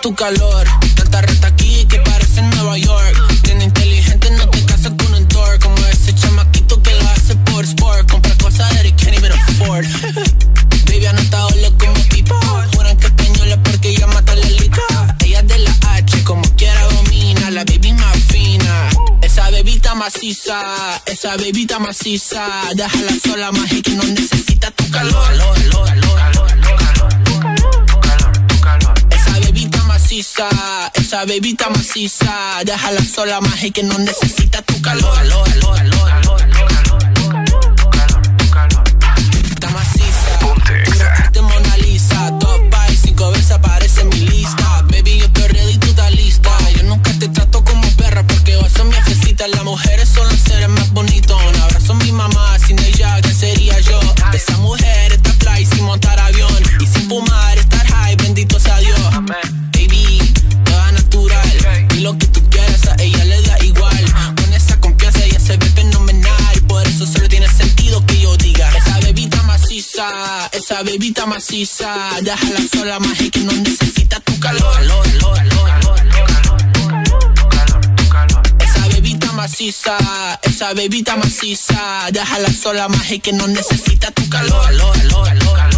tu calor. Tanta reta aquí que parece en Nueva York. Tiene inteligente, no te casas con un tour. Como ese chamaquito que lo hace por sport. Compra cosas that he can't even afford. Baby, anotado loco como tipo. Juran que española porque ella mata la lica. Ella de la H, como quiera domina. La baby más fina. Esa bebita maciza, esa bebita maciza. Déjala sola, más que no necesita bebita maciza. Déjala sola, más que no necesita tu calor. aparece Déjala sola, más que no necesita tu calor. Esa bebita maciza, esa bebita maciza. Déjala sola, más que no necesita tu calor.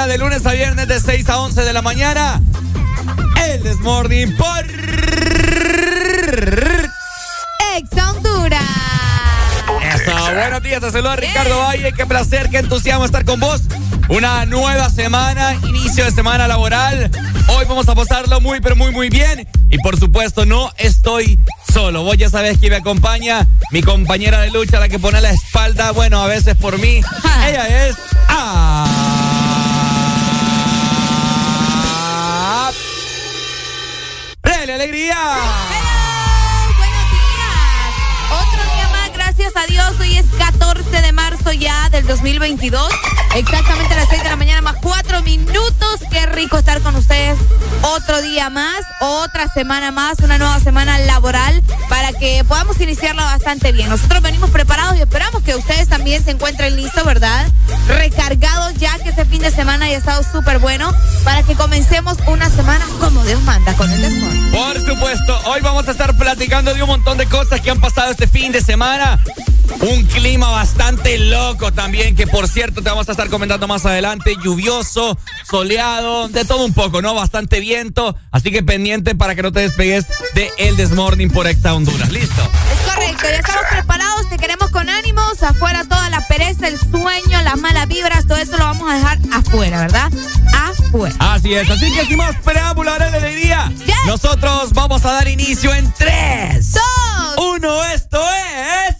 Mañana, de lunes a viernes, de 6 a 11 de la mañana. El Desmorning por Ex Honduras. Eso, buenos días, te saluda Ricardo Valle, qué placer, qué entusiasmo estar con vos. Una nueva semana, inicio de semana laboral. Hoy vamos a pasarlo muy, pero muy, muy bien. Y por supuesto, no estoy solo. Vos ya sabés que me acompaña mi compañera de lucha, la que pone la espalda, bueno, a veces por mí. Ella es... Ah, ¡Rele Alegría! Buenos días. Otro día más, gracias a Dios. Hoy es 14 de marzo ya del 2022. Exactamente a las 6 de la mañana más 4 minutos. Qué rico estar con ustedes. Otro día más, otra semana más, una nueva semana laboral para que podamos iniciarla bastante bien. Nosotros venimos preparados y esperamos que ustedes también se encuentren listos, ¿verdad? Recargados ya que este fin de semana ya ha estado súper bueno para que comencemos una semana como Dios manda con el desmorning. Por supuesto, hoy vamos a estar platicando de un montón de cosas que han pasado este fin de semana. Un clima bastante loco también, que por cierto te vamos a estar comentando más adelante. Lluvioso, soleado, de todo un poco, ¿no? Bastante viento. Así que pendiente para que no te despegues de El Desmorning por Extra Honduras. ¿Listo? Es correcto, ya estamos preparados, te queremos con ánimos, afuera toda la pereza, el sueño, las malas vibras, todo eso lo vamos a dejar afuera, ¿verdad? Afuera. Así es, así que sin más preámbulo, haré de alegría. Nosotros vamos a dar inicio en 3, Dos. 1. Esto es.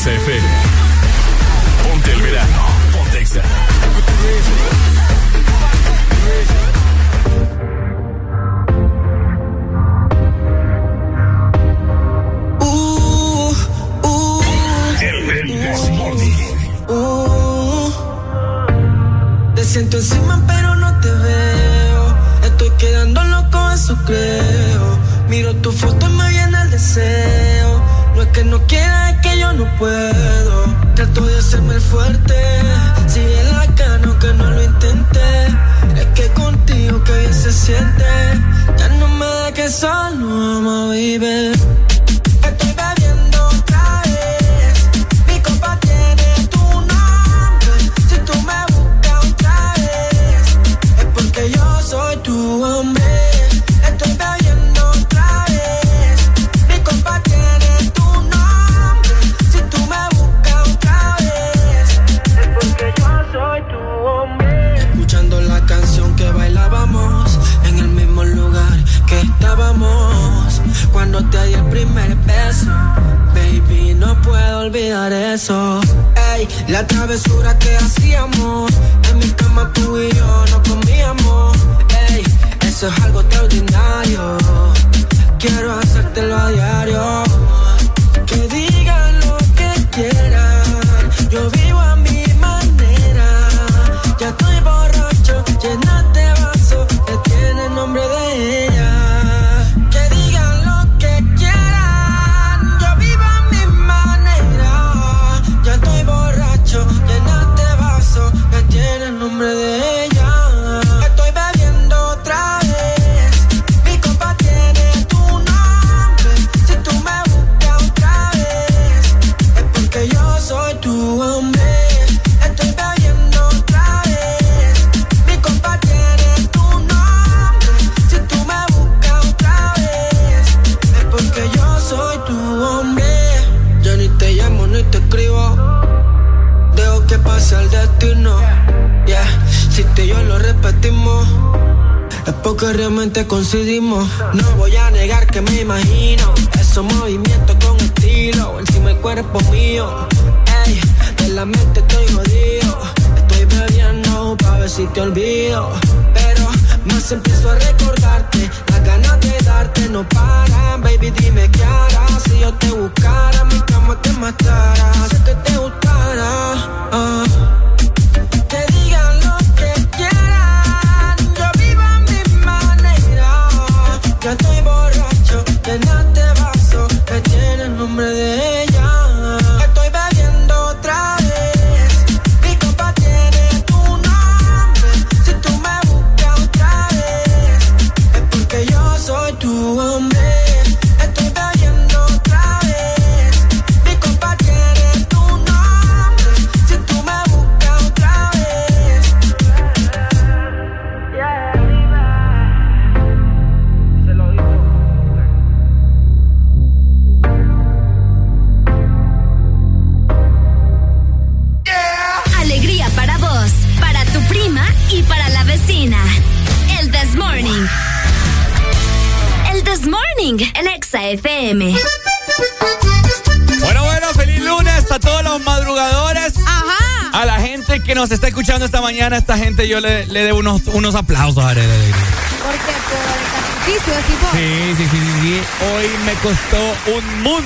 estoy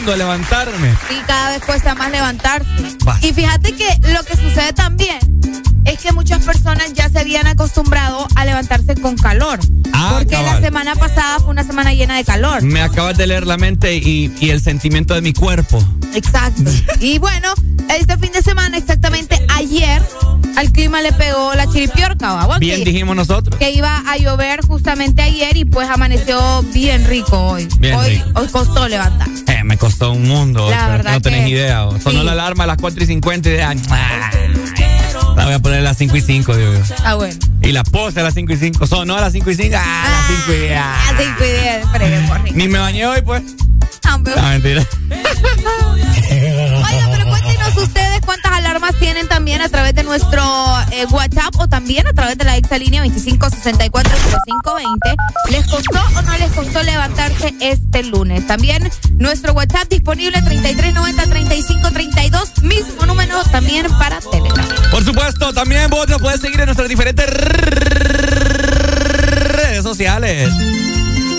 mundo levantarme. Sí, cada vez cuesta más levantarse. Y fíjate que lo que sucede también es que muchas personas ya se habían acostumbrado a levantarse con calor. Ah, porque la semana pasada fue una semana llena de calor. Me acabas de leer la mente y, el sentimiento de mi cuerpo. Exacto. y bueno, este fin de semana, exactamente ayer, al clima le pegó la chiripiorca. Bien dijimos nosotros. Que iba a llover justamente ayer y pues amaneció bien rico hoy. hoy, hoy costó levantar. Costó un mundo. La verdad no tenés idea. Sonó la alarma a las 4 y 50 y de... La voy a poner a las 5 y 5, digo yo. Ah, bueno. Y la pose a las 5 y 5. Son, ¿no? A las 5 y 5. Ah, a las 5 y 10. A las 5 y 10. Ni me bañé hoy, pues. Ah, mentira. Tienen también a través de nuestro eh, WhatsApp o también a través de la exalínea 25640520. ¿Les costó o no les costó levantarse este lunes? También nuestro WhatsApp disponible 3390-3532, mismo número también para Telegram. Por supuesto, también vos nos puedes seguir en nuestras diferentes redes sociales.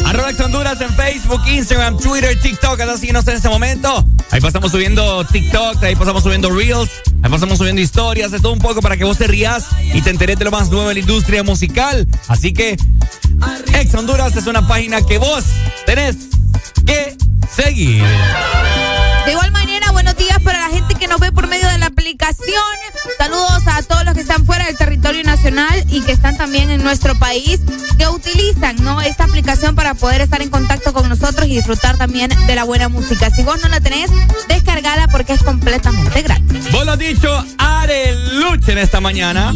Arroba Honduras en Facebook, Instagram, Twitter, TikTok, así no sé en este momento. Ahí pasamos subiendo TikTok, ahí pasamos subiendo Reels, ahí pasamos subiendo historias, de todo un poco para que vos te rías y te enteres de lo más nuevo en la industria musical. Así que Ex Honduras es una página que vos tenés que seguir. De igual manera, buenos días para la gente que nos ve por medio de la aplicación. Saludos territorio nacional y que están también en nuestro país, que utilizan ¿no? esta aplicación para poder estar en contacto con nosotros y disfrutar también de la buena música. Si vos no la tenés, descargala porque es completamente gratis. Vos lo has dicho, Areluche en esta mañana.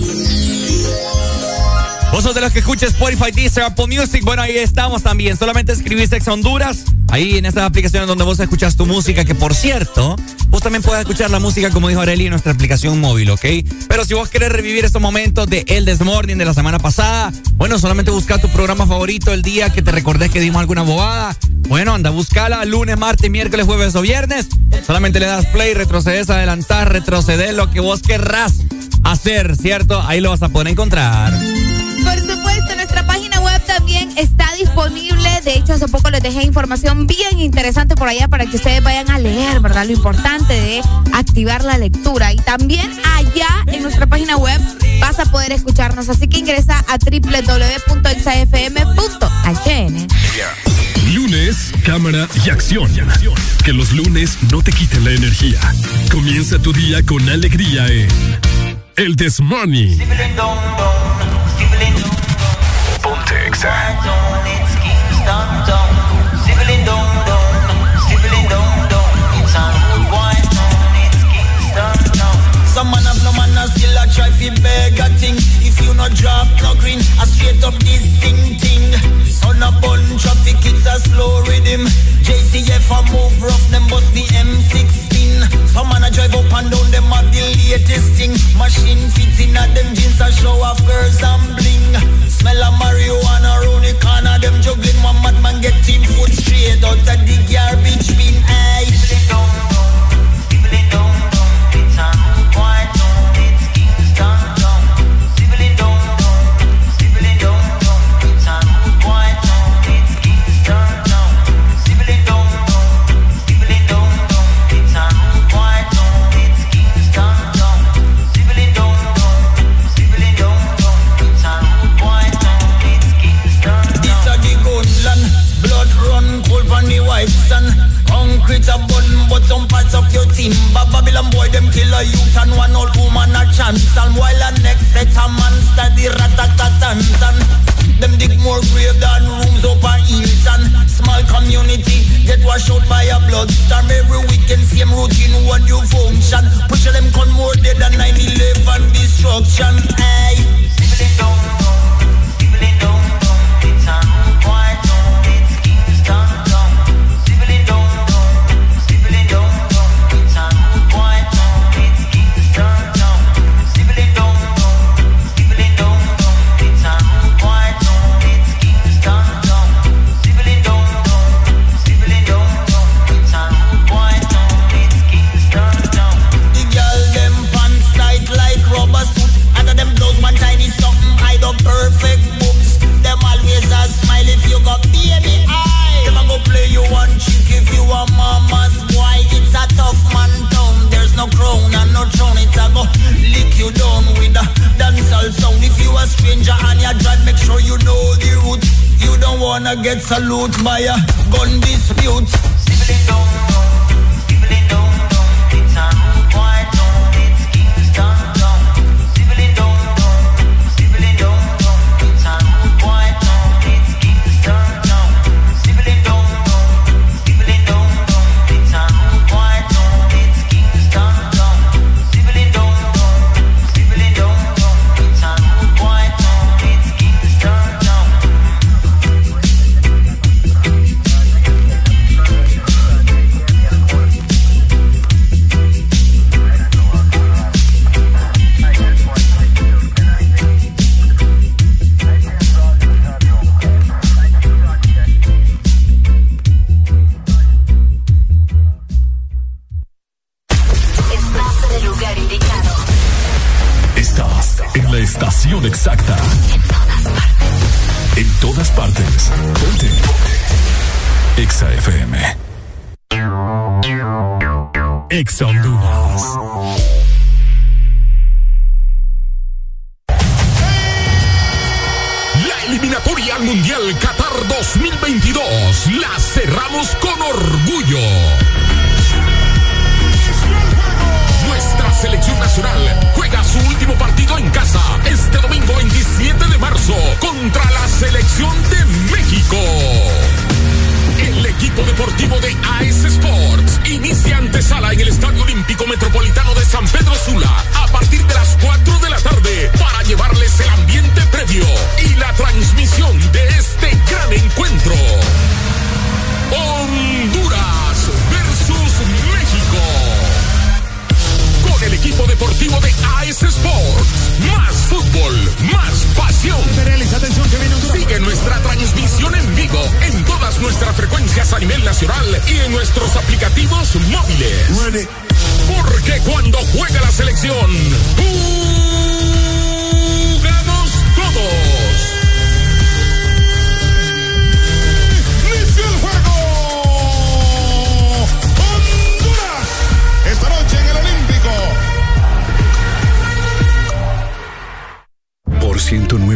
Vos sos de los que escuchas Spotify, Deezer, Apple Music. Bueno, ahí estamos también. Solamente escribís Ex Honduras. Ahí en esas aplicaciones donde vos escuchas tu música, que por cierto, vos también puedes escuchar la música, como dijo Areli, en nuestra aplicación móvil, ¿ok? Pero si vos querés revivir estos momentos de El Desmorning de la semana pasada, bueno, solamente busca tu programa favorito el día que te recordés que dimos alguna bobada. Bueno, anda, buscala lunes, martes, miércoles, jueves o viernes. Solamente le das play, retrocedes, adelantar, retroceder, lo que vos querrás hacer, ¿cierto? Ahí lo vas a poder encontrar. Por supuesto, nuestra página web también está disponible. De hecho, hace poco les dejé información bien interesante por allá para que ustedes vayan a leer, ¿verdad? Lo importante de activar la lectura. Y también allá en nuestra página web vas a poder escucharnos. Así que ingresa a www.xafm.hn. Lunes, cámara y acción. Que los lunes no te quiten la energía. Comienza tu día con alegría en El This Money. Some man have no man still a try fi beg a thing. If you not drop no green, I straight up this thing thing. Son a bun traffic, it's a slow rhythm. JCF a move rough, them must be M16. Some man a drive up and down, them have the latest thing. Machine fitting at them jeans a show off girls and bling. Smell of marijuana round the corner, them juggling. One madman get team foot straight out of the garbage bin. Aye. Simba Babylon boy them kill a youth and one old woman a chance. And while a next set a man study ratatatatan Them dig more grave than rooms up a hills And small community get washed out by a bloodstorm Every weekend same routine one new function. Push them con more dead than 9-11 destruction. Aye. Get salute by gun dispute. En todas partes. En todas partes. Ponte. Exa FM. Exa Honduras. La eliminatoria al Mundial Qatar 2022 la cerramos con orgullo. Nuestra selección nacional juega su último partido contra la selección de México. El equipo deportivo de AS Sports inicia antesala en el Estadio Olímpico Metropolitano de San Pedro Sula a partir de las 4 de la tarde para llevarles el ambiente previo y la transmisión de este gran encuentro. Honduras. equipo deportivo de AS Sports. Más fútbol, más pasión. Sigue nuestra transmisión en vivo en todas nuestras frecuencias a nivel nacional y en nuestros aplicativos móviles. Porque cuando juega la selección, ¡uh!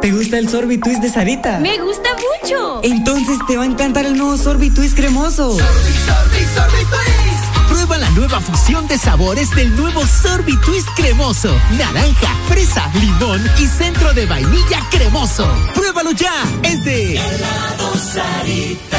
¿Te gusta el Sorbitwist de Sarita? Me gusta mucho. Entonces te va a encantar el nuevo Sorbitwist cremoso. Sorbi, sorbi, Prueba la nueva fusión de sabores del nuevo Sorbitwist cremoso. Naranja, fresa, limón y centro de vainilla cremoso. Pruébalo ya. Es de Helado Sarita.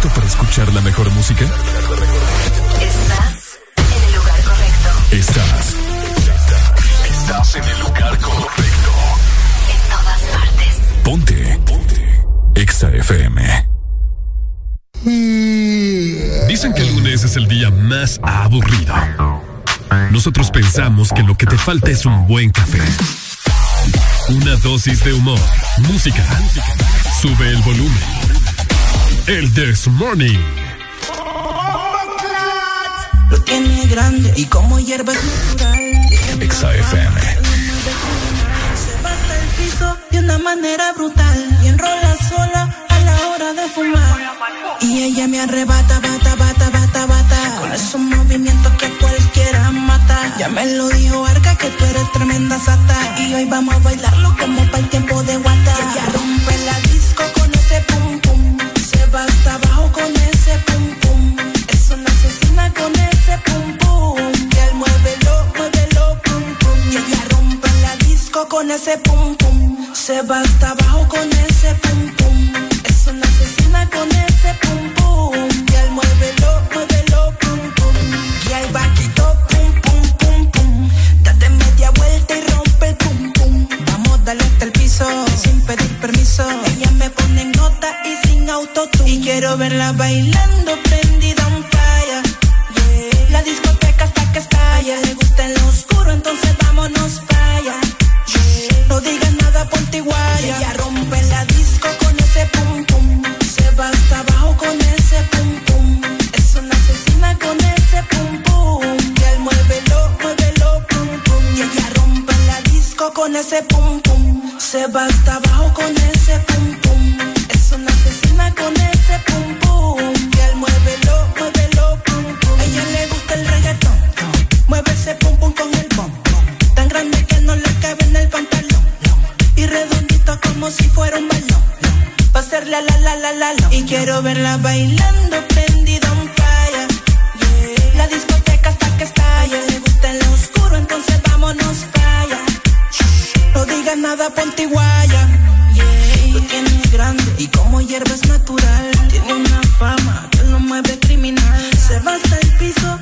Listo para escuchar la mejor música? Estás en el lugar correcto. Estás. Estás en el lugar correcto. En todas partes. Ponte. Ponte. Exa FM. Dicen que el lunes es el día más aburrido. Nosotros pensamos que lo que te falta es un buen café. Una dosis de humor, música. Sube el volumen. El This Morning. Lo tiene grande y como hierba es natural. Exa FM. Se basta el piso de una manera brutal y enrola sola a la hora de fumar. Y ella me arrebata, bata, bata, bata, bata. Con esos movimientos que cualquiera mata. Ya me lo dijo Arca que tú eres tremenda sata. Y hoy vamos a bailarlo como para el tiempo de guata. Ella rompe la Se va hasta abajo con ese pum pum. Es una asesina con ese pum pum. Y él muévelo, muévelo, pum pum. Y ella rompe la disco con ese pum pum. Se va hasta abajo con ese pum pum. Es una asesina con ese pum pum. Y él muévelo, muévelo, pum pum. Y el vaquito pum pum pum pum. Date media vuelta y rompe el pum pum. Vamos, dale hasta el piso sin pedir permiso. Ella me pone en nota y sin autotune. Y quiero verla bailando prendida un fire. Yeah. La discoteca hasta que estalla. Le gusta en lo oscuro, entonces vámonos para allá. Yeah. No digas nada, ponte guaya. Ella rompe la disco con ese pum pum. Se va hasta abajo con ese pum pum. Es una asesina con ese pum pum. Y él muévelo, muévelo, pum pum. Y ella rompe la disco con ese pum pum. Se va hasta abajo con ese si fuera un balón. Va a ser la la la la la. Y quiero verla bailando prendida un. Yeah. La discoteca hasta que estalla. Le gusta en lo oscuro, entonces vámonos para. No digas nada, ponte guaya. Yeah. Lo tiene grande y como hierba es natural. Tiene una fama que lo mueve criminal. Se va el piso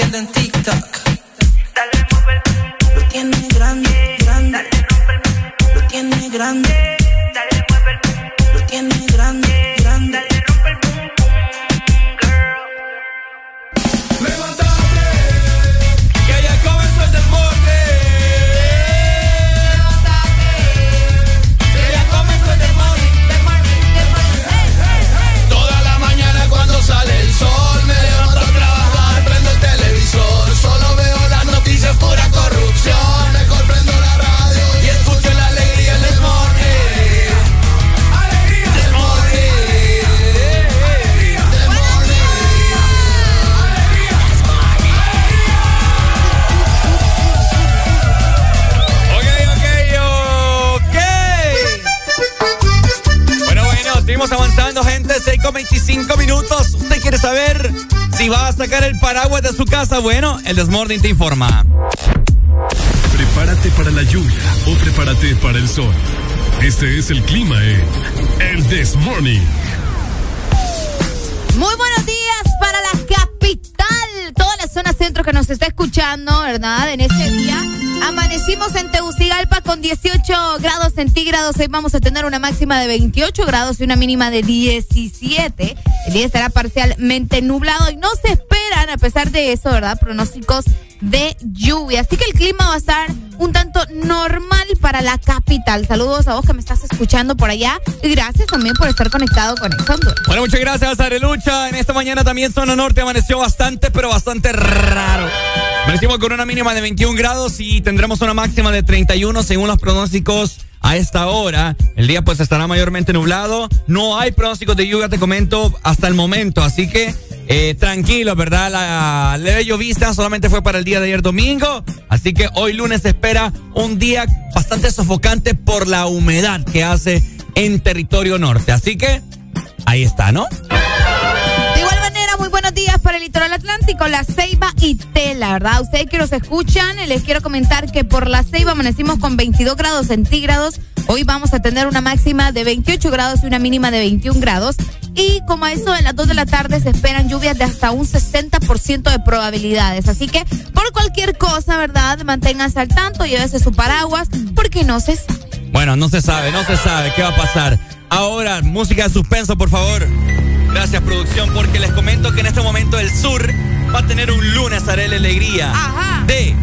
el mundo casa? Bueno, el Desmorning te informa. Prepárate para la lluvia o prepárate para el sol. Este es el clima en El This Morning. Muy buenos días para la capital, toda la zona centro que nos está escuchando, ¿verdad? En este día. Amanecimos en Tegucigalpa con 18 grados centígrados. Hoy vamos a tener una máxima de 28 grados y una mínima de 17. El día estará parcialmente nublado y no se esperan, a pesar de eso, ¿verdad? Pronósticos de lluvia. Así que el clima va a estar un tanto normal para la capital. Saludos a vos que me estás escuchando por allá y gracias también por estar conectado con el Bueno, muchas gracias, Arelucha. En esta mañana también zona norte amaneció bastante, pero bastante raro. Amanecimos con una mínima de 21 grados y tendremos una máxima de 31 según los pronósticos a esta hora. El día pues estará mayormente nublado. No hay pronósticos de lluvia, te comento, hasta el momento. Así que eh, tranquilo, ¿verdad? La leve llovista solamente fue para el día de ayer domingo. Así que hoy lunes se espera un día bastante sofocante por la humedad que hace en territorio norte. Así que ahí está, ¿no? muy buenos días para el litoral atlántico, La Ceiba y Tela, ¿verdad? Ustedes que nos escuchan, les quiero comentar que por La Ceiba amanecimos con 22 grados centígrados. Hoy vamos a tener una máxima de 28 grados y una mínima de 21 grados. Y como a eso de las 2 de la tarde se esperan lluvias de hasta un 60% de probabilidades. Así que por cualquier cosa, ¿verdad? Manténganse al tanto, llévese su paraguas, porque no se sabe. Bueno, no se sabe, no se sabe qué va a pasar. Ahora, música de suspenso, por favor. Gracias, producción, porque les comento que en este momento el sur va a tener un lunes haré la alegría de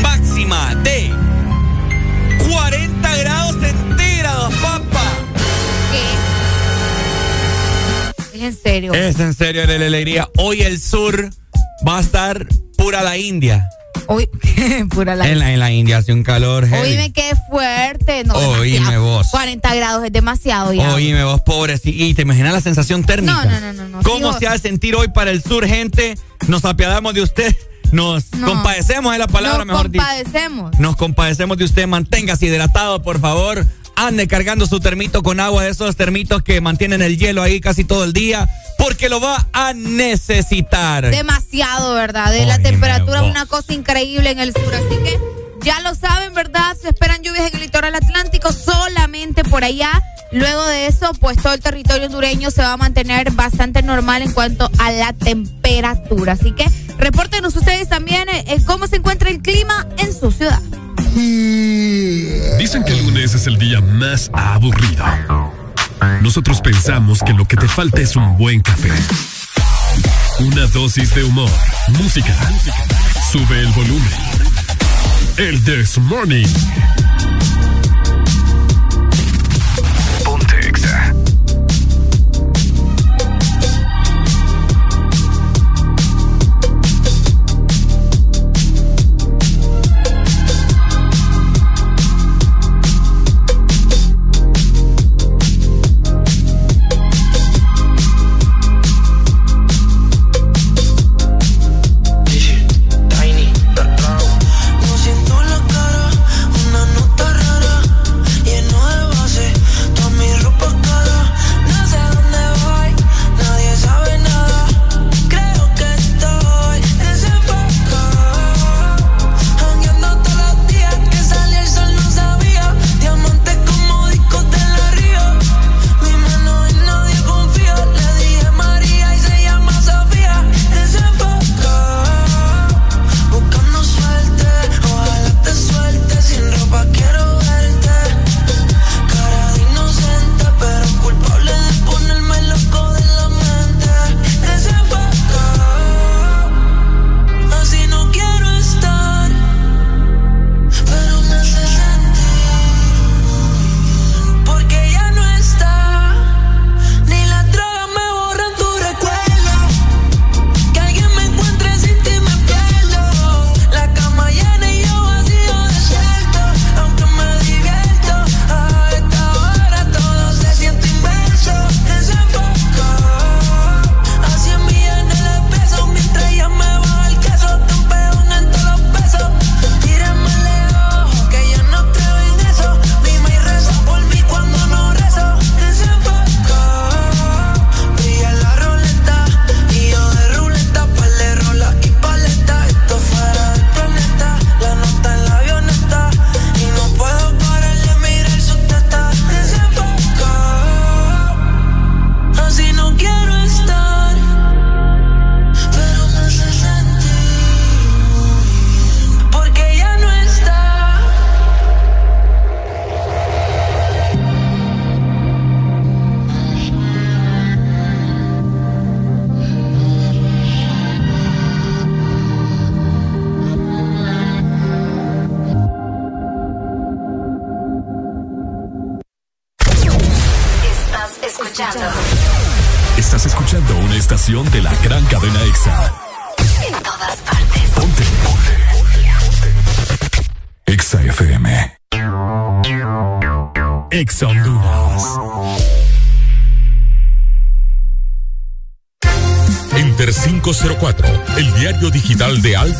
máxima de 40 grados centígrados, papá. ¿Qué? ¿Es en serio? Es en serio la alegría. Hoy el sur va a estar pura la India. Hoy, pura la en, la, en la India hace un calor. Oíme, qué fuerte. No, Oíme vos. 40 grados es demasiado ya. Oíme vos, pobre. ¿Y te imaginas la sensación térmica? No, no, no. no, ¿Cómo se va a sentir hoy para el sur, gente? Nos apiadamos de usted. Nos compadecemos, es la palabra mejor dicho. Nos compadecemos. Nos compadecemos de usted. Manténgase hidratado, por favor ande cargando su termito con agua de esos termitos que mantienen el hielo ahí casi todo el día, porque lo va a necesitar. Demasiado, ¿verdad? De la temperatura es una cosa increíble en el sur, así que ya lo saben, ¿verdad? Se esperan lluvias en el litoral atlántico solamente por allá. Luego de eso, pues todo el territorio hondureño se va a mantener bastante normal en cuanto a la temperatura. Así que repórtenos ustedes también eh, cómo se encuentra el clima en su ciudad. Dicen que el lunes es el día más aburrido. Nosotros pensamos que lo que te falta es un buen café. Una dosis de humor, música. Sube el volumen. El This Morning.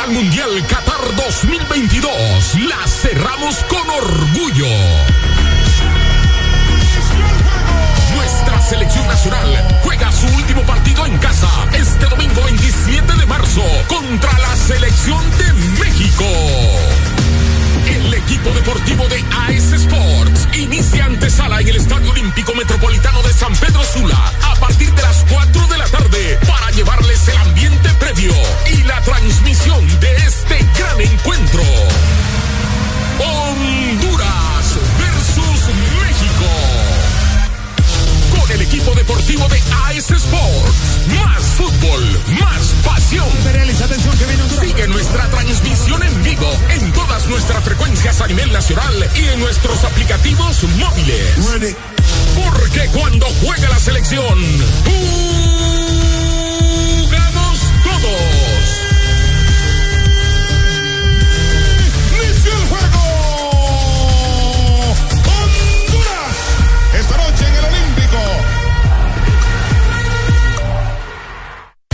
Eliminatoria al Mundial Qatar 2022 la cerramos con orgullo. Nuestra selección nacional juega su último partido en casa este domingo 27 de marzo contra la selección de México. Equipo deportivo de AS Sports inicia antesala en el Estadio Olímpico Metropolitano de San Pedro Sula a partir de las 4 de la tarde para llevarles el ambiente previo y la transmisión de este gran encuentro. Equipo deportivo de AS Sports. Más fútbol, más pasión. Sigue nuestra transmisión en vivo en todas nuestras frecuencias a nivel nacional y en nuestros aplicativos móviles. Porque cuando juega la selección, jugamos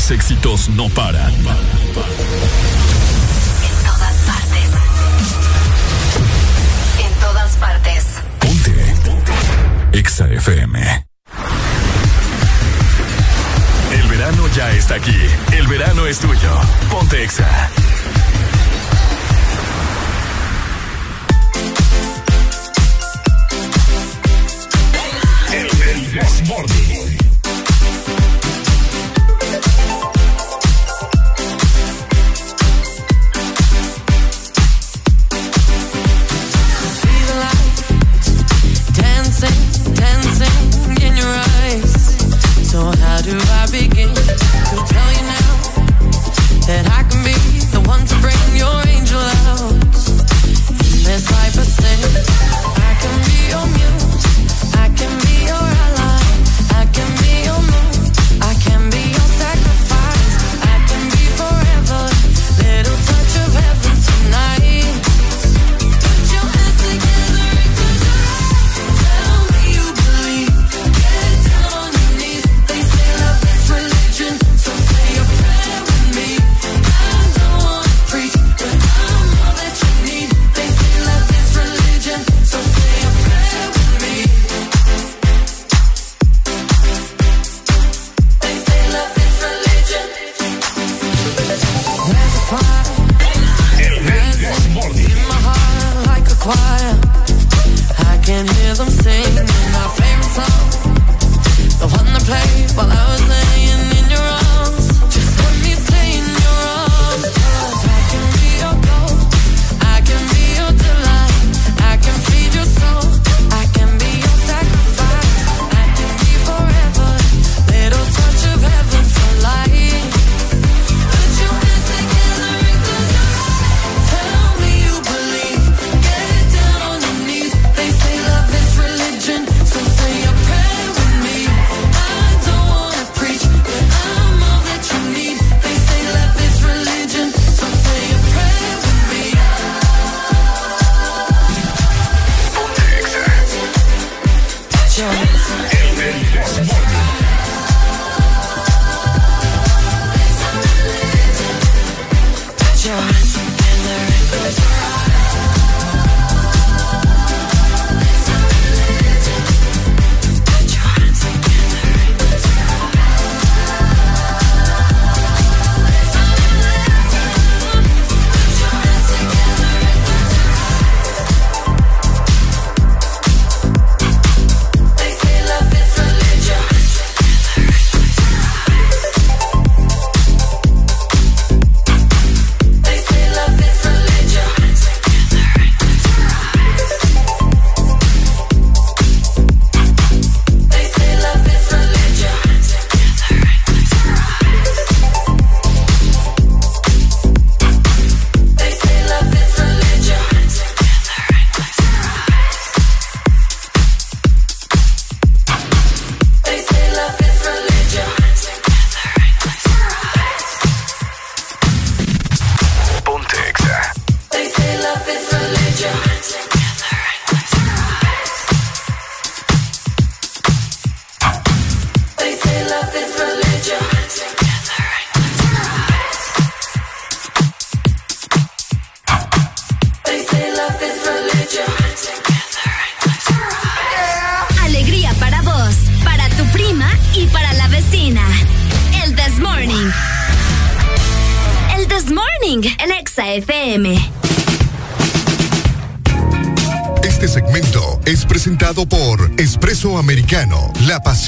Los éxitos no paran. En todas partes. En todas partes. Ponte. Exa FM. El verano ya está aquí. El verano es tuyo. Ponte Exa. El, el.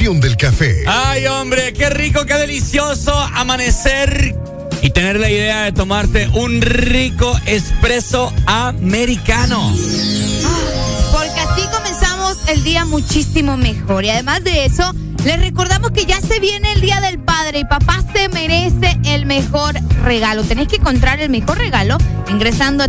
Del café. Ay, hombre, qué rico, qué delicioso amanecer y tener la idea de tomarte un rico espresso americano. Porque así comenzamos el día muchísimo mejor. Y además de eso, les recordamos que ya se viene el Día del Padre y papá se merece el mejor regalo. Tenés que encontrar el mejor regalo ingresando a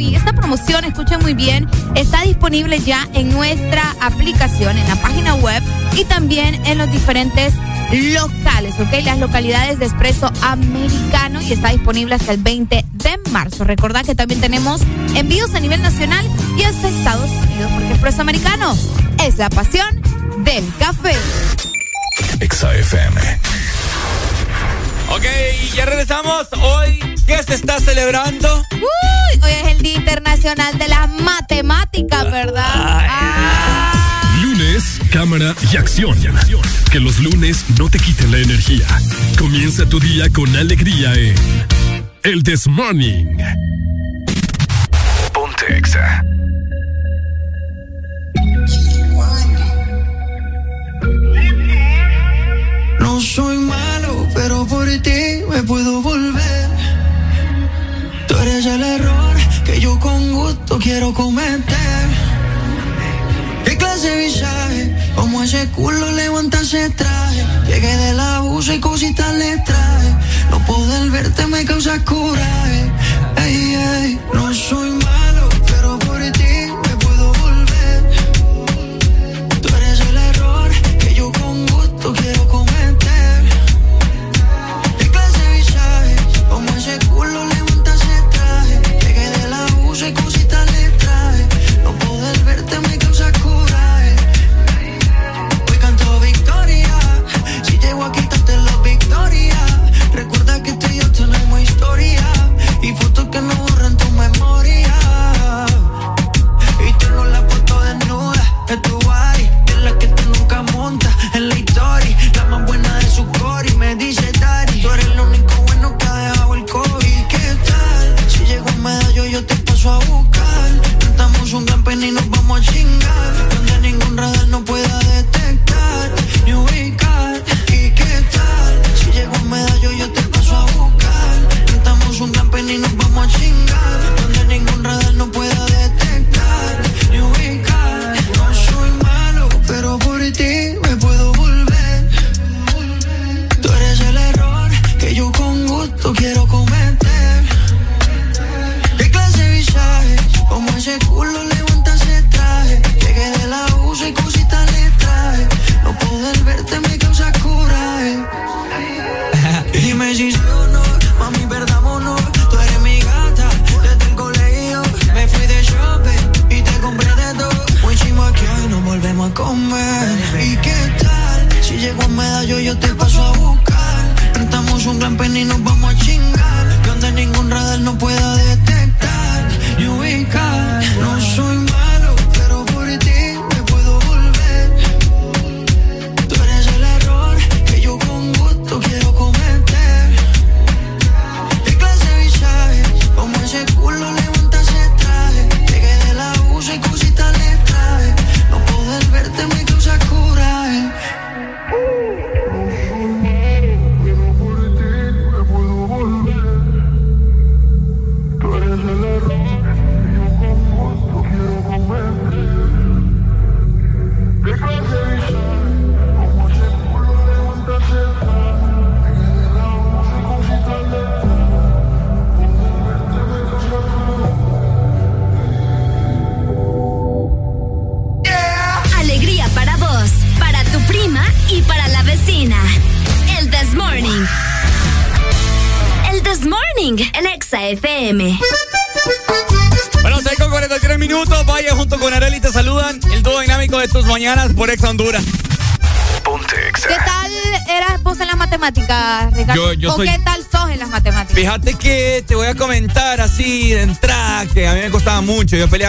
www.expresoamericano.coffee. Esta promoción, escuchen muy bien, está disponible ya en nuestra aplicación, en la página web y también en los diferentes locales, ¿ok? Las localidades de Expreso Americano y está disponible hasta el 20 de marzo. Recordad que también tenemos envíos a nivel nacional y hasta Estados Unidos, porque Expreso Americano es la pasión del café. XAFM. Ok, y ya regresamos. Hoy, ¿qué se está celebrando? Uy, hoy es el Día Internacional de las Matemáticas, ¿verdad? Ah. Lunes, cámara y acción. Que los lunes no te quiten la energía. Comienza tu día con alegría en El This Morning.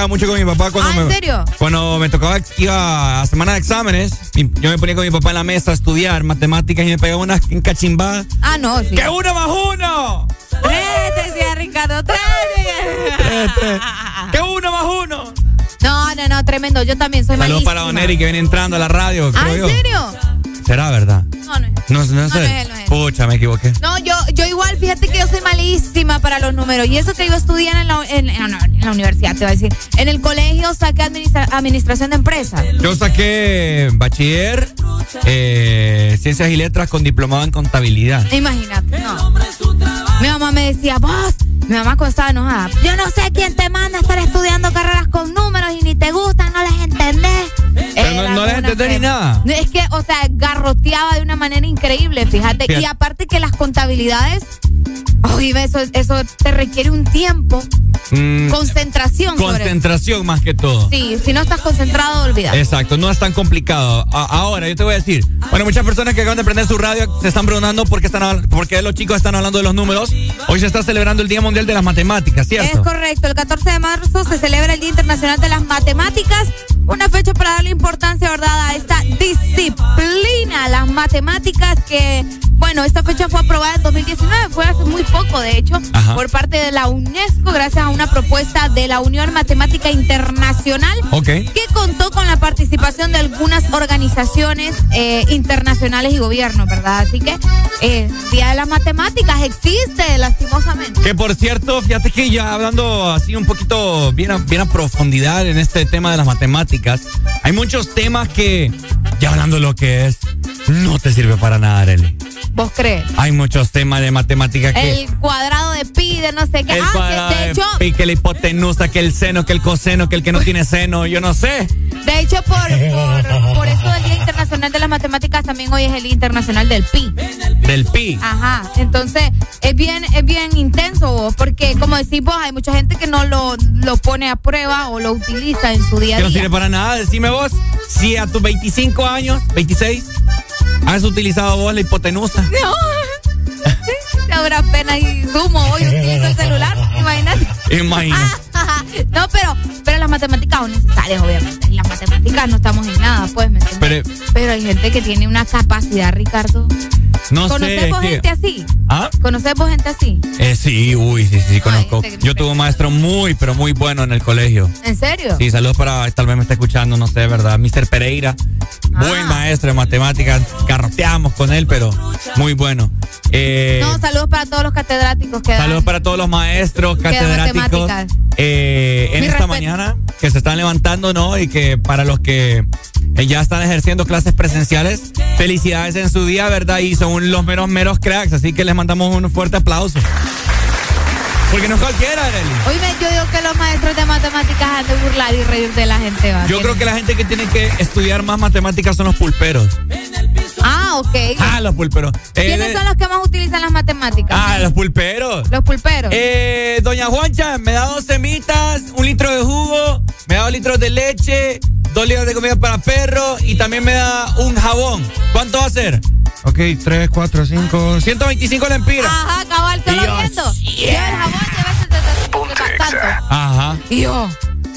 Peleaba mucho con mi papá cuando Ah, ¿en me. serio? Cuando me tocaba, iba a semana de exámenes, yo me ponía con mi papá en la mesa a estudiar matemáticas y me pegaba unas cachimbadas. Ah, no, sí. ¡Que uno más uno! Tres, decía Ricardo, tres. Tres, tres. ¡Que uno más uno! No, no, no, tremendo. Yo también soy Saludos malísima. para Don Eric que viene entrando a la radio. ¿Ah, creo en yo. serio? ¿Será verdad? No, no es. No, no, No, sé. no es él, no es él. Pucha, me equivoqué. No, yo, yo igual, fíjate que yo soy malísima para los números. Y eso que iba a estudiar en la, en, en la universidad, te voy a decir. En el colegio saqué administra- administración de empresas. Yo saqué bachiller, eh, ciencias y letras con diplomado en contabilidad. Imagínate, no. Mi mamá me decía, vos, mi mamá cuando estaba enojada, yo no sé quién te manda a estar estudiando carreras con números y ni te gustan, no les entendés. Pero no- no les entendés ni nada. Es que, o sea, garroteaba de una manera increíble, fíjate. Fíjate. Y aparte que las contabilidades, oye, eso, eso te requiere un tiempo, Mm, concentración sobre concentración más que todo. Sí, si no estás concentrado, olvídate. Exacto, no es tan complicado. A- ahora, yo te voy a decir, bueno, muchas personas que acaban de prender su radio se están preguntando por qué, están, por qué los chicos están hablando de los números. Hoy se está celebrando el Día Mundial de las Matemáticas, Es ¿cierto? correcto, el 14 de marzo se celebra el Día Internacional de las Matemáticas, una fecha para darle importancia, ¿verdad?, a esta disciplina, las matemáticas que, bueno, esta fecha fue aprobada en 2019, fue hace muy poco, de hecho, Ajá. por parte de la UNESCO, gracias a una propuesta de la Unión Matemática Internacional. Que contó con la participación de algunas organizaciones eh, internacionales y gobiernos, ¿verdad? Así que eh, Día de las Matemáticas existe, lastimosamente. Que por cierto, fíjate que ya hablando así un poquito bien a, bien a profundidad en este tema de las matemáticas, hay muchos temas que, ya hablando de lo que es, no te sirve para nada, Arely. ¿Vos crees? Hay muchos temas de matemáticas que... El cuadrado de pi, de no sé qué. el ah, cuadrado que de hecho, pi, que la hipotenusa, que el seno, que el coseno, que el que no tiene seno, yo no sé. de hecho por, por, por eso el Día Internacional de las Matemáticas también hoy es el Día Internacional del pi. Del pi. Ajá, entonces es bien, es bien intenso, vos, porque como decís vos, hay mucha gente que no lo, lo pone a prueba o lo utiliza en su día a Que no día. sirve para nada. Decime vos, si a tus 25 años, 26, has utilizado vos la hipotenusa. No. Habrá pena y sumo hoy utilizo el celular, imagínate. Imagina. no, pero, pero las matemáticas son necesarias, obviamente. En las matemáticas no estamos en nada, pues, ¿me entiendes? Pero, Pero hay gente que tiene una capacidad, Ricardo. No sé. ¿Conocemos que- gente así? ¿Ah? ¿Conocemos gente así? Eh, sí, uy, sí, sí, conozco. gente que Yo tuve un maestro muy, pero muy bueno en el colegio. ¿En serio? Sí, saludos para, tal vez me está escuchando, no sé, ¿verdad? Mr. Pereira. Ah. Buen maestro de matemáticas. Garroteamos con él, pero muy bueno. Eh, No, saludos para todos los catedráticos que dan. Saludos para todos los maestros, catedráticos eh, en Mi esta respeto. mañana que se están levantando, ¿no? Y que para los que eh, ya están ejerciendo clases presenciales, felicidades en su día, ¿verdad? Y son los meros, meros cracks, así que les mandamos un fuerte aplauso. Porque no es cualquiera, Arely. Oíme, yo digo que los maestros de matemáticas han de burlar y reír de la gente. ¿va? Yo creo que la gente que tiene que estudiar más matemáticas son los pulperos. Ah, ok. Ah, los pulperos. Eh, ¿Quiénes de- son los que más utilizan las matemáticas? Ah, los pulperos. Los pulperos. Eh, doña Juancha, me da dos semitas, un litro de jugo, me da dos litros de leche, dos litros de comida para perro y también me da un jabón. ¿Cuánto va a ser? Ok, 3, 4, 5, 125 lempiras. Ajá, cabal, te lo Dios, viendo. Lleva el jabón, lleva el. Ajá. Y yo,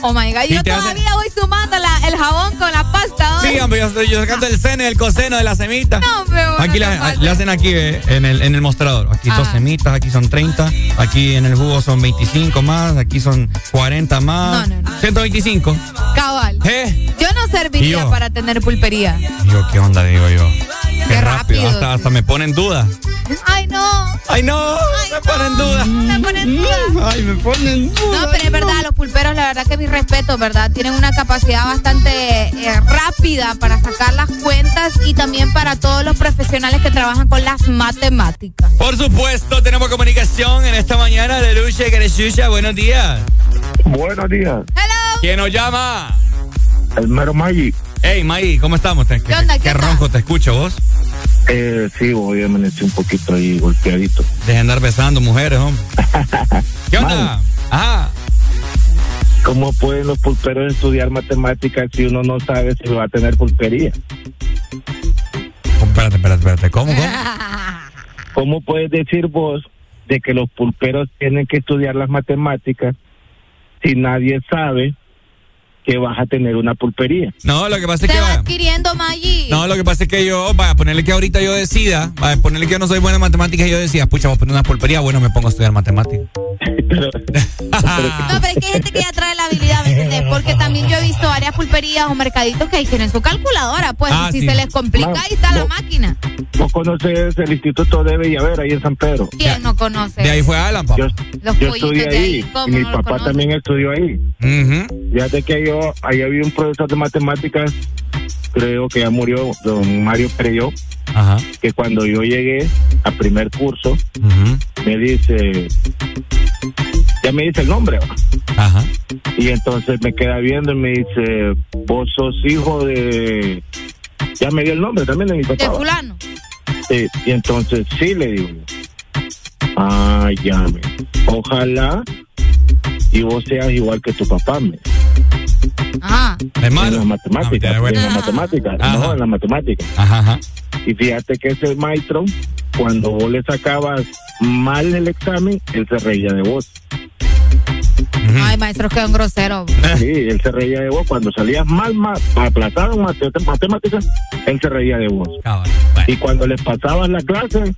oh my God, yo hace- todavía voy sumando la- el jabón con la pasta. Sí, hombre, yo estoy yo sacando el seno y el coseno de la semita. No, pero Aquí no pases. le hacen aquí eh, en, el, en el mostrador. Aquí dos Ajá. semitas, aquí son 30, aquí en el jugo son 25 más, aquí son 40 más. 125. Cabal. ¿Eh? Yo no serviría yo. para tener pulpería. Yo, ¿qué onda? Digo yo. Qué, rápido. Hasta, hasta me pone en duda. Ay, no. Ay, no. me pone en duda. Me pone en duda. Ay, me pone en duda. No, pero es verdad, los pulperos, la verdad que mi respeto, ¿verdad? Tienen una capacidad bastante eh, rápida para sacar las cuentas y también para todos los profesionales que trabajan con las matemáticas. Por supuesto, tenemos comunicación en esta mañana de Lucha Garechucha. Buenos días. Buenos días. ¿Quién nos llama? El mero Maggi. Hey, Maggie, ¿cómo estamos? Te- ¿Qué onda, qué Qué ronco te escucho vos. Eh, sí, hoy amanecí un poquito ahí golpeadito. Dejen de andar besando mujeres, hombre. ¿Qué onda? Ajá. ¿Cómo pueden los pulperos estudiar matemáticas si uno no sabe si va a tener pulpería? Espérate, espérate, espérate. ¿Cómo, cómo? ¿Cómo puedes decir vos de que los pulperos tienen que estudiar las matemáticas si nadie sabe que vas a tener una pulpería. No, lo que pasa es que... va va- adquiriendo Maggi. No, lo que pasa es que yo, para ponerle que ahorita yo decida, para ponerle que yo no soy buena en matemáticas, yo decía, pucha, voy a poner una pulpería, bueno, me pongo a estudiar matemáticas. No, pero es que hay gente que ya trae la habilidad, ¿me entiendes? Porque también yo he visto varias pulperías o mercaditos que tienen su calculadora, pues, Ah, y si sí. se les complica, Ma, ahí está la máquina. ¿Vos conoces el Instituto de Bellavera ahí en San Pedro? ¿Quién no conoce? De ahí fue Alan, papá. Yo, Los yo pollitos estudié de ahí, ahí ¿cómo y mi papá conoce? también estudió ahí. Fíjate que yo, ahí había un profesor de matemáticas, creo que ya murió, don Mario Pereyó, Ajá. que cuando yo llegué a primer curso, me dice, ya me dice el nombre, y entonces me queda viendo y me dice, vos sos hijo de... Ya me dio el nombre también de mi papá. De fulano. Sí, y entonces sí le digo. Ah, ya me. Ojalá y vos seas igual que tu papá, me. Ajá. En las matemáticas. Ah, bueno. En las matemáticas. No, en las matemáticas. Ajá, ajá. Y fíjate que ese maestro, cuando vos le sacabas mal el examen, él se reía de vos. Ay, maestros, que un grosero. Sí, él se reía de vos. Cuando salías mal, mal aplazado en mate- matemáticas, él se reía de vos. Y cuando le pasabas la clase,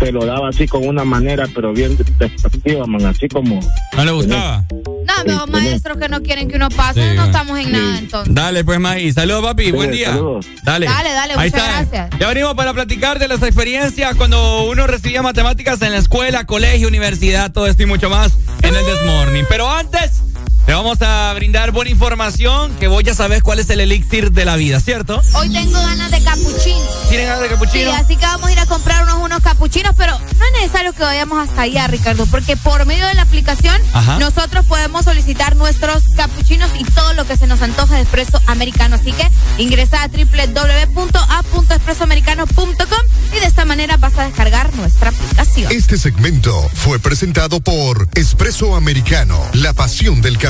te lo daba así con una manera, pero bien despectiva, man, así como... ¿No le gustaba? No, pero maestros que no quieren que uno pase, Sí, no estamos en nada entonces. Dale, pues, Maggie. Saludos, papi. Buen día. Dale. Dale, dale, Ahí muchas está. gracias. Ya venimos para platicar de las experiencias cuando uno recibía matemáticas en la escuela, colegio, universidad, todo esto y mucho más en el This Morning. Pero antes, te vamos a brindar buena información que vos ya sabes cuál es el elixir de la vida, ¿cierto? Hoy tengo ganas de capuchino. ¿Tienen ganas de capuchino? Sí, así que vamos a ir a comprar unos, unos capuchinos, pero no es necesario que vayamos hasta allá, Ricardo, porque por medio de la aplicación Ajá. nosotros podemos solicitar nuestros capuchinos y todo lo que se nos antoja de espresso americano. Así que ingresa a www.a.expresoamericano.com y de esta manera vas a descargar nuestra aplicación. Este segmento fue presentado por Espresso Americano, la pasión del café.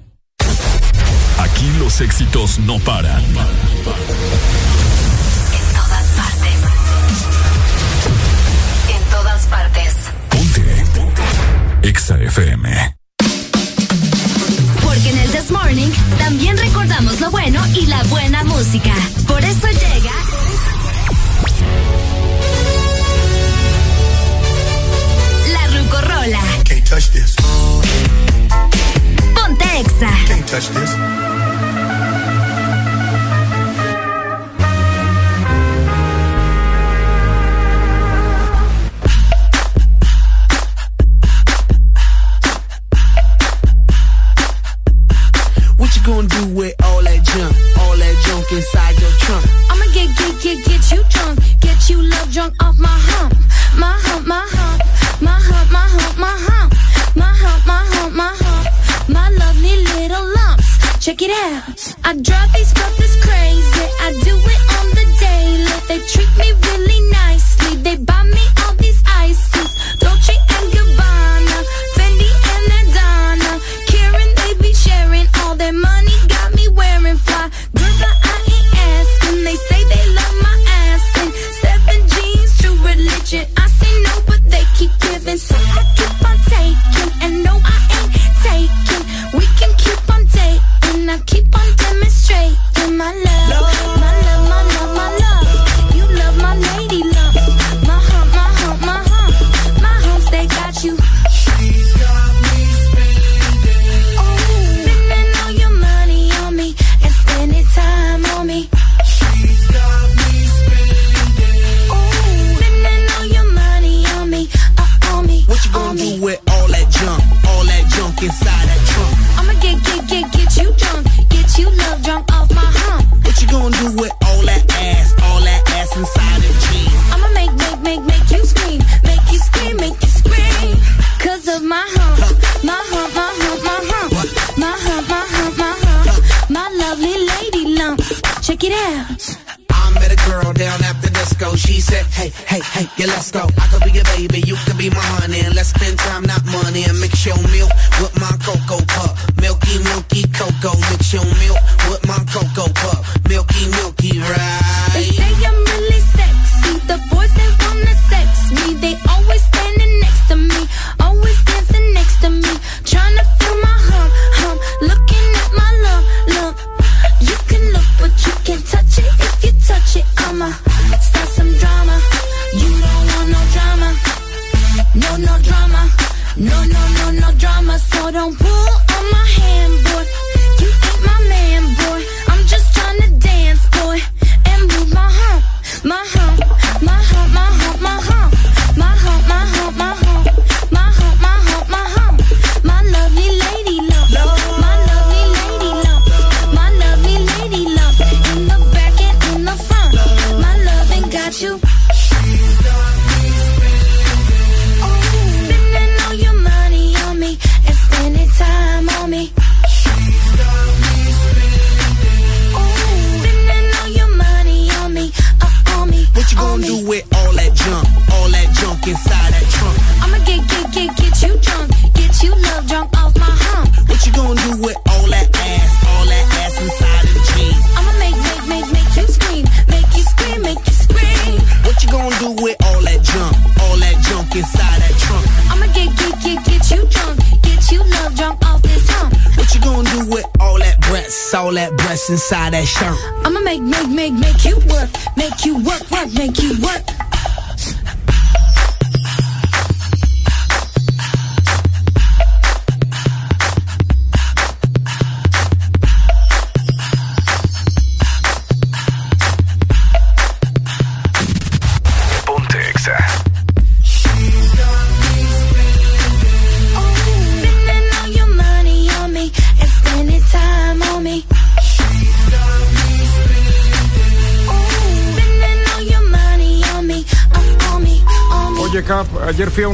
Aquí los éxitos no paran. En todas partes. En todas partes. EXA FM. Porque en el This Morning también recordamos lo bueno y la buena música. Por eso llega. La Rucorola. Can't touch this. Exa. Can't touch this. What you gonna do with all that junk? All that junk inside your trunk? I'ma get, get, get, get you drunk. Get you love drunk off my hump. My hump, my hump it out. I drive these brothers crazy. I do it on the daily. They treat me Check it out. I met a girl down at the disco. She said, Hey, hey, hey, yeah, let's go. I could be your baby, you could be my honey. Let's spend time, not money, and mix your milk with my cocoa cup Milky, milky cocoa. Mix your milk with my cocoa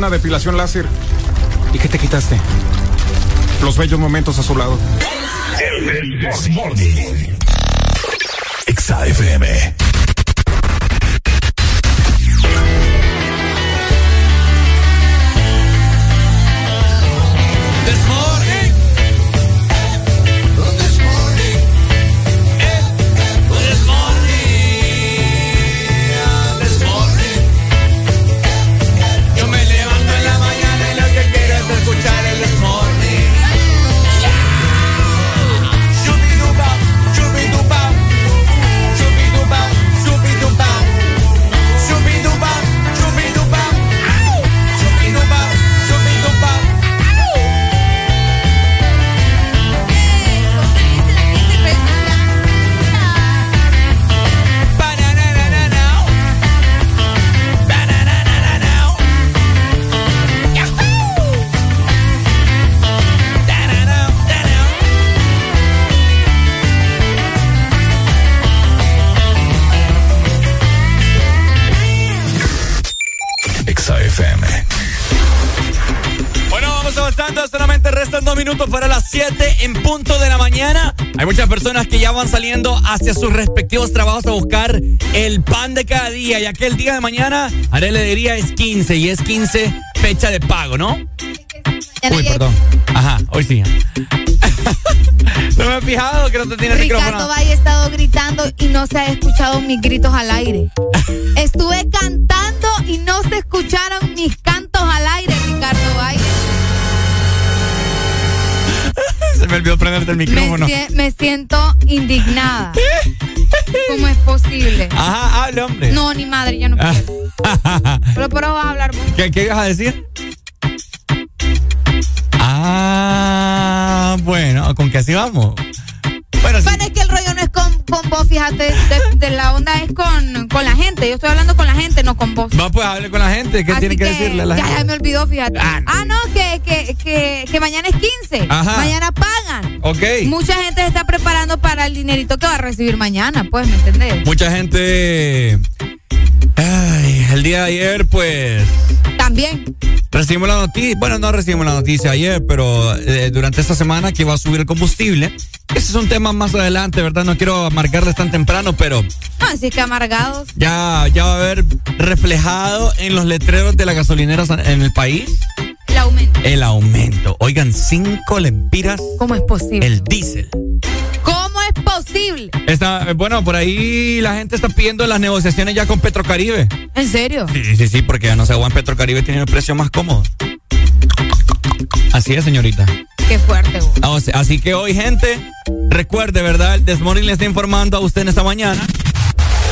depilación láser. ¿Y qué te quitaste? Los bellos momentos a su lado. El, el, el, Exa hacia sus respectivos trabajos a buscar el pan de cada día, ya que el día de mañana, haré le diría es 15 y es 15 fecha de pago, ¿no? Uy, perdón. Ajá, hoy sí. no me he fijado que no te tiene el Ricardo micrófono. Valle ha estado gritando y no se ha escuchado mis gritos al aire. Estuve cantando y no se escucharon mis cantos al aire, Ricardo Valle. Se me olvidó prenderte el micrófono. me siento indignada. ¿Cómo es posible? Ajá, hable, hombre. No, ni madre, ya no quiero. Pero, pero vas a hablar vos. ¿Qué, ¿Qué ibas a decir? Ah, bueno, con que así vamos. Bueno, sí. Es que el rollo no es con, con vos, fíjate, de, de la onda es con, con la gente. Yo estoy hablando con la gente, no con vos. Va, pues hable con la gente. ¿Qué Así tiene que, decirle a la ya, gente? ya me olvidó, fíjate. Ah, Ah, no, que, que, que, que mañana es 15. Ajá. Mañana pagan. Ok. Mucha gente se está preparando para el dinerito que va a recibir mañana, pues, ¿me entendés? Mucha gente. Ay, el día de ayer, pues. También. Recibimos la noticia. Bueno, no recibimos la noticia ayer, pero eh, durante esta semana que va a subir el combustible. Ese es un tema más adelante, ¿verdad? No quiero marcarles tan temprano, pero Así que amargados. ya, ya va a haber reflejado en los letreros de las gasolineras en el país El aumento. Oigan, cinco lempiras ¿Cómo es posible? el diésel. ¿Cómo es posible? Está, eh, bueno, por ahí la gente está pidiendo las negociaciones ya con Petrocaribe. ¿En serio? Sí, sí, sí, porque ya no sé, Juan Petrocaribe tiene el precio más cómodo. Así es, señorita. Qué fuerte, vos. Ah, o sea, Así que hoy, gente, recuerde, ¿verdad? El Desmorning le está informando a usted en esta mañana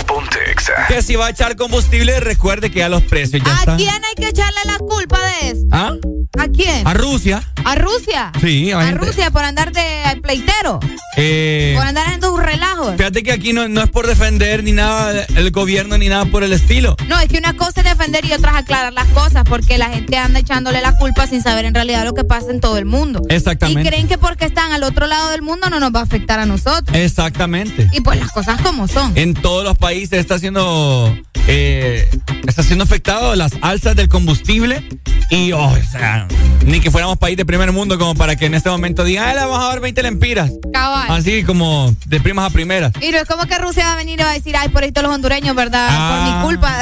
Ponte Exa. que si va a echar combustible, recuerde que ya los precios ya ¿A están. quién hay que echarle la culpa de esto? ¿Ah? ¿A quién? A Rusia. ¿A Rusia? Sí, a ¿A gente- Rusia por andar de pleitero? Eh, ¿Por andar haciendo sus relajos? fíjate que aquí no, no es por defender ni nada el gobierno ni nada por el estilo. No, es que una cosa es defender y otra es aclarar las cosas, porque la gente anda echándole la culpa sin saber en realidad lo que pasa en todo el mundo. Exactamente. Y creen que porque están al otro lado del mundo no nos va a afectar a nosotros. Exactamente. Y pues las cosas como son. En todos los países está siendo eh, está siendo afectado las alzas del combustible y oh, o sea, ni que fuéramos país de primer mundo como para que en este momento digan, "Ay, le vamos a dar 20 lempiras." Cabal. Así como de primas a primeras. Y no es como que Rusia va a venir y va a decir, ay, por esto los hondureños, ¿verdad? Ah. por mi culpa.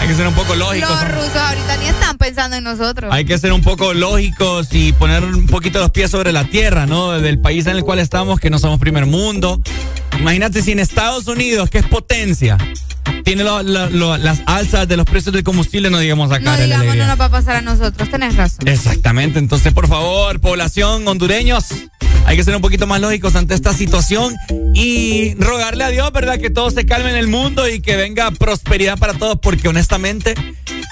Hay que ser un poco lógicos. los rusos ahorita ni están pensando en nosotros. Hay que ser un poco lógicos y poner un poquito los pies sobre la tierra, ¿no? Del país en el cual estamos, que no somos primer mundo. Imagínate si en Estados Unidos, que es potencia, tiene lo- lo- lo- las alzas de los precios del combustible, no digamos acá. no digamos, no nos va a pasar a nosotros, tenés razón. Exactamente, entonces por favor, población hondureños, hay que ser un poquito más lógicos ante esta situación y rogarle a Dios, ¿verdad? Que todo se calme en el mundo y que venga prosperidad para todos, porque honestamente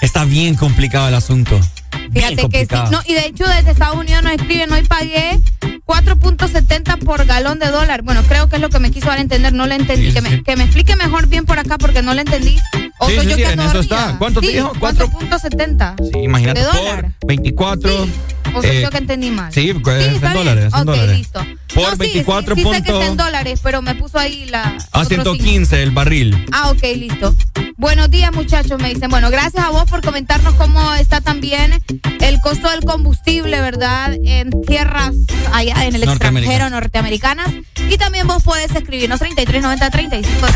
está bien complicado el asunto. Fíjate que sí. No, y de hecho desde Estados Unidos nos escriben, hoy pagué 4.70 por galón de dólar. Bueno, creo que es lo que me quiso dar a entender, no le entendí. Sí, que, sí, me, sí. que me explique mejor bien por acá porque no le entendí. O Sí, soy sí, yo sí, que en eso está. ¿Cuánto te Sí, dijo? Cuatro- 4.70. Sí, imagínate ¿De por dólar? 24. O soy eh, yo que entendí mal. Sí, pues, es en dólares, es en Ok, dólares. listo. Por No, sí, 24 sí, sí sé que está en dólares, pero me puso ahí la... A otro signo. 115 el barril. Ah, ok, listo. Buenos días, muchachos. Me dicen, bueno, gracias a vos por comentarnos cómo está también el costo del combustible, ¿verdad? En tierras allá en el extranjero, norteamericanas. Y también vos podés escribirnos 3390 35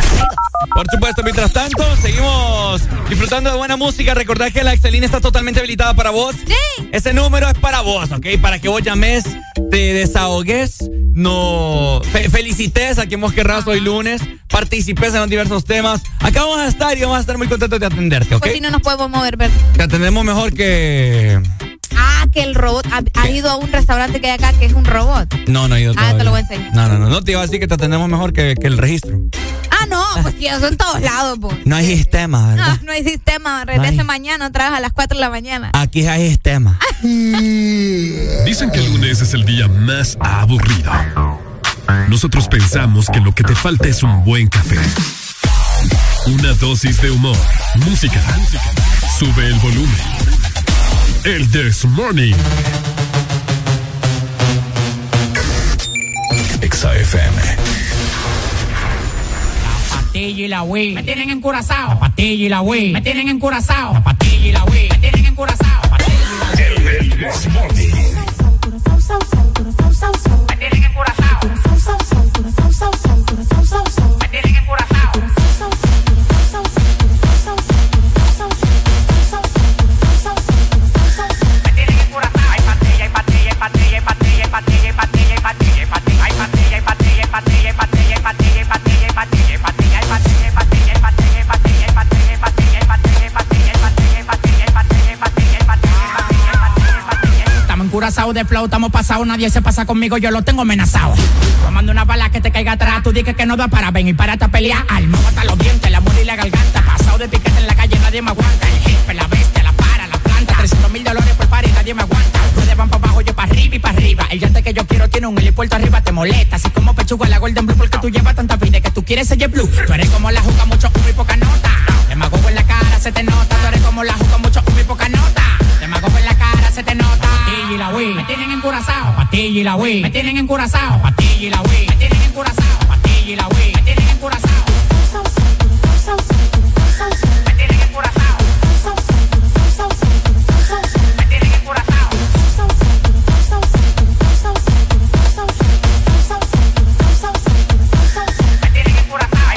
Por supuesto, mientras tanto, seguimos disfrutando de buena música. Recordad que la Excelina está totalmente habilitada para vos. Sí. Ese número es para vos, ¿ok? Para que vos llames, te desahogues, no fe- felicites a quien vos querrás hoy lunes, participes en los diversos temas. Acá vamos a estar y vamos a estar muy contentos de atenderte, ¿ok? Pues si no nos podemos mover, ¿verdad? Te atendemos mejor que... Ah, que el robot. Ha, ha ido a un restaurante que hay acá que es un robot. No, no he ido Ah, te lo voy a enseñar. No, no, no, no te iba a decir que te atendemos mejor que, que el registro. Ah, no, pues sí, eso en todos lados, vos. No hay sistema, ¿verdad? No, no hay sistema. Regrese hay. mañana otra vez a las 4 de la mañana. Aquí hay sistema. Dicen que el lunes es el día más aburrido. Nosotros pensamos que lo que te falta es un buen café. Una dosis de humor, música. Sube el volumen. El This Morning. Exa FM. patilla y la Wii. Me tienen encurazao. La patilla y la Wii. Me tienen encurazao. La patilla y la Wii. Me tienen encurazao. El This Morning. De flow, estamos pasados, nadie se pasa conmigo, yo lo tengo amenazado. Tomando una bala que te caiga atrás, tú dices que no da para ven y para esta pelea. Alma, hasta los dientes, la muerte y la garganta. Pasado de piquete en la calle, nadie me aguanta. El jefe, la bestia, la para, la planta. 300 mil dólares por par y nadie me aguanta. Ustedes van para abajo, yo para arriba y para arriba. El yate que yo quiero tiene un helipuerto arriba, te molesta. Así como pechuga la Golden Blue, porque tú llevas tanta vida que tú quieres ser blue. Tú eres como la juca, mucho humo y poca nota. Demagogo en la cara, se te nota. Tú eres como la juca, mucho humo y poca nota. Demagogo en la cara, se te nota y la Wii. Me tienen encurazao. Patilla y la Wii. Me tienen encurazao. Patilla y la Wii. Me tienen encurazao. Patilla y la encurazao. Me tienen encurazao. Me tienen encurazao. Me tienen encurazao.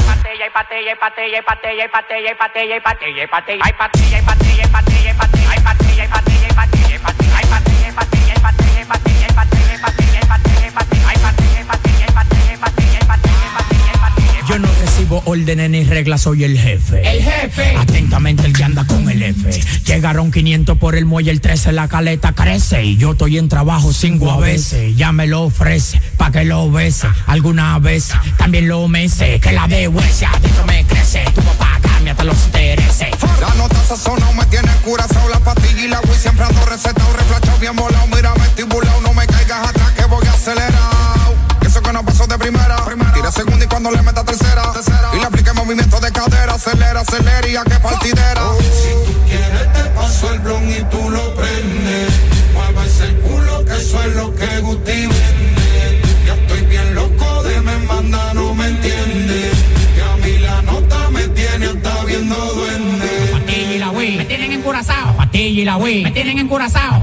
Hay patella, hay patella, hay patella, hay patella, hay patella, hay patella, hay patella, hay patella, hay patella, hay patella, órdenes ni reglas, soy el jefe. El jefe. Atentamente el que anda con el F. Llegaron 500 por el muelle, el 13 la caleta crece. Y yo estoy en trabajo cinco a veces. Ya me lo ofrece, pa' que lo bese. Alguna vez también lo mece. Que la de adentro me crece. Tu papá cambia hasta los intereses. La nota sazona me tiene curazao. La pastilla y la Wii siempre ando recetado. Reflachado bien volado. Mira vestibulado. No me caigas atrás que voy acelerado. Eso que no pasó de primera. Tira segunda y cuando le meta tercera. Y le aplique movimiento de cadera. Acelera, acelera y a qué partidera. si tú quieres te paso el blon y tú lo prendes. Mueve ese culo que eso es lo que Guti vende. Ya estoy bien loco de me manda, no me entiende. Que a mí la nota me tiene hasta viendo duende. Patilla y la Wii. Me tienen encurazao. Patilla y la Wii. Me tienen encurazao.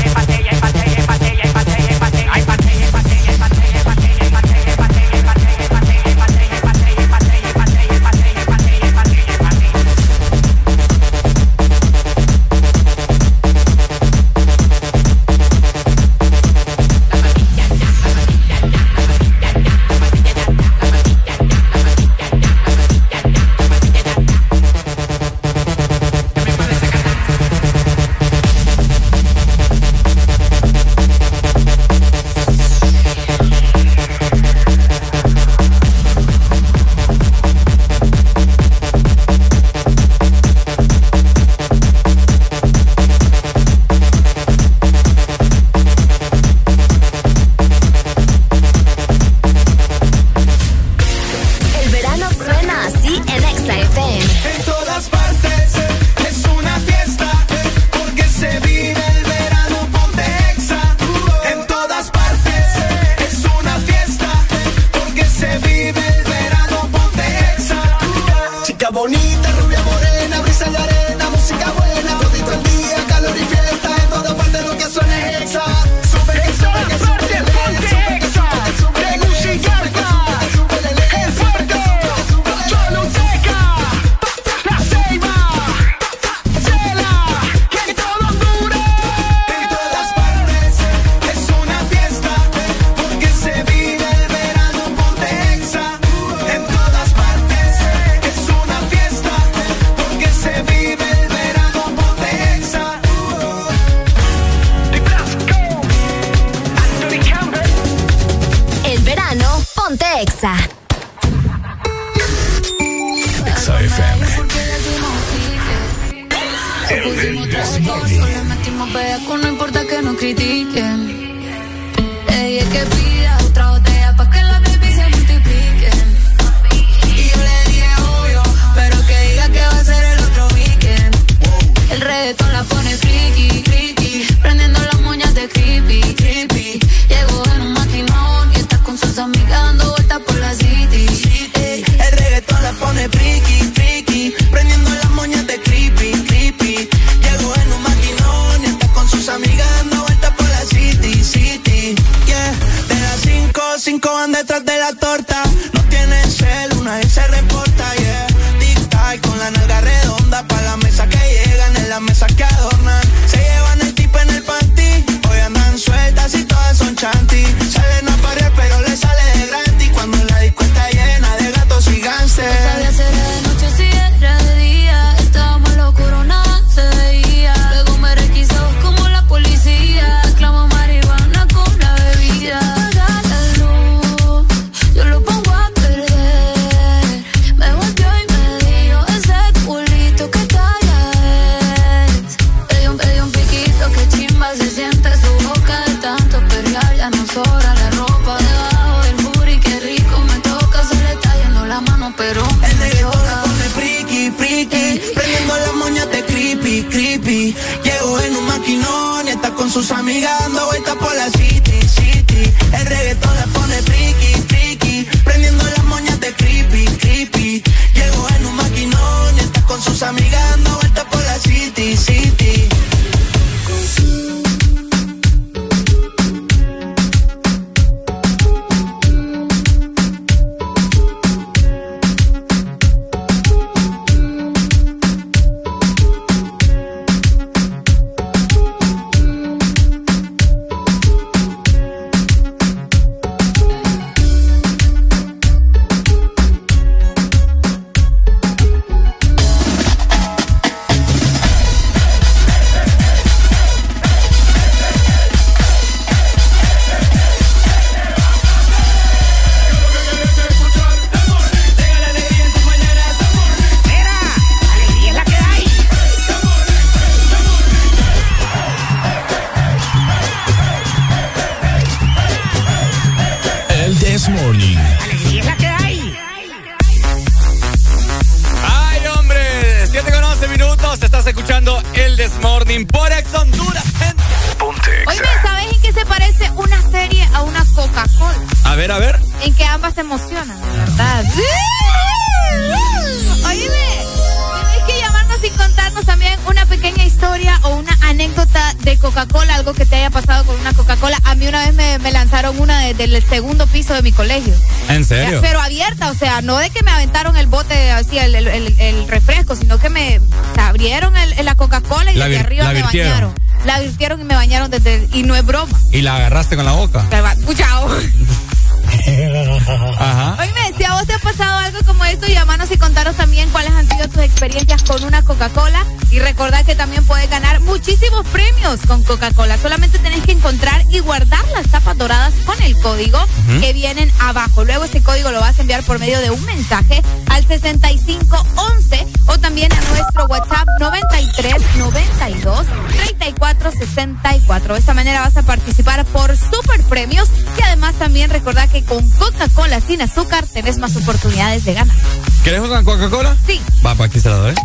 por medio de un mensaje al 6511 o también a nuestro WhatsApp 93 92 34 64. De esta manera vas a participar por super premios y además también recordad que con Coca-Cola sin azúcar tenés más oportunidades de ganar. ¿Quieres una Coca-Cola? Sí. Va, para aquí se la doy.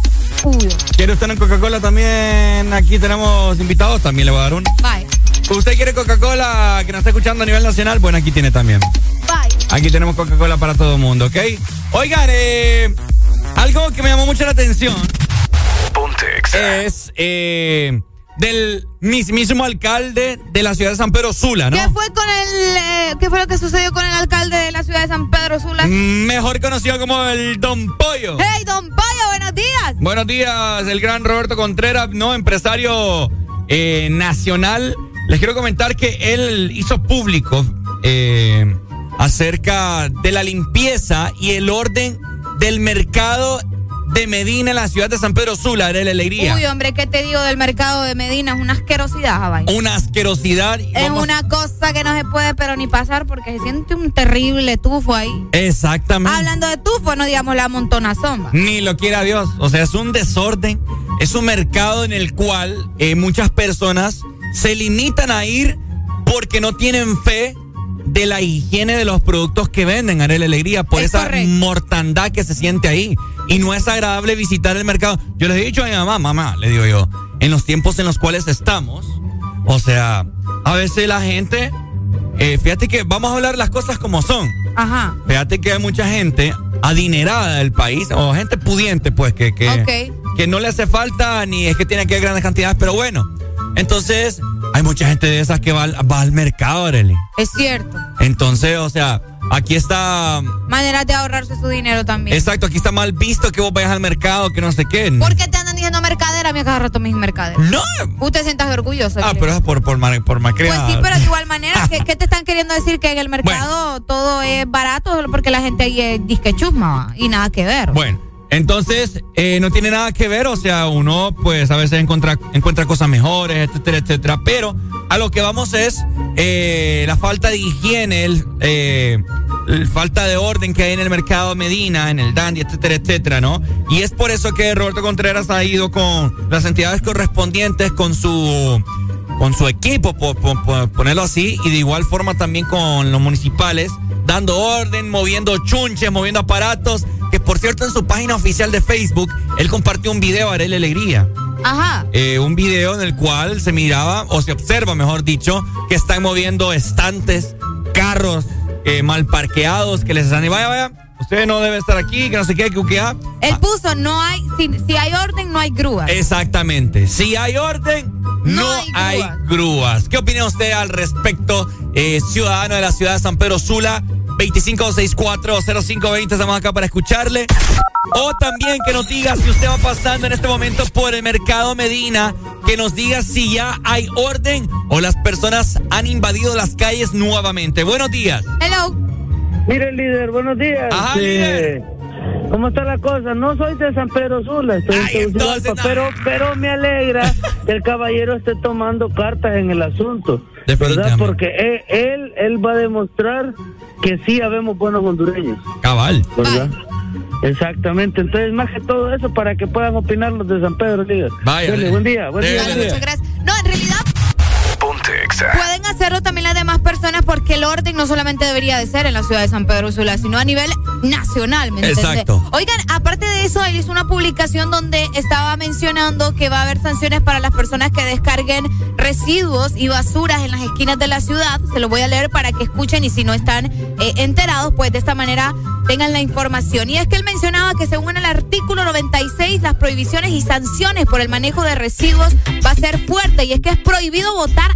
Uy, ¿Quiere usted una Coca-Cola también? Aquí tenemos invitados, también le voy a dar una. bye. ¿Usted quiere Coca-Cola que nos está escuchando a nivel nacional? Bueno, aquí tiene también. Aquí tenemos Coca-Cola para todo el mundo, ¿ok? Oigan, eh, algo que me llamó mucho la atención es eh, del mismísimo alcalde de la ciudad de San Pedro Sula, ¿no? ¿Qué fue con el eh, qué fue lo que sucedió con el alcalde de la ciudad de San Pedro Sula? Mejor conocido como el Don Pollo. Hey, don Pollo, buenos días. Buenos días, el gran Roberto Contreras, no empresario eh, nacional. Les quiero comentar que él hizo público eh, acerca de la limpieza y el orden del mercado de Medina en la ciudad de San Pedro Sula, de la alegría. Uy, hombre, ¿qué te digo del mercado de Medina? Es una asquerosidad, Jabay. Una asquerosidad. Es vamos- una cosa que no se puede pero ni pasar porque se siente un terrible tufo ahí. Exactamente. Hablando de tufo, no digamos la montonazón. Ni lo quiera Dios. O sea, es un desorden. Es un mercado en el cual eh, muchas personas se limitan a ir porque no tienen fe de la higiene de los productos que venden, Arela Alegría, por Es esa correcto. mortandad que se siente ahí. Y no es agradable visitar el mercado. Yo les he dicho a mi mamá, mamá, le digo yo, en los tiempos en los cuales estamos, o sea, a veces la gente, eh, fíjate que vamos a hablar las cosas como son. Ajá. Fíjate que hay mucha gente adinerada del país, o gente pudiente, pues, que, que, que no le hace falta ni es que tiene que grandes cantidades, pero bueno. Entonces, hay mucha gente de esas que va, al- va al mercado, Arely. Es cierto. Entonces, o sea, aquí está. Maneras de ahorrarse su dinero también. Exacto, aquí está mal visto que vos vayas al mercado, que no sé qué. ¿Por qué te andan diciendo mercadera? A mí cada rato me dicen mercadera. No. Usted sientas orgulloso. Ah, pero es por, por, por Pues sí, pero de igual manera, ¿qué, qué te están queriendo decir? Que en el mercado todo es barato solo porque la gente ahí es disque chusma y nada que ver. Bueno, entonces eh, no tiene nada que ver, o sea, uno pues a veces encuentra, encuentra cosas mejores, etcétera, etcétera, pero a lo que vamos es eh, la falta de higiene, eh, el falta de orden que hay en el mercado Medina, en el Dandy, etcétera, etcétera, ¿no? Y es por eso que Roberto Contreras ha ido con las entidades correspondientes, con su con su equipo, por ponerlo así, y de igual forma también con los municipales, dando orden, moviendo chunches, moviendo aparatos, que por cierto en su página oficial de Facebook, él compartió un video, Arele Alegría. Ajá. Eh, un video en el cual se miraba, o se observa, mejor dicho, que están moviendo estantes, carros eh, mal parqueados, que les están, y vaya, vaya, usted no debe estar aquí, que no sé qué, que, que, ah. Él puso, no hay, si, si hay orden, no hay grúa. Exactamente. Si hay orden, no, hay, grúas. ¿Qué opina usted al respecto, eh, ciudadano de la ciudad de San Pedro Sula? 25640520, estamos acá para escucharle. O también que nos diga si usted va pasando en este momento por el mercado Medina, que nos diga si ya hay orden o las personas han invadido las calles nuevamente. Buenos días. Hello. Mire, líder, buenos días. Ajá, Eh, ¿Cómo está la cosa? No soy de San Pedro Sula, estoy en Tegucigalpa, pero, pero me alegra que el caballero esté tomando cartas en el asunto, ¿verdad? Porque él, él, él va a demostrar que sí habemos buenos hondureños, Cabal. ¿verdad? Exactamente, entonces más que todo eso para que puedan opinar los de San Pedro, líder. Vaya, Dele, buen día, buen día. Buen día. Muchas gracias. No, en realidad pueden hacerlo también las demás personas porque el orden no solamente debería de ser en la ciudad de San Pedro Sula, sino a nivel nacional, ¿me? Exacto. Oigan, aparte de eso, él hizo una publicación donde estaba mencionando que va a haber sanciones para las personas que descarguen residuos y basuras en las esquinas de la ciudad. Se lo voy a leer para que escuchen y si no están eh, enterados, pues de esta manera tengan la información. Y es que él mencionaba que según el artículo 96, las prohibiciones y sanciones por el manejo de residuos va a ser fuerte y es que es prohibido botar,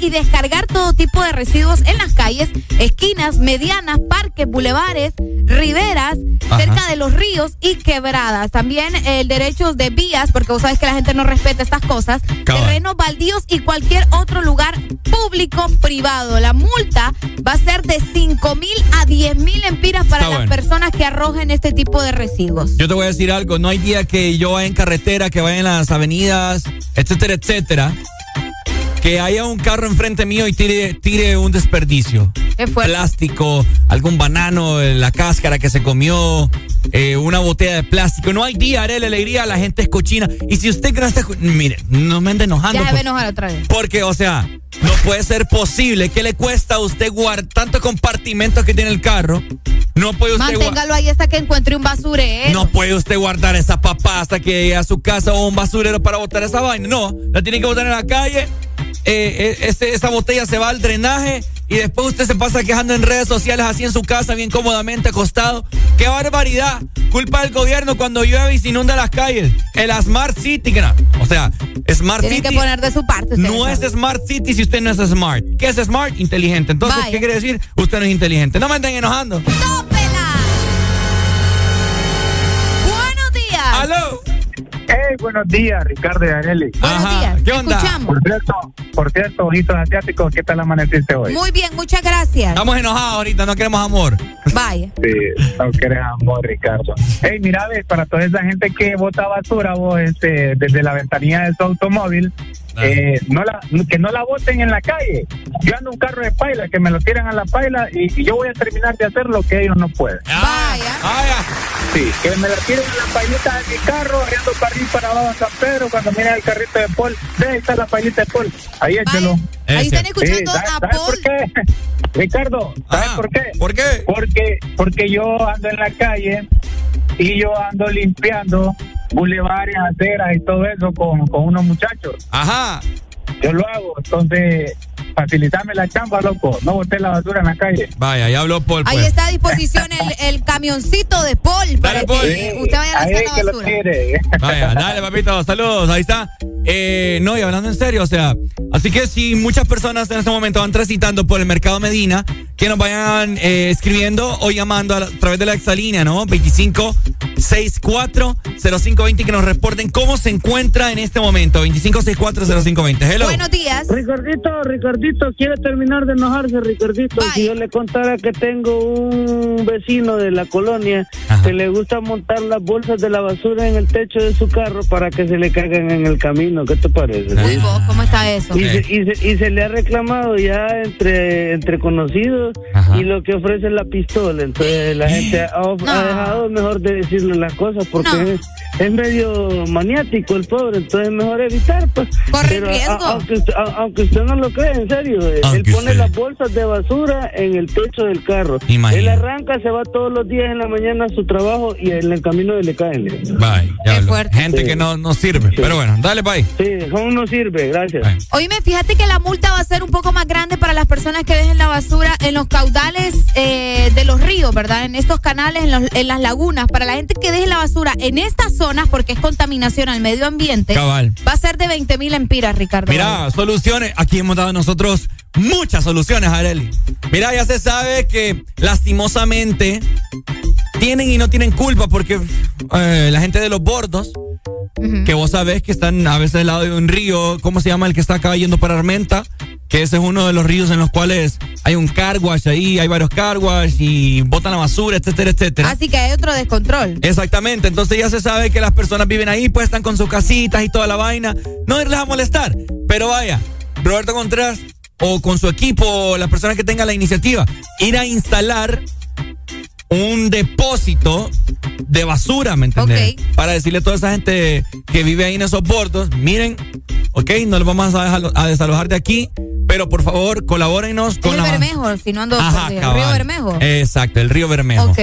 y descargar todo tipo de residuos en las calles, esquinas, medianas, parques, bulevares, riberas, Ajá. cerca de los ríos y quebradas. También el derecho de vías, porque vos sabes que la gente no respeta estas cosas, Cabal. terrenos baldíos y cualquier otro lugar público privado. La multa va a ser de 5 mil a 10 mil empiras para Está las bueno. personas que arrojen este tipo de residuos. Yo te voy a decir algo, no hay día que yo vaya en carretera, que vaya en las avenidas, etcétera, etcétera, que haya un carro enfrente mío y tire, tire un desperdicio. Plástico, algún banano, eh, la cáscara que se comió, eh, una botella de plástico. No hay día, haré la alegría, la gente es cochina. Y si usted que no está... Mire, no me ande enojando. Ya por- a enojar otra vez. porque, o sea, no puede ser posible. ¿Qué le cuesta a usted guardar tantos compartimentos que tiene el carro? No puede usted. Manténgalo ahí hasta que encuentre un basurero. No puede usted guardar esa papa hasta que llegue a su casa o un basurero para botar esa vaina. No, la tiene que botar en la calle. Eh, eh, ese- esa botella se va al drenaje y después usted se pasa quejando en redes sociales así en su casa, bien cómodamente acostado. ¡Qué barbaridad! Culpa del gobierno cuando llueve y se inunda las calles. El Smart City, que no. O sea, Smart Tienen City. que poner de su parte. No es. Smart City si usted no es smart. ¿Qué es smart? Inteligente. Entonces, Vaya. ¿qué quiere decir? Usted no es inteligente. No me estén enojando. Buenos días. ¡Aló! Hey, buenos días, Ricardo y Areli. Buenos días. ¿Qué onda? escuchamos. Por cierto, por cierto, ojitos asiáticos, ¿qué tal amaneciste hoy? Muy bien, muchas gracias. Estamos enojados ahorita, no queremos amor. Vaya. Sí, no querés amor, Ricardo. Hey, mira, ves, para toda esa gente que bota basura, vos, este, desde la ventanilla de su automóvil, eh, no la, que no la boten en la calle. Yo ando un carro de paila, que me lo tiran a la paila y, y yo voy a terminar de hacer lo que ellos no pueden. Vaya. Sí, que me la tiren en la pailita de mi carro, ando para arriba y para abajo en San Pedro, cuando miren el carrito de Paul, ve, ahí está la pailita de Paul, ahí échalo. Ahí están escuchando ¿sabes, a sabes Paul. por qué? Ricardo, ¿sabes por qué? ¿Por qué? Porque, porque yo ando en la calle y yo ando limpiando bulevares, aceras y todo eso con, con unos muchachos. Ajá. Yo lo hago, entonces facilitarme la chamba, loco. No boté la basura en la calle. Vaya, ya habló Paul. Ahí pues. está a disposición el, el camioncito de Paul para Paul. que usted vaya a Ahí la basura. Vaya, dale, papito, saludos, ahí está. Eh, no, y hablando en serio, o sea, así que si muchas personas en este momento van transitando por el mercado Medina, que nos vayan eh, escribiendo o llamando a, la- a través de la exalínea, ¿no? 25640520 que nos reporten cómo se encuentra en este momento. 25640520. Hello. Buenos días. Ricardito, Ricardito, quiere terminar de enojarse, Ricardito. Si yo le contara que tengo un vecino de la colonia que le gusta montar las bolsas de la basura en el techo de su carro para que se le caigan en el camino, ¿qué te parece? Uy, vos, ¿cómo está eso? Y, se, y, se, y se le ha reclamado ya entre, entre conocidos y lo que ofrece es la pistola. Entonces la gente ha, ha dejado mejor de decirle las cosas porque es, es medio maniático el pobre, entonces es mejor evitar. Pues. Pero a- a- aunque, usted, a- aunque usted no lo cree, en serio, eh, él pone usted- las bolsas de basura en el techo del carro. Imagina. Él arranca, se va todos los días en la mañana a su trabajo y en el camino le caen. Bye, ya habló. Gente que no, no sirve. Pero bueno, dale, bye. Sí, aún no sirve, gracias. Oíme, fíjate que la multa va a ser un poco más grande para las personas que dejen la basura en los caudales eh, de los ríos, ¿verdad? En estos canales, en, los- en las lagunas. Para la gente que deje la basura en estas zonas, porque es contaminación al medio ambiente, Cabal. va a ser de 20 mil empiras, Ricardo. Mira, soluciones. Aquí hemos dado nosotros muchas soluciones, Areli. Mira, ya se sabe que lastimosamente tienen y no tienen culpa porque eh, la gente de los bordos, que vos sabés que están a veces al lado de un río, ¿cómo se llama el que está acá yendo para Armenta? Que ese es uno de los ríos en los cuales hay un car wash ahí, hay varios car wash y botan la basura, etcétera, etcétera. Así que hay otro descontrol. Exactamente, entonces ya se sabe que las personas viven ahí, pues están con sus casitas y toda la vaina. No irles a molestar, pero vaya, Roberto Contreras o con su equipo, las personas que tengan la iniciativa, ir a instalar un depósito de basura, ¿me entendés? Para decirle a toda esa gente que vive ahí en esos bordos, miren, ok, no los vamos a, dejar- a desalojar de aquí, pero por favor colabórenos con el la... Bermejo, si no ando Ajá, cabal. Río Bermejo. Exacto, el río Bermejo. Ok,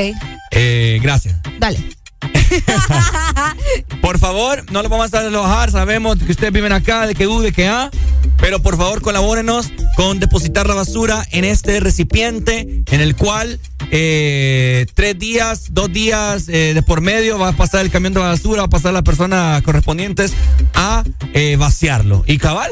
Eh, gracias. dale. Por favor, no lo vamos a desalojar. Sabemos que ustedes viven acá, de que U, de que A. Pero por favor, colabórenos con depositar la basura en este recipiente en el cual eh, tres días, dos días eh, de por medio va a pasar el camión de basura, va a pasar las personas correspondientes a eh, vaciarlo. ¿Y cabal?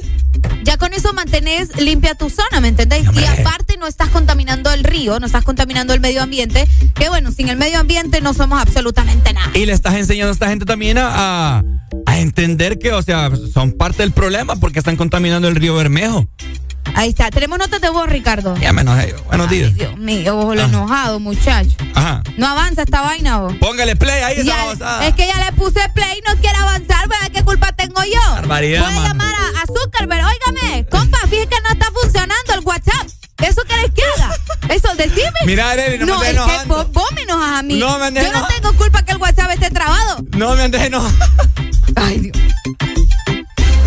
Ya con eso mantenés limpia tu zona, ¿me entendéis? Y aparte no estás contaminando el río, no estás contaminando el medio ambiente, que bueno, sin el medio ambiente no somos absolutamente nada. Y le estás enseñando a esta gente también a, a- a entender que, o sea, son parte del problema porque están contaminando el río Bermejo. Ahí está. Tenemos notas de voz, Ricardo. Ya me enojé. Buenos días. Dios mío, vos lo Ah. enojado, muchacho. Ajá. No avanza esta vaina, vos. Póngale play ahí esa es que ya le puse play y no quiere avanzar, ¿verdad? ¿Qué culpa tengo yo? Barbaridad, Voy a llamar a, a Zuckerberg. Óigame, compa, fíjese que no está funcionando el WhatsApp. ¿Eso querés que haga? Eso, decime. Mira, Arely, no me no estés es que enojando. vos, vos me enojas a mí. No me andes Yo no enojando. tengo culpa que el WhatsApp esté trabado. No me andes enojando. Ay, Dios.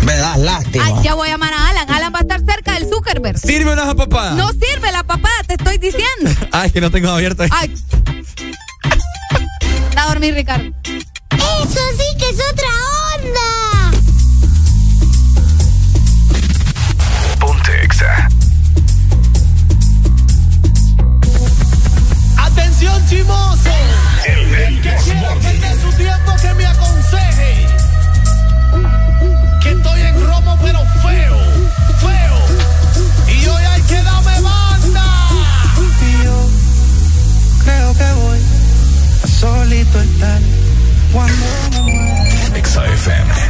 Me das lástima. Ay, ya voy a llamar a Alan. Alan va a estar cerca del Zuckerberg. Sirve una papada. No sirve la papada, te estoy diciendo. Ay, que no tengo abierto ahí. Ay. Está a dormir, Ricardo. Eso sí que es otra onda. Ponte Exa. Atención, chimoso. Cuando me.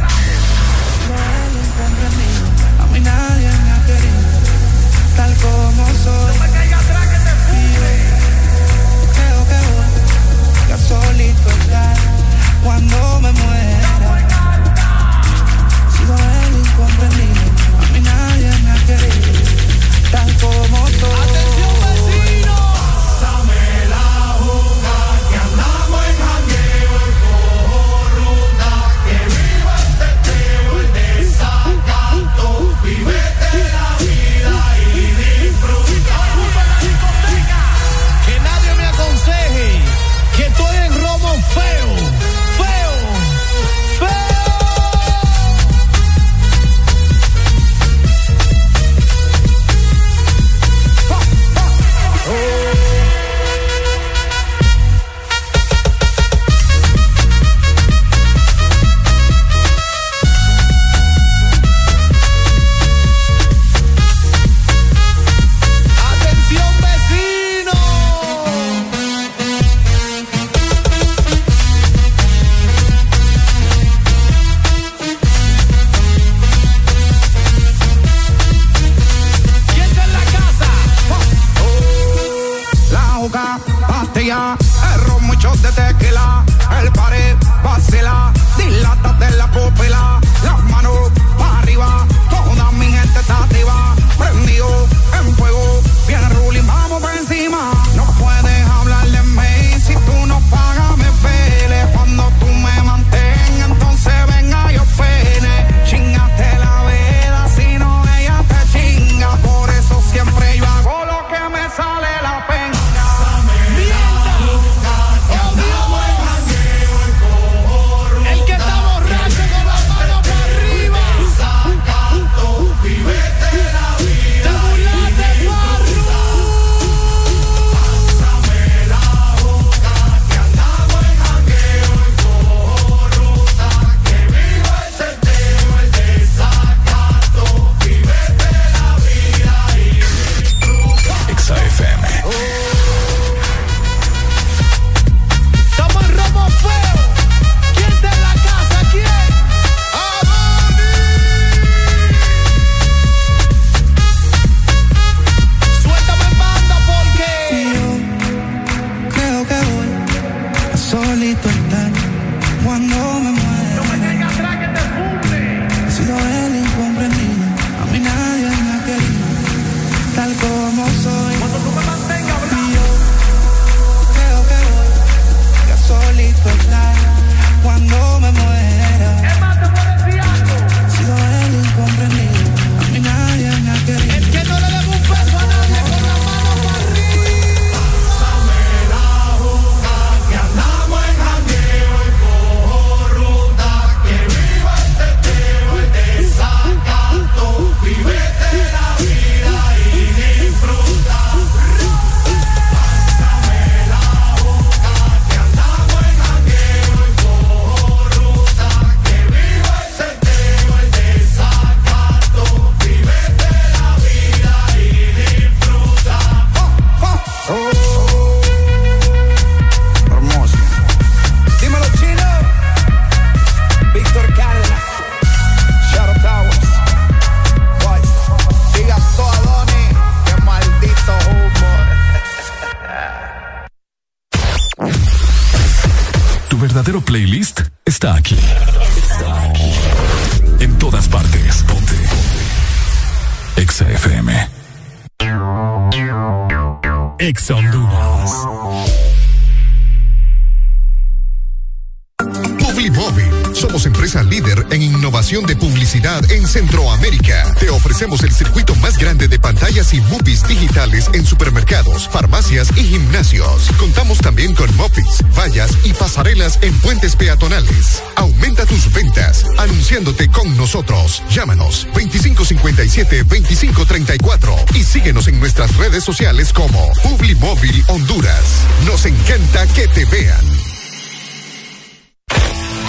Redes sociales como Publimóvil Honduras. Nos encanta que te vean.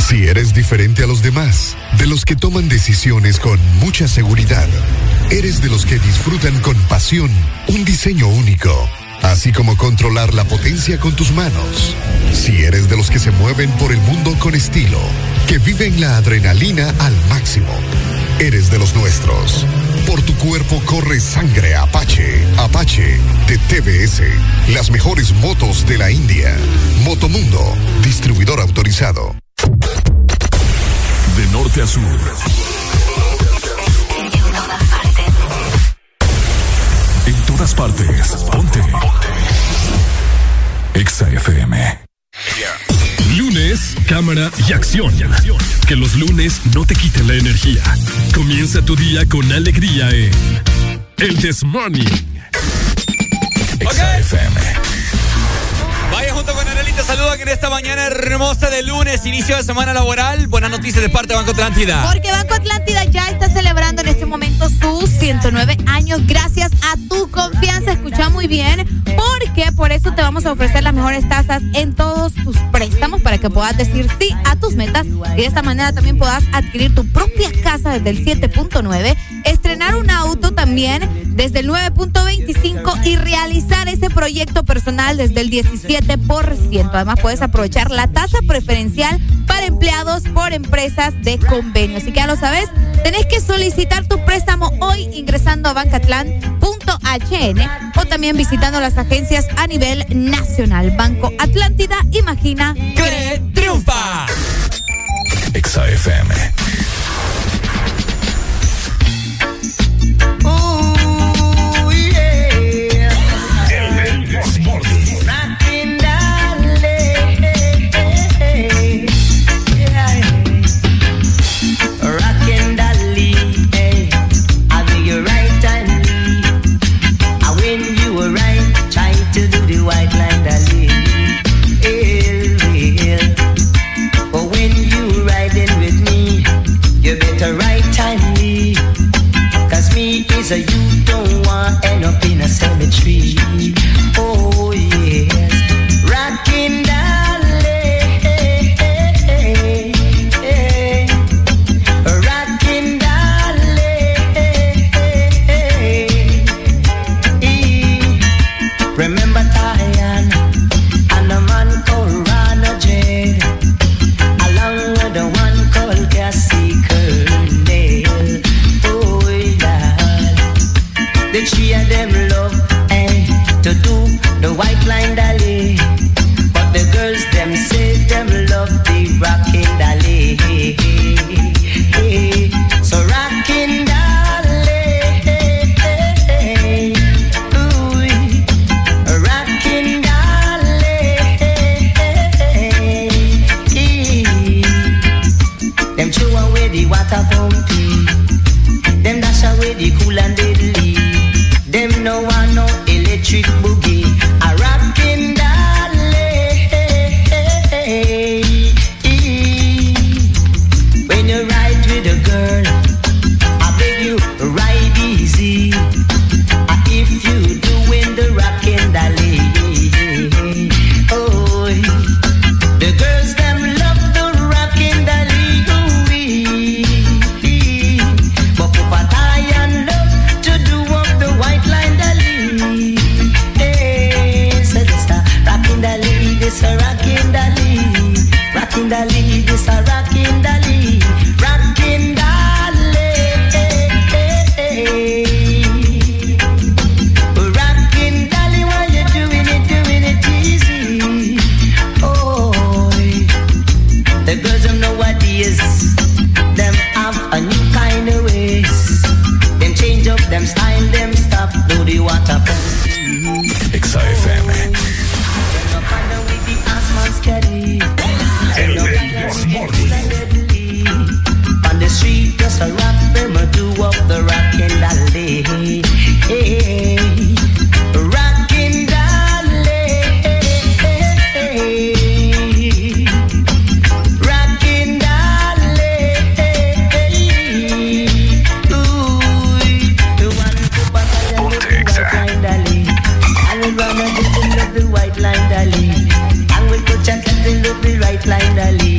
Si eres diferente a los demás, de los que toman decisiones con mucha seguridad, eres de los que disfrutan con pasión un diseño único, así como controlar la potencia con tus manos. Si eres de los que se mueven por el mundo con estilo, que viven la adrenalina al máximo, eres de los nuestros. Por tu cuerpo corre sangre Apache. Apache de TBS. Las mejores motos de la India. Motomundo. Distribuidor autorizado. De norte a sur. En todas partes. Ponte. Exa FM. Lunes, cámara y acción. Que los lunes no te quiten la energía. Comienza tu día con alegría en El This Morning. FM. Vaya junto con Arely, te saludan en esta mañana hermosa de lunes, inicio de semana laboral. Buenas noticias de parte de Banco Atlántida. Porque Banco Atlántida ya está celebrando en este momento sus 109 años gracias a tu confianza. Escucha muy bien, por eso te vamos a ofrecer las mejores tasas en todos tus préstamos para que puedas decir sí a tus metas y de esta manera también puedas adquirir tu propia casa desde el 7.9, estrenar un auto también desde el 9.25 y realizar ese proyecto personal desde el 17%. Además, puedes aprovechar la tasa preferencial para empleados por empresas de convenio. Así que ya lo sabes, tenés que solicitar tu préstamo hoy ingresando a bancatlan.hn también visitando las agencias a nivel nacional. Banco Atlántida, imagina que triunfa. Exa gonna get the white line, darling. I'm gonna go check in the right line, darling.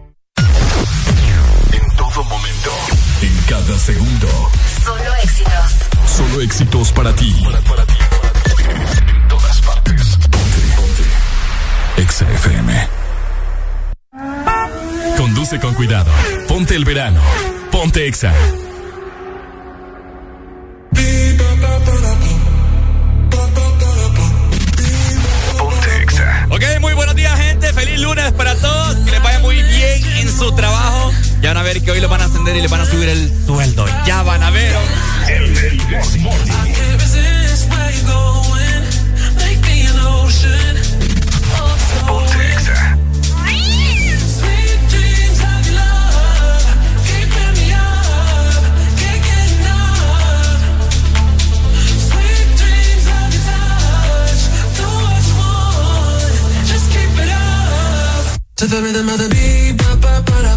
momento. En cada segundo. Solo éxitos. Solo éxitos para ti. Para, ti. En todas partes. Ponte, ponte. Exa FM. Conduce con cuidado. Ponte el verano. Ponte Exa. Que hoy lo van a ascender y le van a subir el sueldo. Ya van a ver. El, el, To the rhythm of the beat, ba, ba, ba,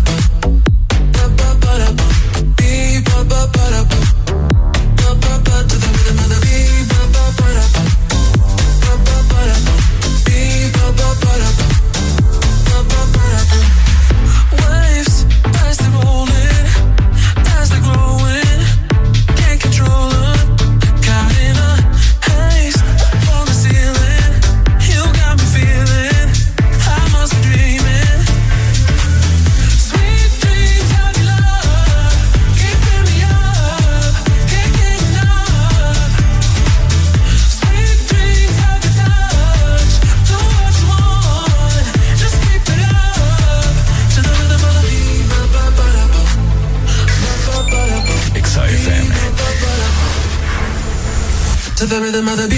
da, ba. to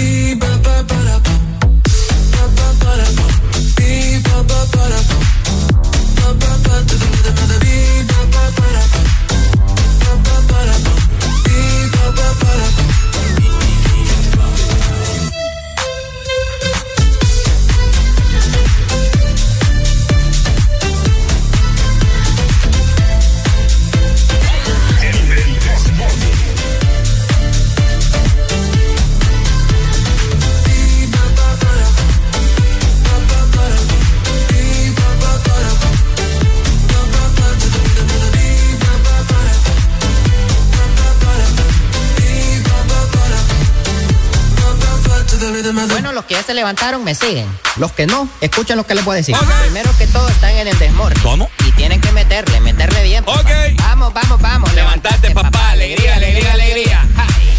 levantaron me siguen. Los que no, escuchen lo que les voy a decir. Primero que todo están en el desmorte. ¿Cómo? Y tienen que meterle, meterle bien. papá. Vamos, vamos, vamos. Levantate, papá. Alegría, alegría, alegría.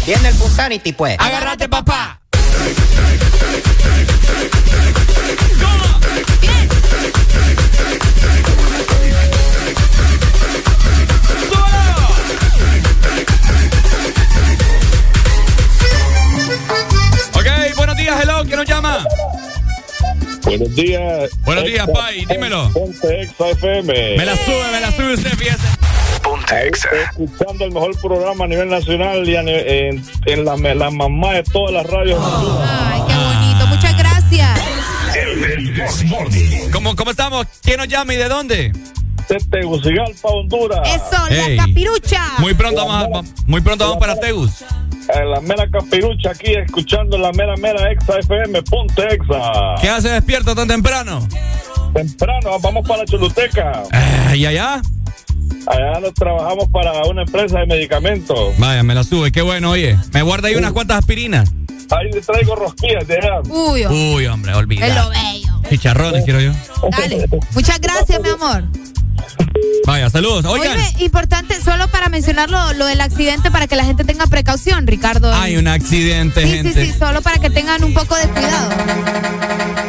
Viene el Punsanity, pues. Agárrate, papá. Buenos días. Buenos días, Exa- Pai, dímelo. Ponte Exa FM. Me la sube, me la sube usted, fíjese. Ponte Exa. Escuchando el mejor programa a nivel nacional y a ni- en, en la, la mamá de todas las radios. Ay, qué bonito. Muchas gracias. ¿Cómo, ¿Cómo estamos? ¿Quién nos llama y de dónde? De Tegucigalpa, Honduras. Eso, Ey. la capirucha. Muy pronto vamos, muy pronto vamos para Tegus. La mera capirucha aquí escuchando la mera mera Exa FM. Ponte Exa. ¿Qué hace despierto tan temprano? Temprano, vamos para la Choluteca. Eh, ¿Y allá? Allá nos trabajamos para una empresa de medicamentos. Vaya, me la sube, qué bueno, oye. Me guarda ahí unas cuantas aspirinas. Ahí le traigo rosquillas de allá. Uy, oh, Uy, hombre, es lo olvida. bello. Chicharrones quiero yo. Dale. Muchas gracias, mi amor. Vaya, saludos. Oigan, Oye, importante, solo para mencionar lo, del accidente para que la gente tenga precaución, Ricardo. hay un accidente, Sí, sí, gente. sí, solo para que tengan un poco de cuidado.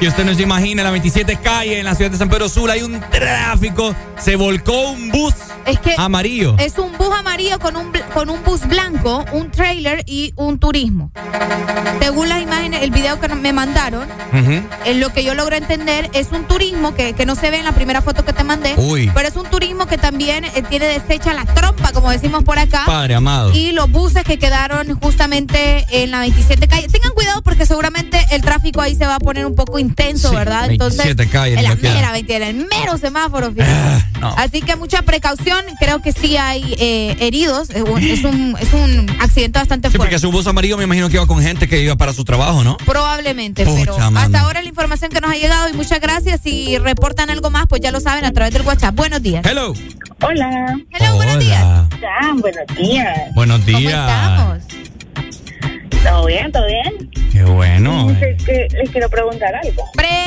Y usted no se imagina, en la 27 calle, en la ciudad de San Pedro Sula, hay un tráfico. Se volcó un bus Es que amarillo. es un bus amarillo con un, con un bus blanco, un trailer y un turismo. Según las imágenes, el video que me mandaron, en lo que yo logro entender es un turismo que, que no se ve en la primera foto que te mandé, Uy. pero es un turismo que también eh, tiene deshecha la trompa, como decimos por acá. Padre amado. Y los buses que quedaron justamente en la 27 calle. Tengan cuidado porque seguramente el tráfico ahí se va a poner un poco intenso, Sí, ¿verdad? 27 calle, en la mera 27, en el mero semáforo. Ah, no. Así que mucha precaución. Creo que sí hay eh, heridos. Es un, es un, es un accidente bastante Sí, fuerte. porque su bus amarillo me imagino que iba con gente que iba para su trabajo, ¿no? Probablemente, Pucha, pero mano. hasta ahora la información que nos ha llegado y muchas gracias. Si reportan algo más, pues ya lo saben a través del WhatsApp. Buenos días. Hello. Hola. Hello, buenos días. Ya, buenos días. Buenos días. estamos? ¿Todo bien? ¿Todo bien? Qué bueno. No sé, que les quiero preguntar algo.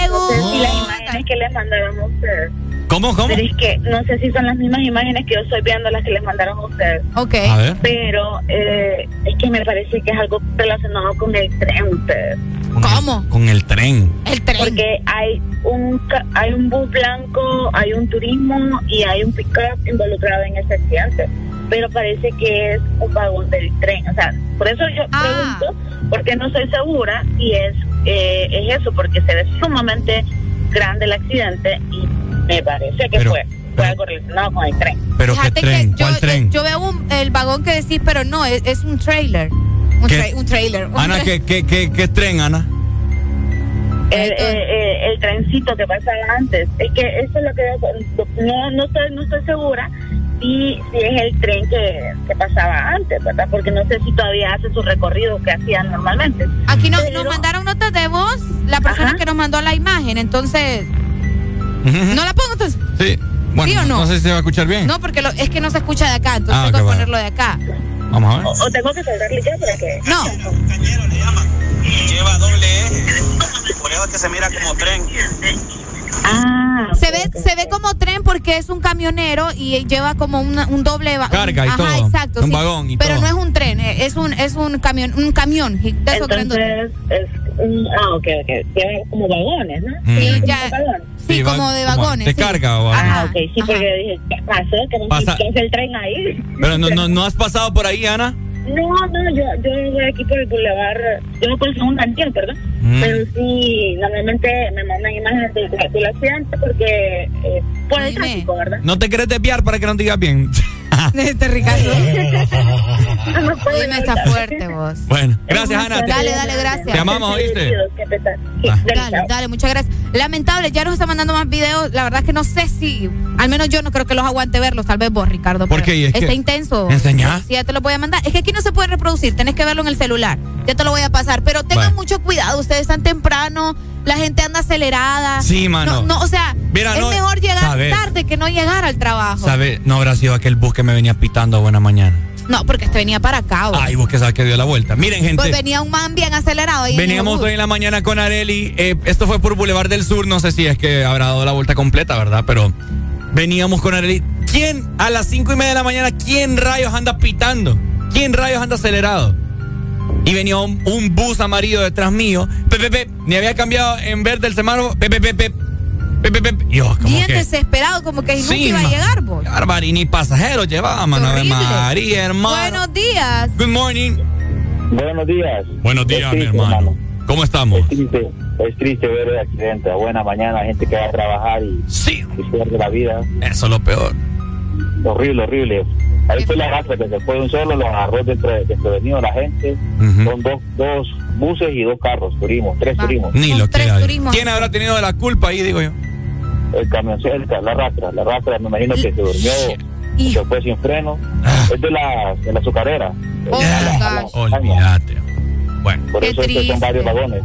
No sé si las Pregunta. imágenes que les mandaron a ustedes. ¿Cómo, cómo? Pero es que no sé si son las mismas imágenes que yo estoy viendo las que les mandaron a ustedes. Ok. A ver. Pero eh, es que me parece que es algo relacionado con el tren ustedes. ¿Cómo? Con el tren. El tren. Porque hay un ca- hay un bus blanco, hay un turismo y hay un pickup involucrado en ese accidente. Pero parece que es un vagón del tren. O sea, por eso yo Ah. pregunto, porque no estoy segura si es, eh, es eso, porque se ve sumamente grande el accidente y me parece que Pero- fue, fue algo relacionado con el tren. ¿Pero qué Fíjate tren? que yo, ¿Cuál tren? yo veo un- el vagón que decís, pero no, es, es un trailer. Un, ¿Qué? tra- un trailer. un Ana, tra- ¿qué, qué, qué, qué tren, Ana? El, eh, eh, el trencito que pasaba antes. Es que eso es lo que no, no, estoy, no estoy segura si, si es el tren que, que pasaba antes, ¿verdad? Porque no sé si todavía hace su recorrido que hacía normalmente. Aquí nos, nos mandaron notas de voz la persona que nos mandó la imagen, entonces. ¿No la pongo entonces? Sí. Bueno, ¿Sí o no? sé si se va a escuchar bien. No, porque lo- es que no se escucha de acá, entonces Ah, tengo que ponerlo de acá. Vamos a ver. O, o tengo que cerrarle ya para que. No. Lleva doble E. Por eso es que se mira como tren. Ah. Se ve, se ve como tren porque es un camionero y lleva como una- un doble Carga y Ajá, todo. exacto. Un sí. vagón y Pero todo. no es un tren, eh, es un, es un camión, un camión. de. Entonces, es un, ah, ok, ok. Lleva como vagones, ¿no? Mm. Sí, Como ya-. Sí, va- como de vagones. ¿De sí. carga o? Ah, ok, sí, porque yo dije, ¿qué pasó? Que no Pasa- ¿qué hace el tren ahí? Pero no, no, no has pasado por ahí, Ana. No, no, yo, yo voy aquí por el bulevar, yo no por el segundo antien, perdón. Mm. Pero sí, normalmente me mandan imágenes del, del accidente porque eh, por el tráfico, ¿verdad? No te quieres desviar para que no digas bien. Este Ricardo. no puedo Dime, está fuerte vos. Bueno, gracias, Ana. Dale, dale, gracias. Te amamos, ¿oíste? Sí, Ah. dale, Dale, muchas gracias. Lamentable, ya nos está mandando más videos. La verdad es que no sé si, al menos yo no creo que los aguante verlos, tal vez vos, Ricardo. ¿Por pero qué? ¿Y es está intenso. ¿Enseñá? Sí, ya te lo voy a mandar. Es que aquí no se puede reproducir, tenés que verlo en el celular. Ya te lo voy a pasar. Pero tengan Bueno. mucho cuidado, ustedes están temprano, la gente anda acelerada. Sí, mano. No, no, o sea, Mira, es no, mejor llegar tarde que no llegar al trabajo. ¿Sabes? No habrá sido aquel bus que me venía pitando a buena mañana. No, porque este venía para acá. ¿o? Ay, vos que sabes que dio la vuelta. Miren, gente. Pues venía un man bien acelerado. Ahí Veníamos hoy en la mañana con Areli. eh, esto fue por Boulevard del Sur. No sé si es que habrá dado la vuelta completa, ¿verdad? Pero veníamos con Areli. ¿Quién a las cinco y media de la mañana, quién rayos anda pitando? ¿Quién rayos anda acelerado? Y venía un, un bus amarillo detrás mío. Pepe, ni había cambiado en verde el semáforo. Pepe, pepe, pepe, pepe. Y yo, como Bien que. desesperado, como que nunca Sí, iba a llegar, vos. Bárbaro, y ni pasajeros llevaba, mano. Ave. María, hermano. Buenos días. Good morning. Buenos días. Buenos días, Es mi triste, hermano. ¿Cómo estamos? Es triste, es triste ver el accidente. A buena mañana, gente que va a trabajar y, sí. y pierde la vida. Eso es lo peor. Horrible, horrible. Ahí fue la raza que se fue de un solo, los agarró dentro desprevenido la gente. Ujú. Son dos, dos buses y dos carros, turismo, tres turismos. Ni lo hay. turismos. ¿Quién habrá tenido la culpa ahí, digo yo? El camión, la rastra, la rastra, me imagino que se durmió, Y- se fue sin freno. Ah. Es de la, de la azucarera. Oh, la-. Olvídate. Bueno. Por Qué eso es que son varios vagones.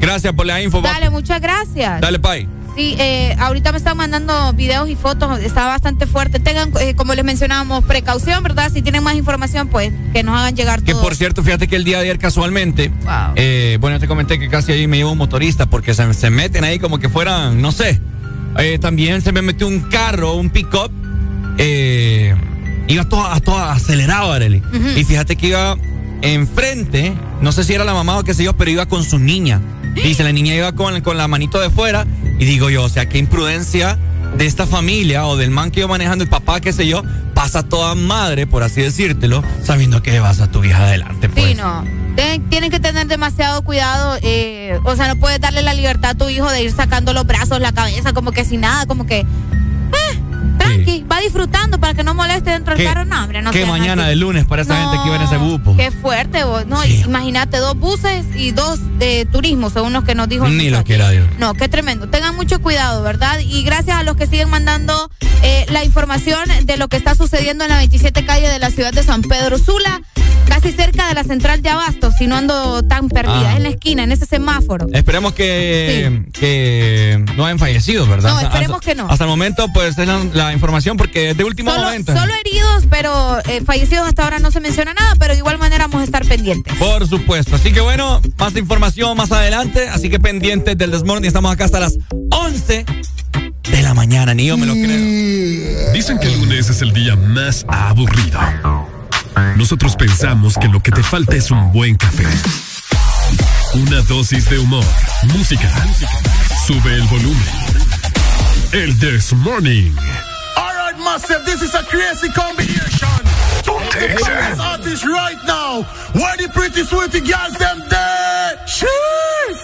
Gracias por la info. papi. Dale, muchas gracias. Dale, Pai. Sí, eh, ahorita me están mandando videos y fotos, está bastante fuerte. Tengan, eh, como les mencionábamos, precaución, ¿verdad? Si tienen más información, pues que nos hagan llegar Que todo. por cierto, fíjate que el día de ayer casualmente, Wow. eh, bueno, te comenté que casi ahí me llevo un motorista porque se, se meten ahí como que fueran, no sé. Eh, también se me metió un carro, un pick-up. eh, iba todo, a todo acelerado, Arely. Y fíjate que iba enfrente, no sé si era la mamá o qué sé yo, pero iba con su niña. Dice, la niña iba con, con la manito de fuera. Y digo yo, o sea, qué imprudencia de esta familia o del man que iba manejando, el papá, qué sé yo, pasa toda madre, por así decírtelo, sabiendo que vas a tu hija adelante. Pues. Sí, no. Tienen que tener demasiado cuidado. eh, o sea, no puedes darle la libertad a tu hijo de ir sacando los brazos, la cabeza, como que sin nada, como que. eh, tranqui, va disfrutando para que no moleste dentro del ¿Qué- carro. No, hombre, no qué mañana así. de lunes para esa No, gente que iba en ese bupo. Qué fuerte, vos. No, Sí. imagínate, dos buses y dos de turismo, según los que nos dijo. Ni lo muchacho. quiera Dios. No, qué tremendo. Tengan mucho cuidado, ¿verdad? Y gracias a los que siguen mandando eh, la información de lo que está sucediendo en la 27 calle de la ciudad de San Pedro Sula, casi cerca de la central de Abasto, si no ando tan perdida, Ah. en la esquina, en ese semáforo. Esperemos que, que no hayan fallecido, ¿verdad? No, esperemos hasta- que no. Hasta el momento, pues, es la, la información porque es de último Solo, momento. solo heridos, pero eh, fallecidos hasta ahora no se menciona nada, pero de igual manera vamos a estar pendientes. Por supuesto. Así que bueno, más información más adelante. Así que pendientes del Desmorning. Estamos acá hasta las 11 de la mañana. Ni yo me lo creo. Dicen que el lunes es el día más aburrido. Nosotros pensamos que lo que te falta es un buen café. Una dosis de humor, música. Sube el volumen. El This Morning. Alright, massive, this is a crazy combination. The biggest artist right now. Where the pretty sweetie girls them there? Sheesh!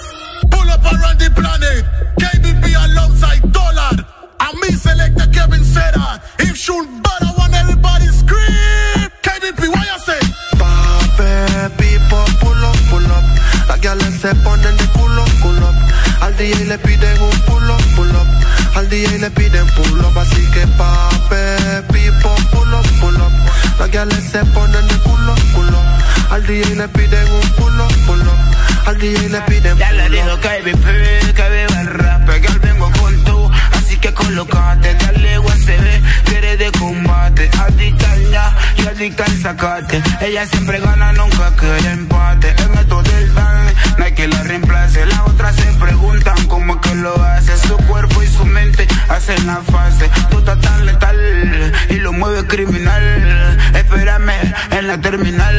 Pull up around the planet. KBP alongside Dollar. And me selector Kevin said that. If shoot better, want everybody scream. KBP, what you say? Pape, pipo, pull up, pull up. Las gales se ponen de culo, culo. Al DJ le piden un pull up, pull up. Al DJ le piden pull up, así que pape, pipo, pull up, pull up. Las gales se ponen de culo, culo. Al DJ le piden un pull up, pull up. Al DJ le piden Ya le dijo KBP que viva el rap, que colocate, dale USB, que eres de combate, adicta ya y adicta al sacate, ella siempre gana, nunca quiere empate, en esto del baile, no hay que la reemplace, las otras se preguntan cómo es que lo hace, su cuerpo y su mente hacen la fase, tú estás tan letal y lo mueve criminal, espérame en la terminal,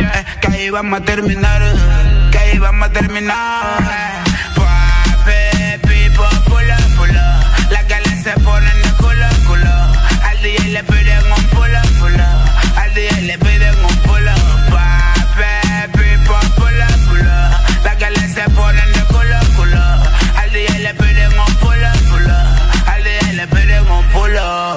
eh, que ahí vamos a terminar, que ahí vamos a terminar. Se ponen de culo, culo. Al DJ le piden un pulo, pulo. Al DJ le piden un pulo. Pape, pipo, pulo, pulo. Las galas se ponen de culo, culo. Al DJ le piden un pulo, pulo. Al DJ le piden un pulo.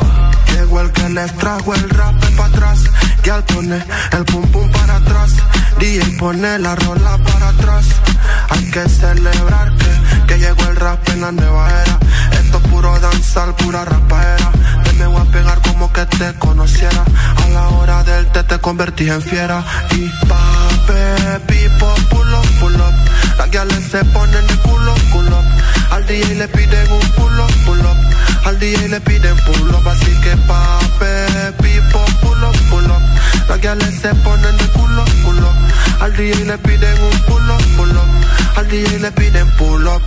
Llegó el que les trajo el rap para atrás. Y al pone el pum pum para atrás. DJ pone la rola para atrás. Hay que celebrar que, que llegó el rap en la nueva era. Esto es puro danzar, pura rapaera. Te me voy a pegar como que te conociera. A la hora del té te convertí en fiera. Y pape, pipo, pull up, pull up. Las guiales se ponen de culo, culo. Al DJ le piden un pull up, pull up. Al DJ le piden pull up, así que pape, pipo, pull up, pull up. guiales se ponen de culo, culo. Al DJ le piden un pulo, pulo. Al DJ le piden pull up.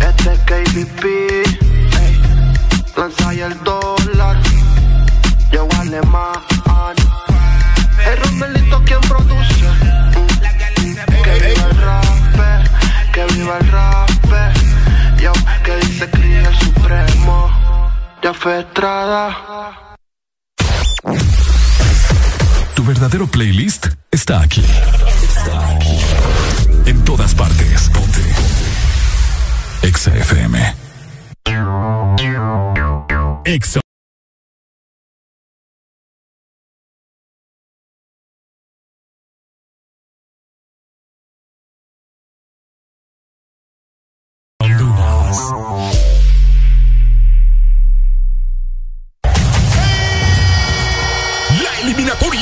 Este es KBP. Lanza y el dólar. Yo más El Romelito quien produce. Que viva el rap, que viva el rap. Yo que dice cría supremo. Fue Estrada. Tu verdadero playlist está aquí. En todas partes. Ponte. Exa FM. Exa.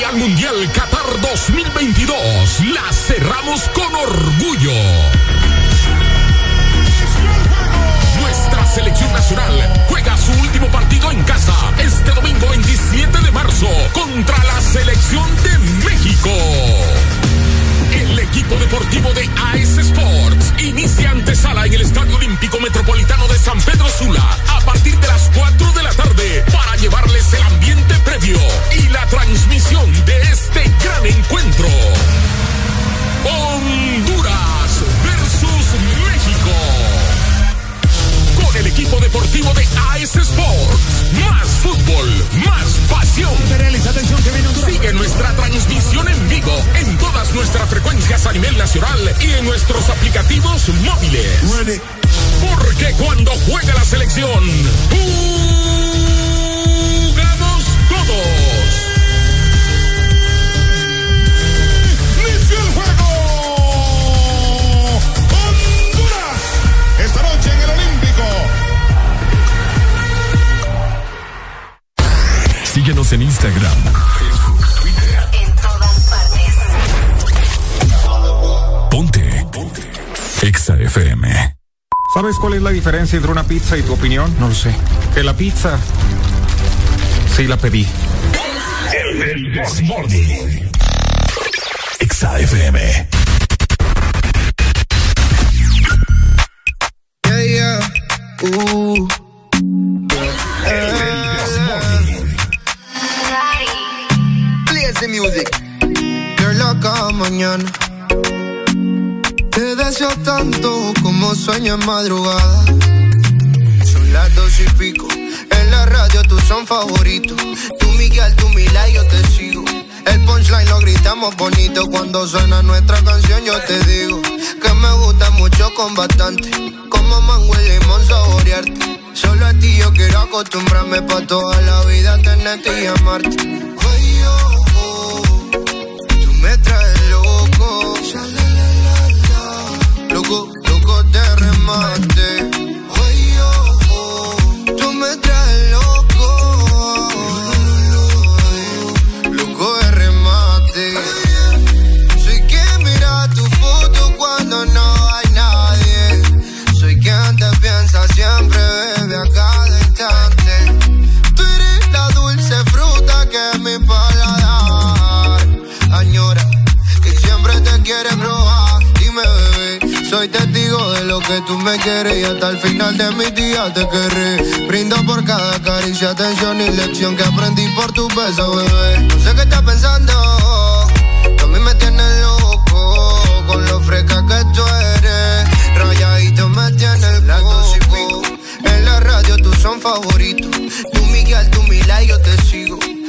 Al Mundial Qatar 2022 la cerramos con orgullo. Nuestra selección nacional juega su último partido en casa este domingo 27 de marzo contra la selección de México. El equipo deportivo de AS Sports inicia antesala en el Estadio Olímpico Metropolitano de San Pedro Sula a partir de las 4 de la tarde para llevarles el ambiente y la transmisión de este gran encuentro. Honduras versus México. Con el equipo deportivo de AS Sports. Más fútbol, más pasión. Sigue nuestra transmisión en vivo en todas nuestras frecuencias a nivel nacional y en nuestros aplicativos móviles. Porque cuando juega la selección, jugamos Síguenos en Instagram, Facebook, Twitter. En todas partes. Ponte. Ponte. Exa FM. ¿Sabes cuál es la diferencia entre una pizza y tu opinión? No lo sé. Que la pizza sí la pedí. El Desmorning. Exa FM. Yeah, yeah. Uh. The music. You're loca mañana. Te deseo tanto como sueño en madrugada. Son las dos y pico. En la radio tú son favoritos. Tú Miguel, tú Mila y yo te sigo. El punchline lo gritamos bonito cuando suena nuestra canción. Yo te digo que me gusta mucho con bastante. Como mango y limón saborearte. Solo a ti yo quiero acostumbrarme pa' toda la vida tenerte y amarte. De lo que tú me quieres y hasta el final de mis días te querré. Brindo por cada caricia, atención y lección que aprendí por tu beso, bebé. No sé qué estás pensando, tú a mí me tienes loco con lo fresca que tú eres. Rayadito me tienes loco. En la radio tú son favoritos. Tú Miguel, tú Mila y yo.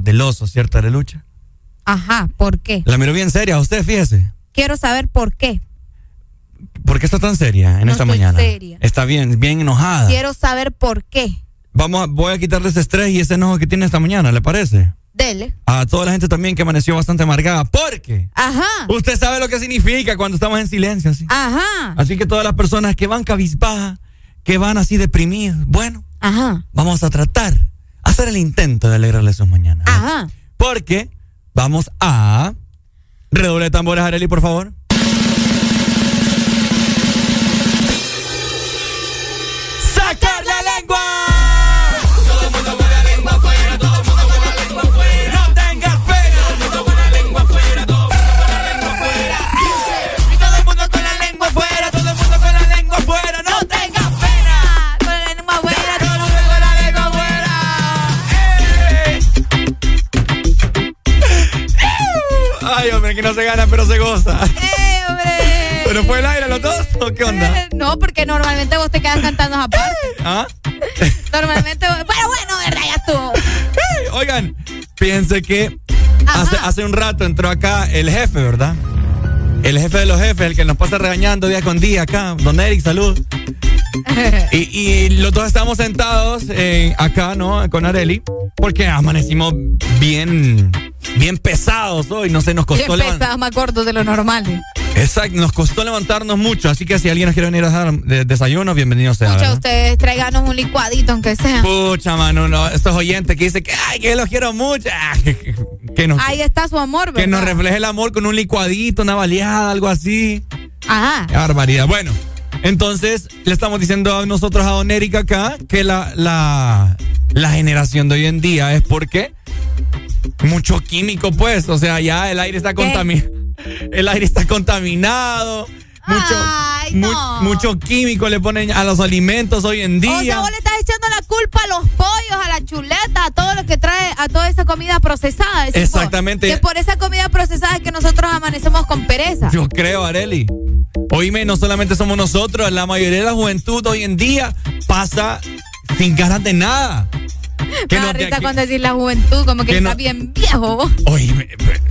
Bien cauteloso, ¿cierto, Arelucha? Ajá, ¿por qué? La miro bien seria, usted fíjese. Quiero saber por qué. ¿Por qué está tan seria en No esta estoy mañana? seria. Está bien, bien enojada. Quiero saber por qué. Vamos, a- voy a quitarle ese estrés y ese enojo que tiene esta mañana, ¿le parece? Dele. A toda la gente también que amaneció bastante amargada. Porque Ajá. usted sabe lo que significa cuando estamos en silencio, así. Ajá. Así que todas las personas que van cabizbajas, que van así deprimidas, bueno, Ajá. vamos a tratar, hacer el intento de alegrarles sus mañanas. Ajá. Porque vamos a... Redoble de tambores, Areli, por favor. Que no se gana, pero se goza. ¡Eh, hombre! ¿Pero fue el aire los dos o qué onda? Eh, No, porque normalmente vos te quedas cantando aparte. ¿Ah? Normalmente, pero bueno, ¿verdad? Ya estuvo. Oigan, fíjense que hace, hace un rato entró acá el jefe, ¿verdad? El jefe de los jefes, el que nos pasa regañando día con día acá. Don Eric, salud. Y, y los dos estamos sentados eh, acá, ¿no? Con Areli, porque amanecimos bien, bien pesados hoy. No sé, nos Bien costó levantar. pesado, más corto de lo normal. Exacto, nos costó levantarnos mucho. Así que si alguien nos quiere venir a dar de- desayuno, bienvenido sea. ¿verdad? ustedes tráiganos un licuadito, aunque sea. Pucha, mano, no, estos oyentes que dicen que, ay, que los quiero mucho. Que, nos, Ahí está su amor, que nos ¿verdad? refleje el amor con un licuadito, una baleada, algo así. Ajá. Qué barbaridad. Bueno, entonces le estamos diciendo a nosotros a Don Eric acá que la, la, la generación de hoy en día es porque mucho químico, pues. O sea, ya el aire está contaminado. El aire está contaminado. Mucho, mu- mucho químico le ponen a los alimentos hoy en día. O sea, vos le estás echando la culpa a los pollos, a la chuleta, a todo lo que trae, a toda esa comida procesada. Exactamente. Que por esa comida procesada es que nosotros amanecemos con pereza. Yo creo, Areli. Oíme, no solamente somos nosotros, la mayoría de la juventud hoy en día pasa sin ganas de nada. Me da risa cuando decís la juventud, como que está no- bien viejo. Oíme,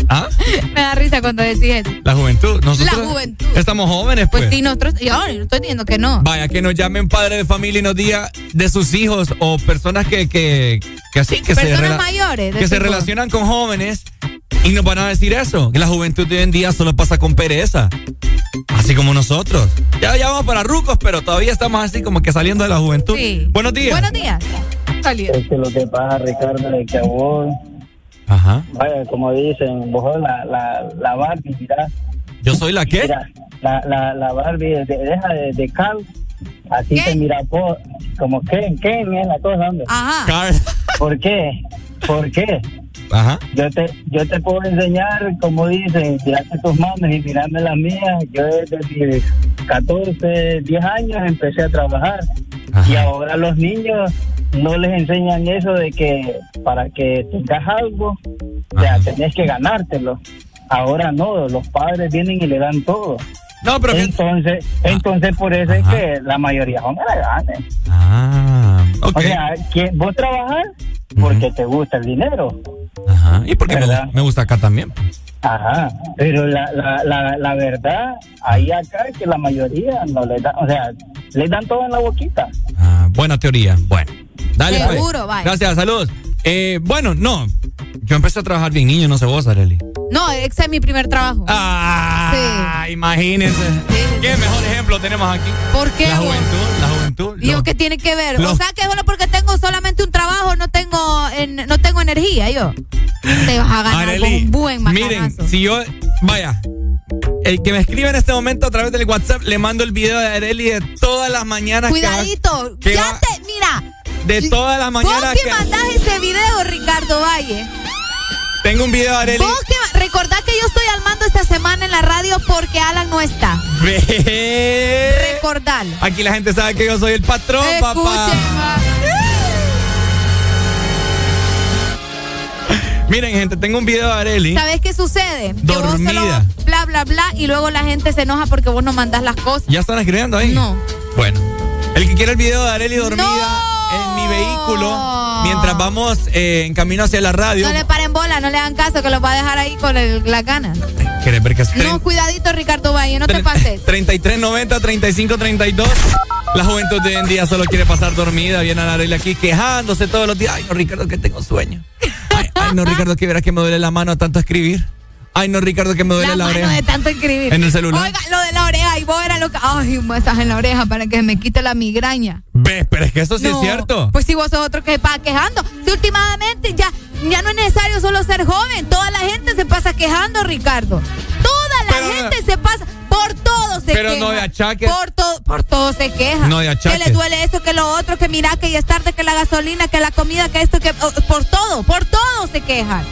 ¿ah? Me da risa cuando decís eso. La juventud. Nosotros La juventud. Estamos jóvenes, pues. Pues sí, nosotros. Yo no estoy diciendo que no. Vaya, que nos llamen padres de familia y nos diga de sus hijos o personas que, que, que así, que se, Personas rela- mayores, que se relacionan con jóvenes y nos van a decir eso, que la juventud de hoy en día solo pasa con pereza. Así como nosotros. Ya, ya vamos para rucos, pero todavía estamos así como que saliendo de la juventud. Sí. Buenos días. Buenos días. Es que lo que pasa, Ricardo, es que a vos, Ajá. vaya, como dicen, vos sos la, la, la Barbie, mira. ¿Yo soy la qué? Mira, la, la, la Barbie de, deja de, de Cal. Así te mira, po, como Ken, Ken es la cosa, hombre. Ajá. ¿Por qué? ¿Por qué? Ajá. Yo te, yo te puedo enseñar, como dicen, tirarte tus manos y mirarme las mías. Yo desde mis 14, 10 años empecé a trabajar. Y ahora los niños no les enseñan eso de que para que tengas algo, o sea, tenés que ganártelo. Ahora no, los padres vienen y le dan todo. No, pero entonces, entonces por eso es que la mayoría son ganes. Ah, O sea, que vos trabajas porque te gusta el dinero. Ajá. Y porque me, me gusta acá también. Ajá, pero la, la, la, la verdad, ahí acá es que la mayoría no le dan, o sea, le dan todo en la boquita. Ah, buena teoría. Bueno. Dale, pues. Seguro, vaya. Gracias, salud. Eh, bueno, no. Yo empecé a trabajar bien niño, no sé vos, Areli. No, ese es mi primer trabajo. Ah, imagínense. ¿Qué mejor ejemplo tenemos aquí? ¿Por qué? La vos? juventud, la juventud. ¿Y yo qué tiene que ver? los- O sea que solo porque tengo solamente un trabajo no tengo en- no tengo energía yo. Te vas a ganar con Areli, un buen miren, macanazo. si yo, vaya, el que me escribe en este momento a través del WhatsApp, le mando el video de Areli de todas las mañanas. que va- Cuidadito, que ya va- te, mira, de todas las vos mañanas que que mandás ese video, Ricardo Valle. tengo un video de Areli. Vos que recordá que yo estoy al mando esta semana en la radio porque Alan no está. Ve. Aquí la gente sabe que yo soy el patrón, papá. Escuchen, va. Miren, gente, tengo un video de Areli. ¿Sabes qué sucede? Que vos Dormida. solo bla bla bla y luego la gente se enoja porque vos no mandás las cosas. ¿Ya están escribiendo ahí? No. Bueno, El que quiere el video de Areli dormida mi vehículo mientras vamos eh, en camino hacia la radio. No le paren bola, no le hagan caso, que los va a dejar ahí con el, la gana. ¿Quieres ver que es No, cuidadito, Ricardo Valle, no te pases. 3390 3532 La juventud de hoy en día solo quiere pasar dormida. Viene a la Areli aquí quejándose todos los días. Ay, no, Ricardo, que tengo sueño. Ay, ay, no, Ricardo, que verás que me duele la mano tanto escribir. Ay, no, Ricardo, que me duele la, La mano oreja. de tanto escribir. En el celular. Oiga, lo de la oreja, y vos era lo que. Ay, un masaje en la oreja para que me quite la migraña. ¿Ves? Pero es que eso sí No, es cierto. Pues si vos sos otro que se pasa quejando. Si últimamente ya, ya no es necesario solo ser joven. Toda la gente se pasa quejando, Ricardo. Toda la Pero- gente se pasa. Por todo se Pero queja. no de achaques. Por todo, por todo se queja. No de achaques. Que le duele esto, que lo otro, que mira, que ya es tarde, que la gasolina, que la comida, que esto, que. oh, por todo, por todo se quejan.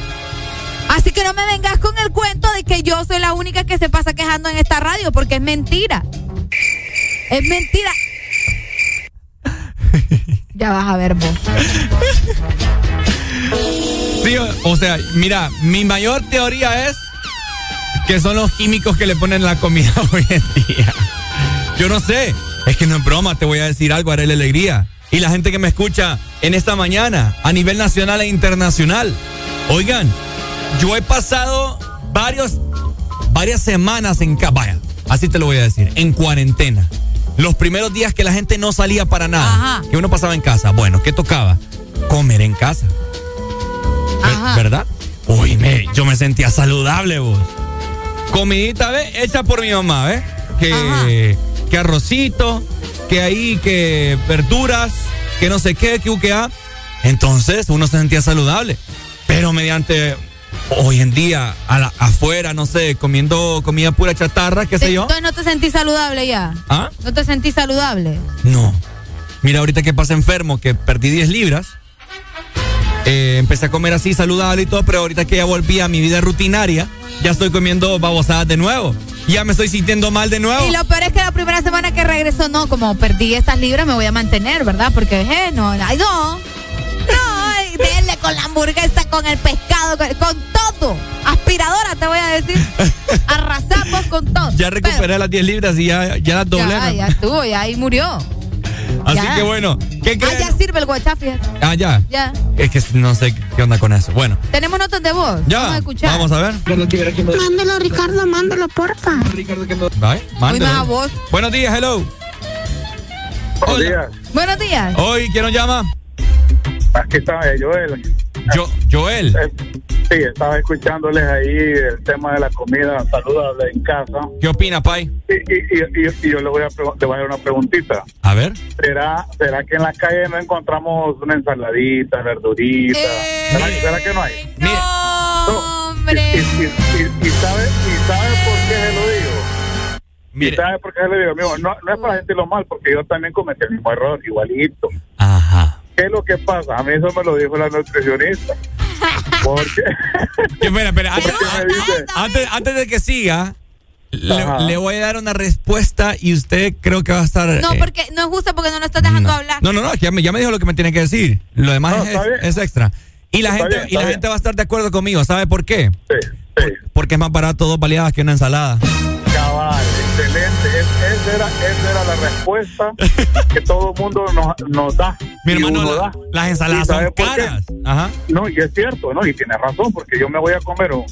Así que no me vengas con el cuento de que yo soy la única que se pasa quejando en esta radio, porque es mentira. Es mentira. Ya vas a ver vos. Sí, o, o sea, mira, mi mayor teoría es que son los químicos que le ponen la comida hoy en día. Yo no sé. Es que no es broma, te voy a decir algo, haré la alegría. Y la gente que me escucha en esta mañana, a nivel nacional e internacional. Oigan, yo he pasado varios, varias semanas en casa. Vaya, así te lo voy a decir, en cuarentena. Los primeros días que la gente no salía para nada, Ajá. que uno pasaba en casa. Bueno, ¿qué tocaba? Comer en casa. Ajá. ¿Verdad? Uy, me, yo me sentía saludable, vos. Comidita, ¿ves? Hecha por mi mamá, ¿ves? Que, que arrocito, que ahí, que verduras, que no sé qué, que uquea. Entonces uno se sentía saludable. Pero mediante hoy en día, a la- afuera, no sé, comiendo comida pura chatarra, qué sé yo. Entonces no te sentís saludable ya. ¿Ah? No te sentís saludable. No. Mira, ahorita que pasé enfermo, que perdí 10 libras, eh, empecé a comer así saludable y todo, pero ahorita que ya volví a mi vida rutinaria, ya estoy comiendo babosadas de nuevo. Ya me estoy sintiendo mal de nuevo. Y lo peor es que la primera semana que regresó, no, como perdí estas libras, me voy a mantener, ¿verdad? Porque, eh, no, ay, no. No, ay, denle con la hamburguesa, con el pescado, con, con todo. Aspiradora, te voy a decir. Arrasamos con todo. Ya recuperé las 10 libras y ya, ya las doblé. Ya, ¿no? ya estuvo, ya ahí murió. Así ya. que bueno, ¿qué Ah, crees? ya sirve el WhatsApp, fíjate. Ah, ya. Ya. Es que no sé qué onda con eso. Bueno, Tenemos notas de voz. ya. Vamos a escuchar. Vamos a ver. Mándalo, Ricardo, mándalo, porfa. Bye. mándelo. más a vos. Buenos días, hello. Buenos días. Buenos días. Hoy, ¿quién nos llama? Aquí está eh, Joel. Yo, Joel. Sí, estaba escuchándoles ahí el tema de la comida saludable en casa. ¿Qué opina, Pai? Y, y, y, y- y yo le voy, a le voy a dar una preguntita. A ver. ¿Será, ¿Será que en la calle no encontramos una ensaladita, verdurita? ¿Será, será que no hay? No, hombre. Y, y, y- y sabe, ¿Y sabe por qué se lo digo? ¿Y sabe por qué se lo digo? Amigo, no, no es para sentirlo mal, porque yo también cometí el mismo error, igualito. Ajá. ¿Qué es lo que pasa? A mí eso me lo dijo la nutricionista. Porque... espera, espera. Antes, me dice? antes, antes de que siga, le, voy a dar una respuesta y usted creo que va a estar... No, eh, porque no es justo porque no lo estás dejando hablar. No, no, no, ya me, ya me dijo lo que me tiene que decir. Lo demás No, es, extra. Y la Está gente, bien, y la está gente va a estar de acuerdo conmigo. ¿Sabe por qué? Sí, Porque es más barato dos baleadas que una ensalada. Cabal, excelente. Es- era, esa era la respuesta que todo el mundo nos, nos da. Mi Y hermano, la- da. las ensaladas ¿Y sabe son caras. Ajá. No, y es cierto, ¿no? Y tiene razón, porque yo me voy a comer un-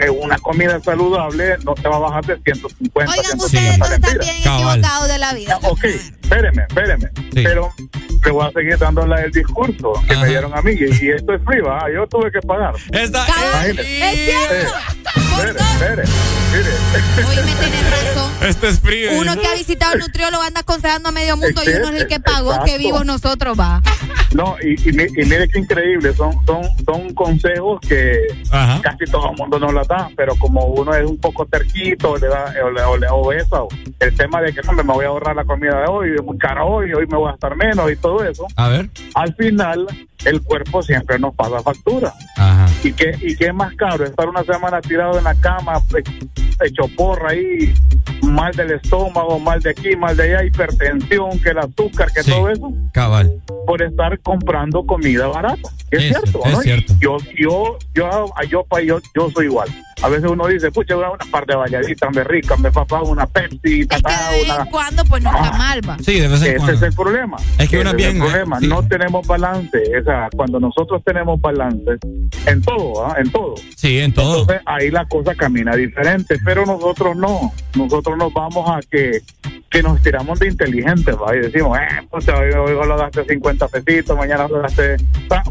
eh, una comida saludable, no te va a bajar de 150, Oigan, 150 ustedes están bien equivocados de la vida. Ok, espéreme, espéreme. Pero le voy a seguir dando la- el discurso que me dieron a mí. Y, y esto es free, ¿va? Yo tuve que pagar. Esta Imagínese. Es cierto. Espere, espere, mire. Hoy me tenés razón. Esto es frío. Uno que ha visitado el nutriólogo anda aconsejando a medio mundo y uno es el que pagó, Exacto. que vivos nosotros va. No, y, y, mi- y mire qué increíble, son, son, son consejos que casi todo el mundo nos la da, pero como uno es un poco terquito, le da, o le, o le obesa, o el tema de que no me voy a ahorrar la comida de hoy, es muy cara hoy, hoy me voy a gastar menos y todo eso, A ver. al final el cuerpo siempre nos pasa factura. Ajá. ¿Y qué, ¿Y qué es más caro? Estar una semana tirado en la cama, he- hecho porra ahí, mal del estómago, mal de aquí, mal de allá, hipertensión, que el azúcar, que Sí. todo eso, Cabal. por estar comprando comida barata. Es, Es cierto, es ¿no? cierto. Yo, yo, yo, yo, pa- yo, yo soy igual. A veces uno dice, pucha, una, una par de valladitas, me rica, me papá, una Pepsi, tatá, De vez en cuando, pues no está mal, va. Sí, de vez en Ese cuando. es el problema. Es que uno Ese bien, el problema. sí. No tenemos balance. O sea, cuando nosotros tenemos balance en todo, ¿ah? en todo. Sí, en todo. Entonces ahí la cosa camina diferente, pero nosotros no. Nosotros nos vamos a que que nos tiramos de inteligentes, ¿va? Y decimos, eh, pucha, hoy, hoy lo gasté 50 pesitos, mañana lo gasté,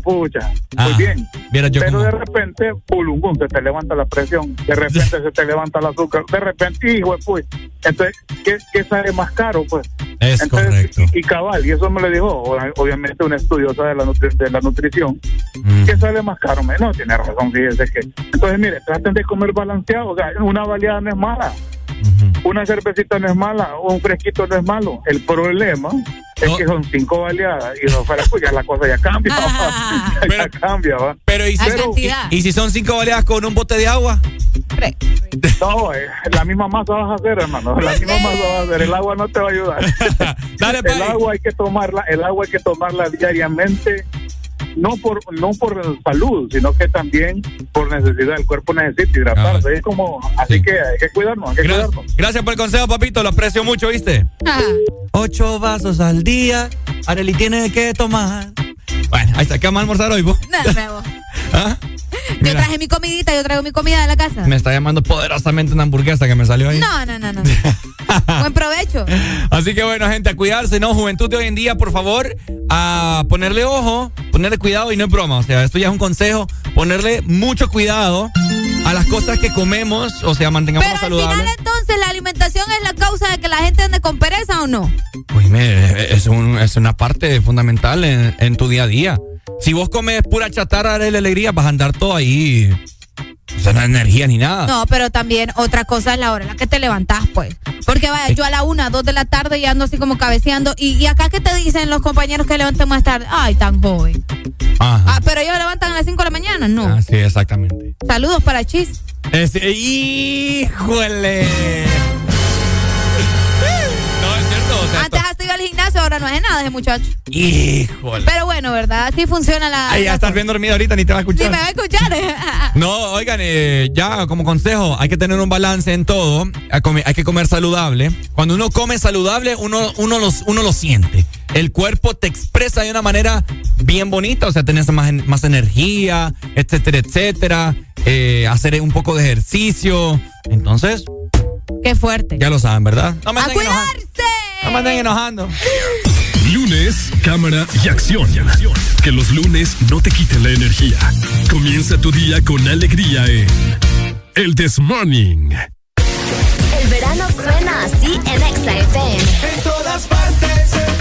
pucha, Ah, muy bien. Pero de repente, pulungún, se te levanta la presión, de repente se te levanta el azúcar, de repente, hijo de pues, entonces, ¿qué, qué sale más caro, pues? Es Entonces, correcto. Y cabal, y eso me lo dijo obviamente un estudioso de la, nutri- de la nutrición, Mm. ¿qué sale más caro? No, tiene razón, fíjese que. Entonces, mire, traten de comer balanceado, o sea, una baleada no es mala. Una cervecita no es mala, un fresquito no es malo. El problema es que son cinco baleadas y dos fuera, pues ya la cosa ya cambia. ¿va? ya cambia, ¿va? Pero ¿y Pero- y, y si son cinco baleadas con un bote de agua? No, eh, la misma masa vas a hacer, hermano. La misma masa vas a hacer. El agua no te va a ayudar. el agua hay que tomarla, el agua hay que tomarla diariamente, no por no por salud, sino que también por necesidad. El cuerpo necesita hidratarse. Es como, así que hay que cuidarnos, hay que Gra- cuidarnos. Gracias por el consejo, papito. Lo aprecio mucho, ¿viste? Ocho vasos al día. Areli tiene que tomar. Bueno, ahí está. ¿Qué vamos a almorzar hoy, vos? No, nuevo. ¿Ah? Yo Mira. traje mi comidita, yo traigo mi comida de la casa. Me está llamando poderosamente una hamburguesa que me salió ahí. No, no, no, no. Buen provecho. Así que bueno, gente, a cuidarse, ¿no? Juventud de hoy en día, por favor, a ponerle ojo, ponerle cuidado y no es broma. O sea, esto ya es un consejo, ponerle mucho cuidado a las cosas que comemos, o sea, mantengamos Pero al final entonces la alimentación es la causa de que la gente ande con pereza o no. Pues me- es, un- es una parte fundamental en, en tu día a día. Si vos comes pura chatarra de la alegría, vas a andar todo ahí. O sea, no hay energía ni nada. No, pero también otra cosa es la hora en la que te levantás, pues. Porque vaya, yo a la una, dos de la tarde ya ando así como cabeceando. Y, y acá que te dicen los compañeros que levanten más tarde. Ay, tan joven. Ajá. Ah, pero ellos levantan a las 5 de la mañana, no. Ah, sí, exactamente. Saludos para Chis. Este, híjole. Antes hasta iba al gimnasio, ahora no es nada ese muchacho. Híjole. Pero bueno, ¿verdad? Así funciona la. Ay, ya estás bien dormido ahorita, ni te va a escuchar. me va a escuchar. No, oigan, eh, ya como consejo, hay que tener un balance en todo. Hay, que comer saludable. Cuando uno come saludable, uno, uno, los, uno lo siente. El cuerpo te expresa de una manera bien bonita, o sea, tenés más, más energía, etcétera, etcétera. Eh, hacer un poco de ejercicio. Entonces, Qué fuerte. ya lo saben, ¿verdad? No me ¡A cuidarse! No me anden enojando. Lunes, cámara y acción. Que los lunes no te quiten la energía. Comienza tu día con alegría en El This Morning. El verano suena así en Exa FM. En todas partes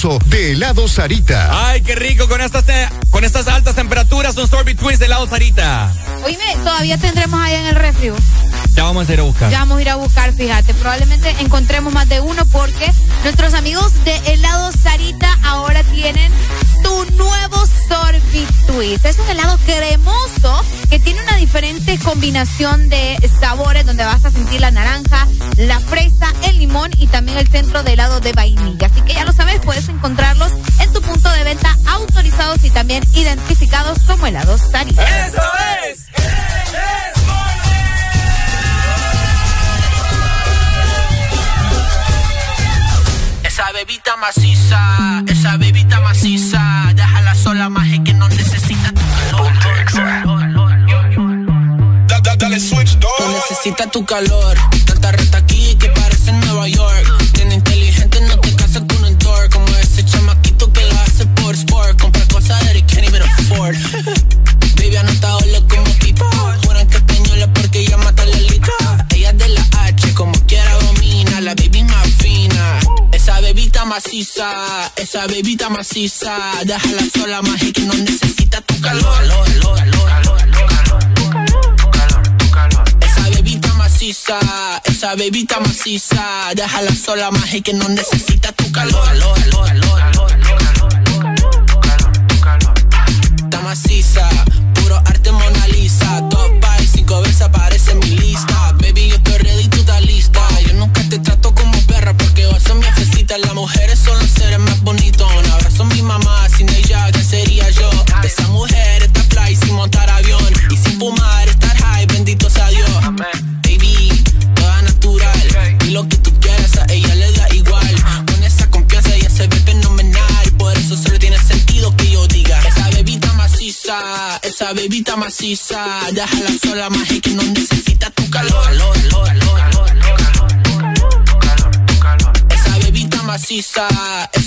de helado Sarita. Ay, qué rico con estas, con estas altas temperaturas, un sorbet twist de helado Sarita. Oíme, todavía tendremos ahí en el refri. Ya vamos a ir a buscar. Ya vamos a ir a buscar, fíjate. Probablemente encontremos más de uno porque nuestros amigos de helado Sarita ahora tienen tu nuevo sorbet twist. Es un helado cremoso que tiene una diferente combinación de sabores donde vas a sentir la naranja, la fresa, el limón y también el centro de helado de vainilla. Así que ya lo helados como helados Sari. ¡Eso es! Esa bebita maciza, esa bebita maciza, déjala sola más que no necesita tu calor. Dale switch, No necesita tu calor, tanta reta maciza, bebita maciza. Déjala sola, magia que no necesita tu calor. Calor, calor, calor, calor. Esa bebita maciza, esa bebita maciza. Déjala sola, magia que no necesita tu calor.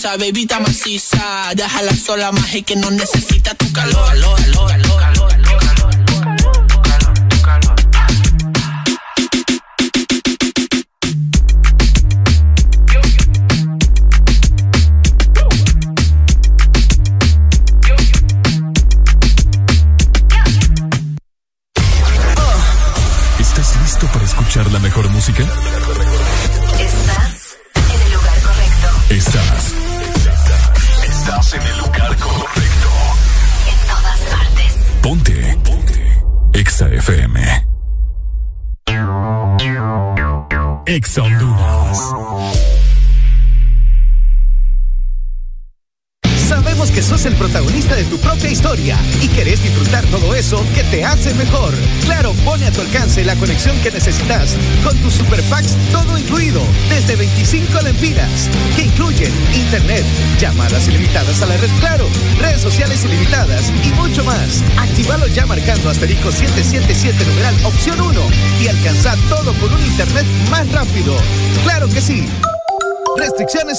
esa bebita maciza. Déjala sola, maje, que no necesita tu calor. calor, calor, calor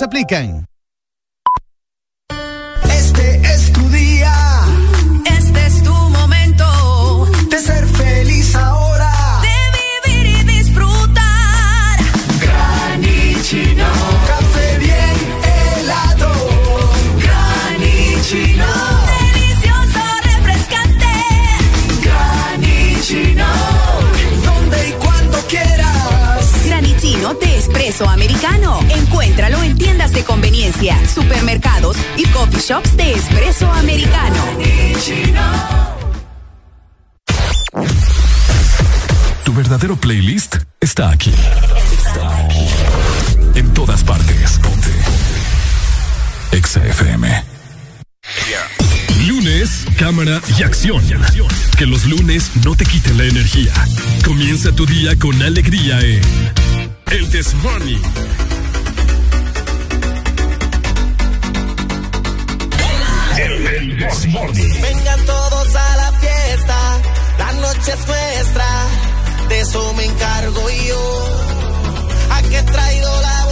aplican. no te quiten la energía. Comienza tu día con alegría en El This Morning. El. Vengan todos a la fiesta, la noche es nuestra, de eso me encargo yo. ¿A qué traído la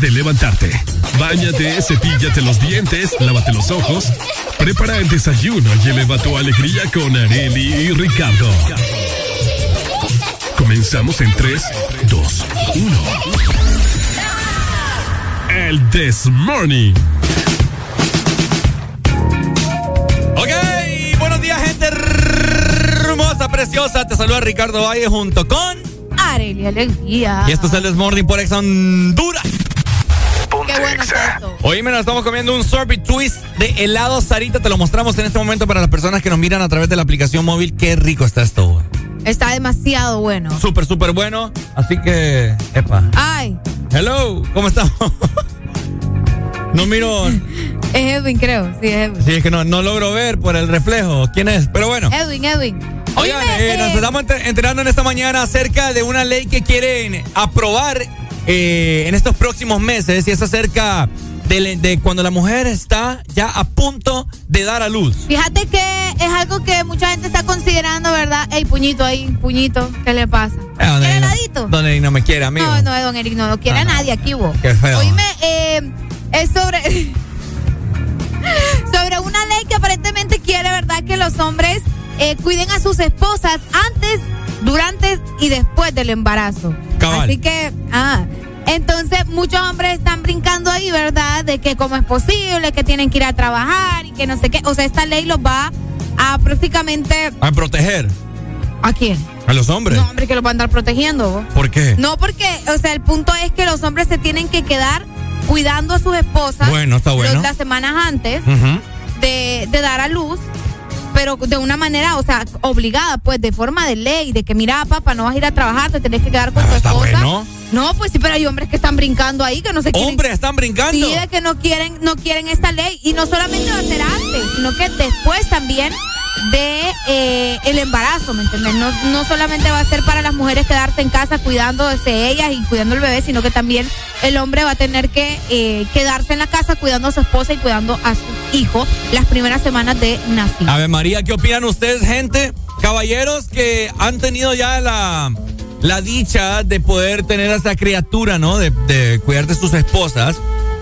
de levantarte. Báñate, cepíllate los dientes, lávate los ojos. Prepara el desayuno y eleva tu alegría con Areli y Ricardo. Comenzamos en 3, 2, 1. El This Morning. Ok, buenos días, gente hermosa, preciosa. Te saluda Ricardo Valle junto con Arely Alegría. Y esto es el This Morning por Ex Honduras. Hoy me nos estamos comiendo un sorbet twist de helado Sarita. Te lo mostramos en este momento para las personas que nos miran a través de la aplicación móvil. Qué rico está esto. Está demasiado bueno. Súper, súper bueno. Así que, epa. Ay, Hello, ¿cómo estamos? no miro. es Edwin, creo. Sí, es Edwin. Sí, es que no, no logro ver por el reflejo quién es. Pero bueno. Edwin, Edwin. Oigan, eh, eh, nos estamos enter- enterando en esta mañana acerca de una ley que quieren aprobar eh, en estos próximos meses y es acerca de, cuando la mujer está ya a punto de dar a luz. Fíjate que es algo que mucha gente está considerando, ¿verdad? Ey, puñito ahí, puñito. ¿Qué le pasa? Eh, donde ¿Quiere heladito? Donde no me quiere, amigo. No, no, don Eric, no, no quiere a nadie aquí, vos. Qué feo. Oíme, eh, es sobre. sobre una ley que aparentemente quiere, ¿verdad?, que los hombres eh, cuiden a sus esposas antes, durante y después del embarazo. Cabal. Así que, ah. Entonces, muchos hombres están brincando ahí, ¿verdad? De que cómo es posible, que tienen que ir a trabajar y que no sé qué. O sea, esta ley los va a prácticamente. A proteger ¿A quién? a los hombres. No, hombre, que los va a andar protegiendo. ¿Por qué? No, porque, o sea, el punto es que los hombres se tienen que quedar cuidando a sus esposas Bueno, está bueno. los- las semanas antes de, de dar a luz, pero de una manera, o sea, obligada, pues, de forma de ley, de que mira, papá, no vas a ir a trabajar, te tenés que quedar con tu Ah, está esposa. bueno. No, pues sí, pero hay hombres que están brincando ahí, que no se quieren. Hombres están brincando. Sí, de que no quieren, no quieren esta ley. Y no solamente va a ser antes, sino que después también de eh, el embarazo, ¿me entiendes? No, no solamente va a ser para las mujeres quedarse en casa cuidándose ellas y cuidando el bebé, sino que también el hombre va a tener que eh, quedarse en la casa cuidando a su esposa y cuidando a su hijo las primeras semanas de nacido. A ver, María, ¿qué opinan ustedes, gente? Caballeros que han tenido ya la, la dicha de poder tener a esta criatura, ¿no? De cuidar de sus esposas.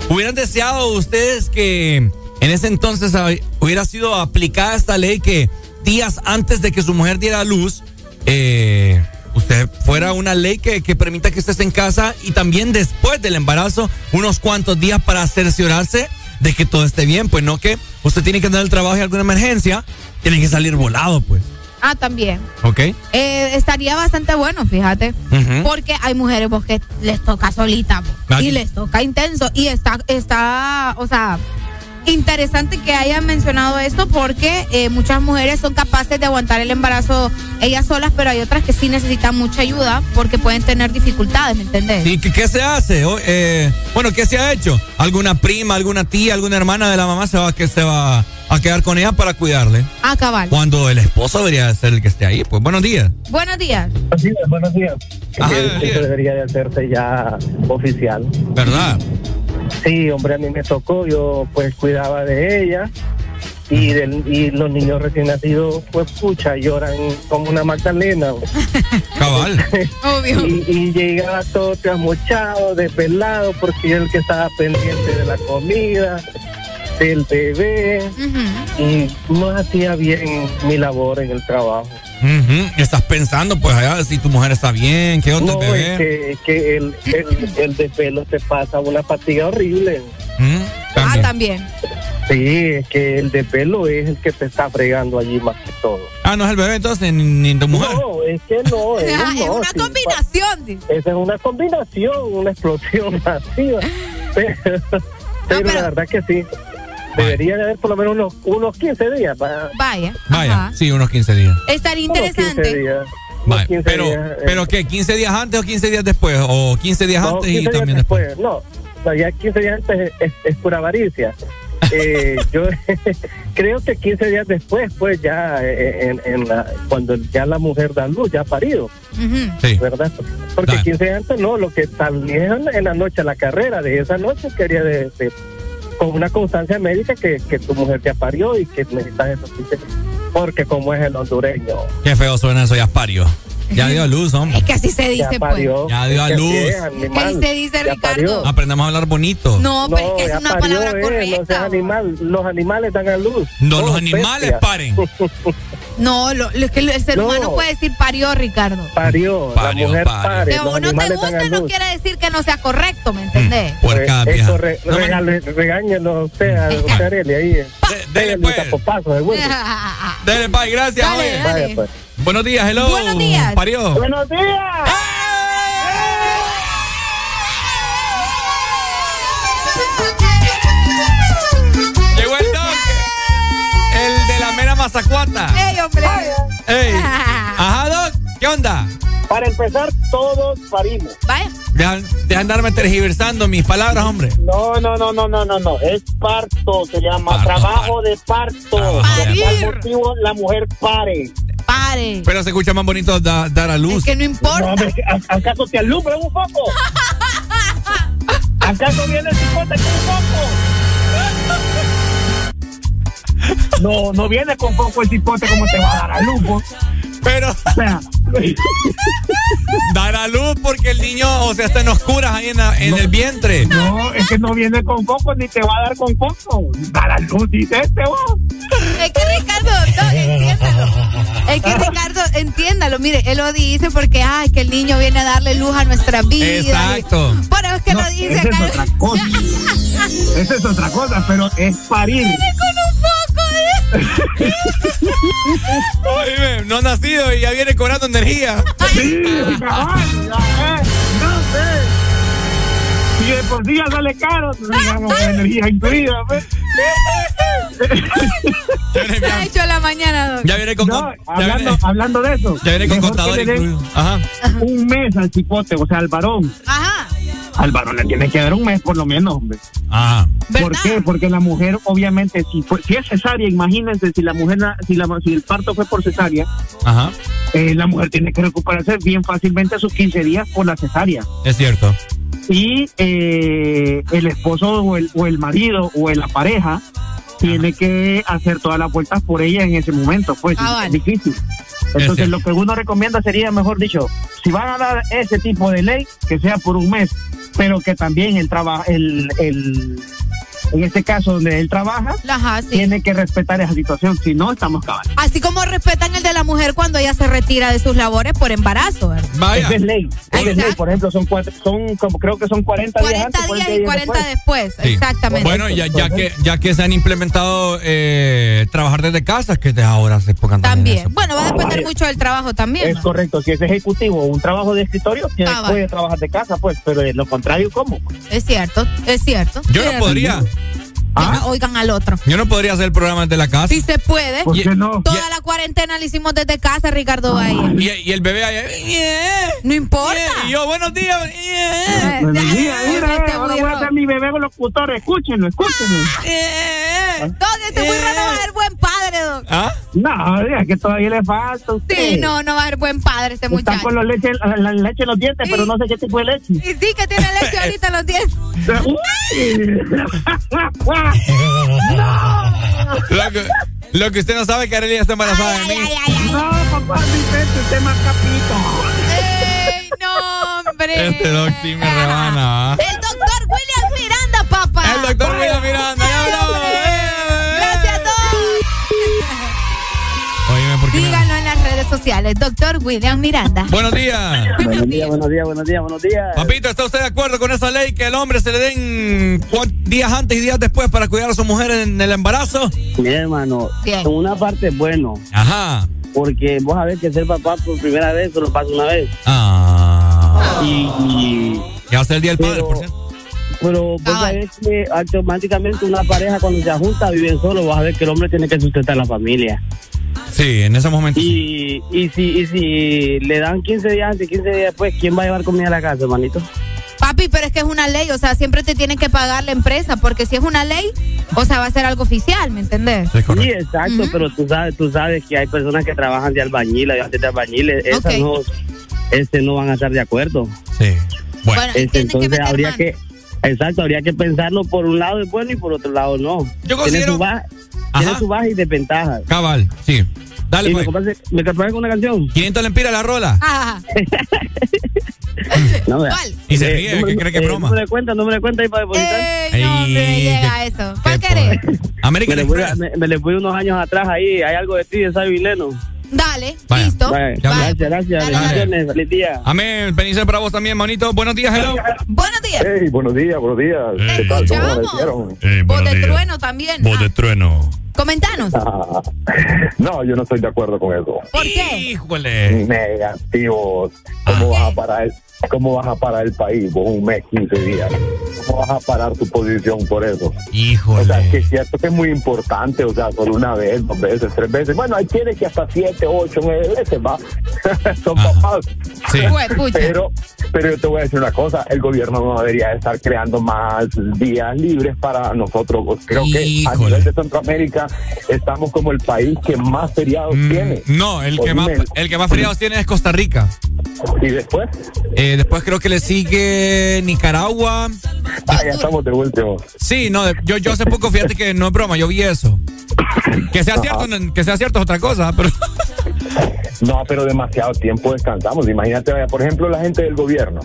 ¿Hubieran deseado ustedes que en ese entonces hubiera sido aplicada esta ley que días antes de que su mujer diera a luz, eh, usted fuera una ley que, que permita que estés en casa y también después del embarazo, unos cuantos días para cerciorarse de que todo esté bien, pues no que usted tiene que andar al trabajo y alguna emergencia, tiene que salir volado, pues. Ah, también. ¿Ok? Eh, estaría bastante bueno, fíjate. Porque hay mujeres vos, que les toca solita y y- les toca intenso. Y está, está, o sea, interesante que hayan mencionado esto porque eh, muchas mujeres son capaces de aguantar el embarazo ellas solas, pero hay otras que sí necesitan mucha ayuda porque pueden tener dificultades, ¿me entendés? ¿Y qué, qué se hace? O, eh, bueno, ¿qué se ha hecho? ¿Alguna prima, alguna tía, alguna hermana de la mamá se va, que se va a quedar con ella para cuidarle? Ah, cabal. Cuando el esposo debería ser el que esté ahí. Pues buenos días. Buenos días. Buenos días, buenos días. Ajá, Que eso días. debería de hacerse ya oficial. ¿Verdad? Sí, hombre, a mí me tocó, yo pues cuidaba de ella y, del, y los niños recién nacidos, pues pucha, lloran como una magdalena. Cabal. Obvio. Y, y llegaba todo trasmochado, desvelado, porque era el que estaba pendiente de la comida, del bebé, y no hacía bien mi labor en el trabajo. Ujú. Estás pensando, pues, allá, si tu mujer está bien, qué onda No, el bebé. es que, es que el, el, el desvelo te pasa una fatiga horrible. Mm, Ah, también. Sí, es que el desvelo es el que te está fregando allí más que todo. Ah, no es el bebé entonces, ni, ni tu mujer. No, es que no. Ah, es no, una sí, combinación. Esa es una combinación, una explosión masiva. Pero, pero la verdad que sí. Debería de haber por lo menos unos, unos 15 días. va- Vaya. Vaya, sí, unos 15 días. Estaría unos 15 interesante. días. Vaya, 15 pero, días, eh. pero ¿qué? ¿15 días antes o 15 días después? ¿O 15 días No, antes 15 y días también después? después. No, no, ya 15 días antes es, es- pura avaricia. Eh, yo creo que 15 días después, pues ya eh, en, en la- cuando ya la mujer da luz, ya ha parido, Ujú. ¿verdad? Porque 15 días antes no, lo que establecieron en la noche, la carrera de esa noche quería de, de- con una constancia médica que, que tu mujer ya parió y que necesitas esos 15 días. Porque como es el hondureño, Qué feo suena eso, ya. Ya dio a luz, hombre. Es que así se dice, pues. Ya dio a luz. Es que así se dice, Ricardo. Aprendamos a hablar bonito. No, pero es que es ya una parió, palabra eh, no correcta. seas animal. Los animales dan a luz. No, los animales bestia. paren. No, lo, lo- es que el ser No. humano puede decir parió, Ricardo. Parió, Parió, la mujer parió. pare. Que los o no te animales dan a guste no quiere decir que no sea correcto, ¿me entendés? Puerca, Eh, vieja. eso, re, regale- regáñelo a usted, a usted, Arely, ahí. De- dele, pues. Dele, bye, gracias. Dale, Buenos días, hello. Buenos días. Parió. ¡Buenos días! Llegó el Doc. El de la mera mazacuata. ¡Ey, hombre! Ey. Ajá, Doc. ¿Qué onda? Para empezar, todos parimos. Vaya. Deja de andarme tergiversando mis palabras, hombre. No, no, no, no, no, no, no. Es parto, se llama Parto, trabajo de parto. De Por tal motivo la mujer pare. Pare. Pero se escucha más bonito da- dar a Es luz. que no No, importa. ¿a- ¿acaso te alumbra un poco? ¿Acaso viene el cipote con un poco? No, no viene con poco el cipote como te va a dar a luz. Pero O sea, dar a luz porque el niño, o sea, está en oscuras ahí en, la- en el vientre. no, es que no viene con poco ni te va a dar con poco. Dar a luz, dice este vos. Es que Ricardo, no, entiéndalo. Es que Ricardo, entiéndalo. Mire, él lo dice porque, ay, que el niño viene a darle luz a nuestra vida. Exacto. Pero es que No, lo dice esa es otra cosa. Esa es otra cosa, pero es parir. Con un Oíme, no ha nacido y ya viene cobrando energía. Sí, cabal, ya, eh, no sé. Si de por sí ya sale caro, digamos, con energía incluida, pues. Hecho la mañana, ya viene con, No, con- ya hablando, viene, hablando de eso. ya viene con contador incluido. Ajá. Un mes al cipote, o sea, al varón. Ajá. Al varón le tiene que dar un mes por lo menos, hombre. Ajá. ¿Por ¿Verdad? qué? Porque la mujer, obviamente, si, fue- si es cesárea, imagínense si la mujer, si, la, si el parto fue por cesárea, Ajá. eh, la mujer tiene que recuperarse bien fácilmente sus 15 días por la cesárea. Es cierto. Y eh, el esposo o el, o el marido o la pareja tiene que hacer todas las vueltas por ella en ese momento, pues Ah, es vale. difícil. Entonces lo que uno recomienda sería, mejor dicho, si van a dar ese tipo de ley, que sea por un mes, pero que también el trabajo, el, el, en este caso donde él trabaja, Ajá, sí. tiene que respetar esa situación, si no estamos cabal. Así como respetan el de la mujer cuando ella se retira de sus labores por embarazo, ¿verdad? Vaya. Esa es ley, esa es ley. Por ejemplo, son cuatro, son como creo que son 40, 40 días antes, días y 40 después. Sí. Exactamente. Bueno, ya, ya que ya que se han implementado eh, trabajar desde casa, que de ahora se pongan También. eso. Bueno, va a depender Vaya. mucho del trabajo también. Es ¿no? correcto, si es ejecutivo o un trabajo de escritorio, tiene, Ah, vale. puede trabajar de casa, pues, pero de lo contrario, ¿cómo? Es cierto, es cierto. Yo no podría. ¿Ah? Oigan al otro. Yo no podría hacer el programa desde la casa. Si se puede. ¿Por qué no? Toda la cuarentena la hicimos desde casa, Ricardo Valle. Y, y el bebé allá. yeah, No importa. yeah, Y yo, buenos días. yeah, Eh, mira, este ahora voy a ser mi bebé locutor, escúchenlo, escúchenlo. yeah. Don, este muy raro va a ser buen padre, don. ¿Ah? No, diga que todavía le falta usted. Sí, no, no va a ser buen padre este Está muchacho. con la leche, la, la leche en los dientes, Sí. pero no sé qué tipo de leche. Y sí que tiene leche ahorita en los dientes. Uy. Lo que, lo que usted no sabe es que Arely está embarazada de mí. Ay, ay, ay. No, papá, Vicente, usted más capito. ¡Ey, no, hombre! Este doc sí me rebana. ¿ah? El doctor William Miranda, papá. El doctor William Miranda, las redes sociales. Doctor William Miranda. Buenos días. Buenos días, buenos días, buenos días, buenos días. Papito, ¿está usted de acuerdo con esa ley que el hombre se le den días antes y días después para cuidar a su mujer en el embarazo? Mi hermano, Bien. en una parte es bueno, Ajá. porque vos sabés que ser papá por primera vez solo pasa una vez. Ah. Y, y- Ya va a ser el día del padre, Pero- por cierto. pero vos Ah, sabés que automáticamente una pareja cuando se junta viven solo, vos sabés que el hombre tiene que sustentar la familia. Sí, en ese momento. Y, y, si, y si le dan 15 días antes, 15 días después, ¿quién va a llevar comida a la casa, hermanito? Papi, pero es que es una ley, o sea, siempre te tienen que pagar la empresa, porque si es una ley, o sea, va a ser algo oficial, ¿me entendés? Sí, exacto, pero tú sabes, tú sabes que hay personas que trabajan de albañil, ayudantes de albañiles, esas no, este no van a estar de acuerdo. Sí. Bueno, Este, que entonces habría mano. que, exacto, habría que pensarlo por un lado es bueno y por otro lado no. Yo Tiene considero- su ba- tiene su baja y desventaja. Cabal, sí. Dale, ¿Y pues. me me complace con una canción? 500 lempiras la rola. Ah, No, vea. ¿Cuál? Y se Eh, ríe, número- ¿qué cree que es eh, broma? Número de cuenta, número de cuenta ahí para depositar. eh, no, hombre, me Ey, llega qué- eso. ¿Cuál qué querés? Me American le, fui, Express. me, me le fui unos años atrás ahí. Hay algo de ti, de Sabio y Leno. Dale, Vaya. listo. Vaya, Ya Vaya, gracias, gracias. Dale, dale. Bendiciones. Feliz día. Amén. Bendiciones para vos también, manito. Buenos días, hello. Buenos días. Hey, buenos días, buenos días. Te ¿Qué tal? ¿Cómo? Voz de trueno también. Voz de Ah, trueno. comentanos. Ah, no, yo no estoy de acuerdo con eso. ¿Por qué? Híjole. Negativos. ¿Cómo vas a parar el, cómo vas a parar el país por un mes, 15 días? ¿Cómo vas a parar tu posición por eso? Híjole. O sea, que es cierto que es muy importante, o sea, solo una vez, dos veces, tres veces. Bueno, hay quienes que hasta siete, ocho, nueve veces va. Son Ajá. papás. Sí. Juepucha. Pero, pero yo te voy a decir una cosa, el gobierno no debería estar creando más días libres para nosotros. Creo que a nivel de Centroamérica estamos como el país que más feriados Mm, tiene. No, el que, más, el que más feriados tiene es Costa Rica. Y después, Eh, después creo que le sigue Nicaragua. ah, ya estamos de último. Sí, no, yo, yo hace poco, fíjate que no es broma, yo vi eso. Que sea cierto, que sea cierto es otra cosa, pero. No, pero demasiado tiempo descansamos. Imagínate, vaya, por ejemplo, la gente del gobierno.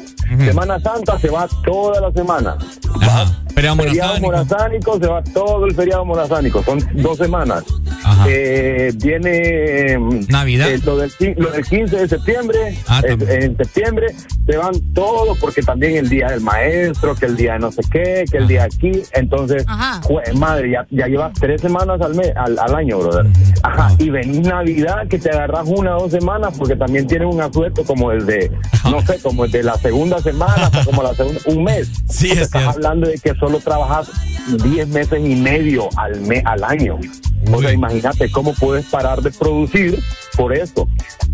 Semana Santa se va toda la semana. Ajá. Feriado Feriado morazánico. morazánico se va todo el feriado morazánico. Son dos semanas. Ajá. Eh, viene mm, Navidad. eh, lo, del, lo del 15 de septiembre. Ah, eh, en septiembre se van todos porque también el día del maestro, que el día de no sé qué, que el día aquí. Entonces, jue- madre, ya, ya llevas tres semanas al, mes, al, al año, brother. Ajá. Y venís Navidad que te agarras una o dos semanas porque también tienes un asueto como el de, no sé, como el de la segunda semana hasta como la segunda, un mes. Sí, es estás cierto. hablando de que solo trabajas 10 meses y medio al, me, al año. O sea, imagínate cómo puedes parar de producir por esto.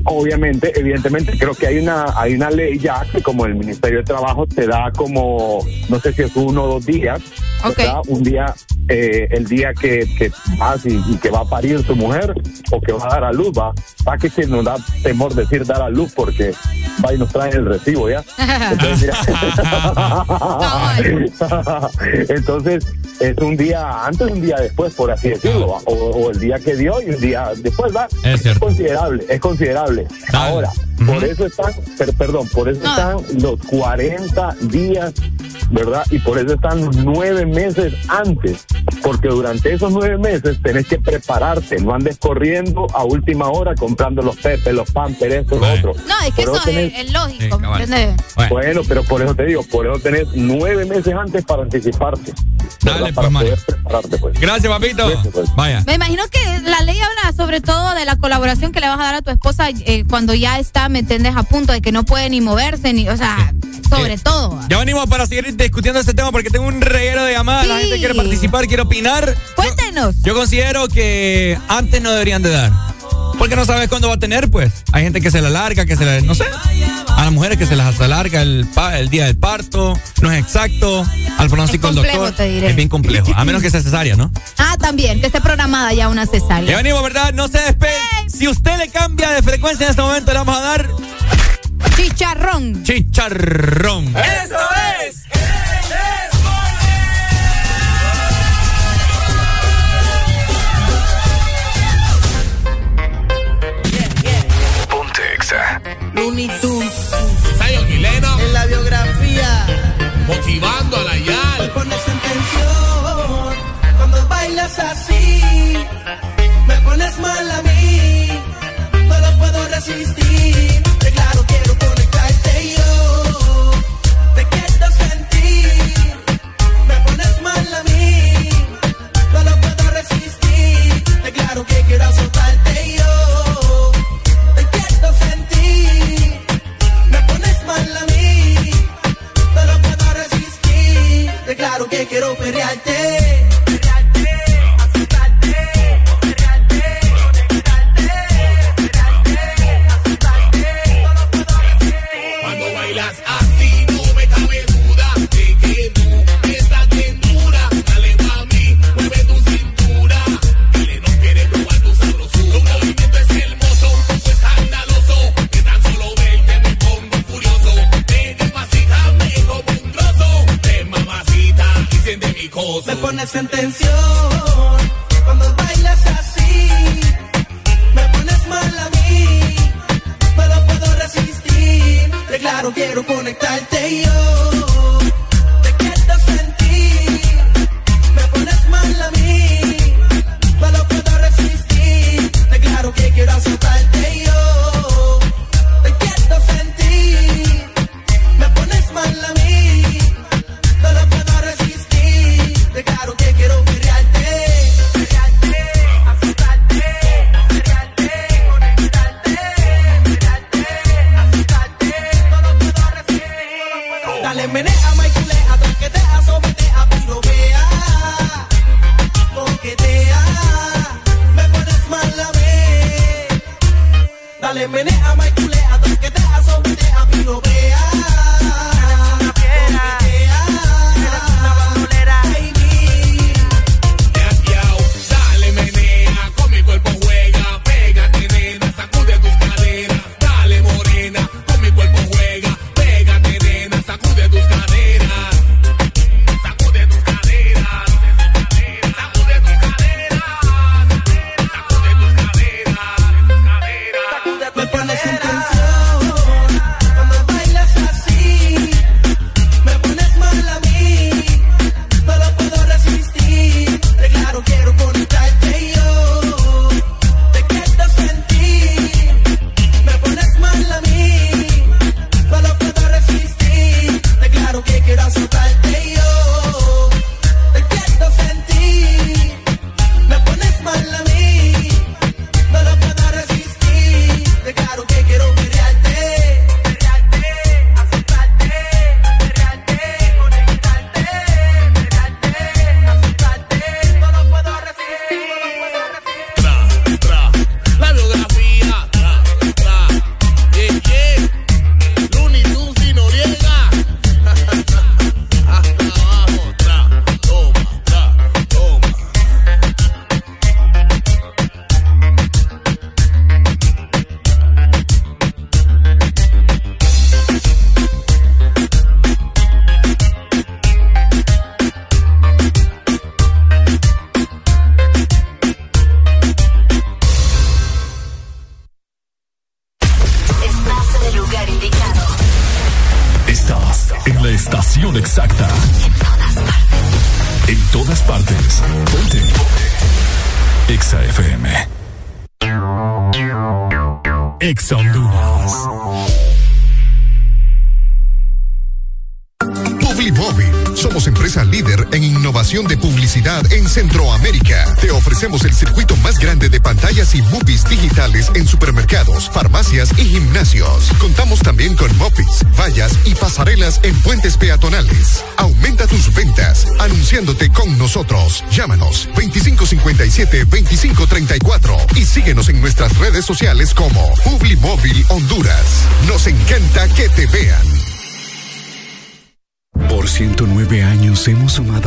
Obviamente, evidentemente, creo que hay una hay una ley ya que como el Ministerio de Trabajo te da como, no sé si es uno o dos días, Ok. ¿verdad? un día, eh, el día que, que vas y, y que va a parir tu mujer o que va a dar a luz, va, que, nos da temor decir dar a luz porque va y nos traen el recibo, ¿ya? Entonces, mira. Entonces, es un día antes, un día después, por así decirlo, ¿va? o, o el día que dio y un día después, ¿va? Es considerable, es considerable. Dale. Ahora, por eso están, per- perdón, por eso No. están los 40 días, ¿verdad? Y por eso están los nueve meses antes, porque durante esos nueve meses tenés que prepararte, no andes corriendo a última hora comprando los pepes, los pampers, esto, lo Bueno. otro. No, es que Por eso tenés- es, es lógico, Sí, ¿me cabal. entiendes? Bueno, bueno, pero por eso te digo, por eso tenés nueve meses antes para anticiparte. Dale, para pues, Mario. poder prepararte, pues. gracias, papito. Eso, pues. Vaya. Me imagino que la ley habla sobre todo de la colaboración que le vas a dar a tu esposa eh, cuando ya está, ¿me entiendes? A punto de que no puede ni moverse, ni, o sea, sobre todo. Ya venimos para seguir discutiendo este tema porque tengo un reguero de llamadas. La Sí. gente quiere participar, quiere opinar. Cuéntenos. Yo considero que antes no deberían de dar. Porque no sabes cuándo va a tener, pues. Hay gente que se la larga, que se la. No sé. A las mujeres que se las alarga el, el día del parto. No es exacto. Al pronóstico del doctor. te diré. Es bien complejo. A menos que sea cesárea, ¿no? Ah, también, que esté programada ya una Ya cesárea. venimos, ¿verdad? No se despeguen. Si usted le cambia de frecuencia en este momento, le vamos a dar Chicharrón. chicharrón. ¡Eso es! Looney Tunes y Lennox, en la biografía. motivando a la Me Yal. pones en tensión cuando bailas así. Me pones mal a mí. No lo puedo resistir. Que quiero perrearte. Me pones en tensión cuando bailas así. Me pones mal a mí, pero puedo resistir. Te claro, quiero conectarte. Redes sociales como Publimóvil Honduras. Nos encanta que te vean. Por 109 años hemos sumado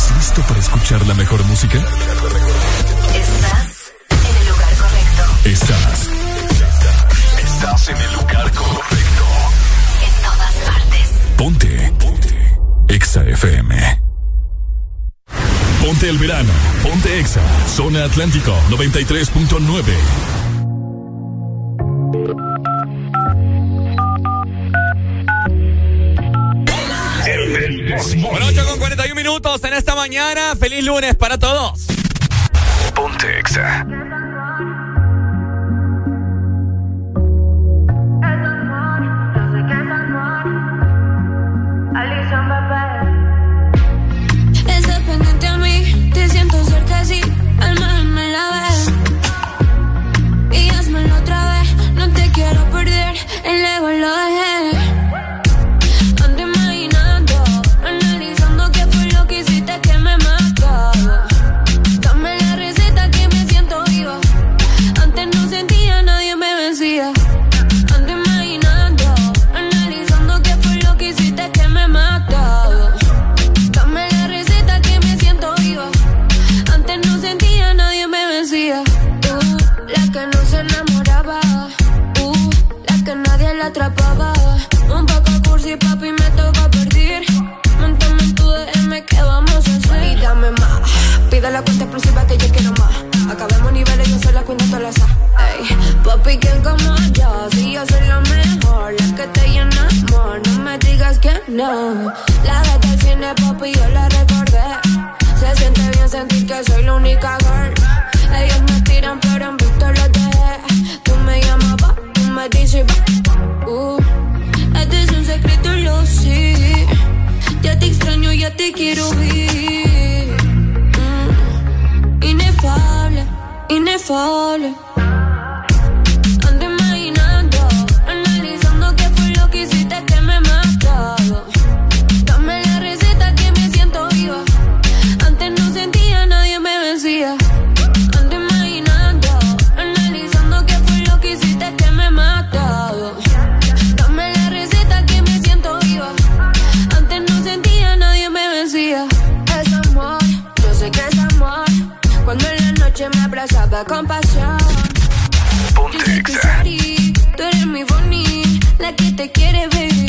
¿Estás listo para escuchar la mejor música? Estás en el lugar correcto. Estás. Estás en el lugar correcto. En todas partes. Ponte. Ponte. Exa FM. Ponte el verano. Ponte Exa. Zona Atlántico 93.9. Bueno, 8 con 41 minutos en esta mañana. Feliz lunes para todos. Ponte Exa. Pendiente a mí, te siento cerca así, al menos me la ves. Y hazmelo otra vez, no te quiero perder, el ego lo dejé. puñetolosa. Ey, papi, ¿quién como yo? Si yo soy la mejor, la que te llena amor. No me digas que no. La gata del cine, papi, yo la recordé. Se siente bien sentir que soy la única girl. Ellos me tiran, pero en visto los dejé. Tú me llamabas, tú me dices, uh, este es un secreto, lo sí. Ya te extraño, ya te quiero ir. inefable. Ando imaginando, analizando qué fue lo que hiciste que me mató la compasión. Ponte Yo soy tu shari, tú eres mi boni, la que te quiere, baby.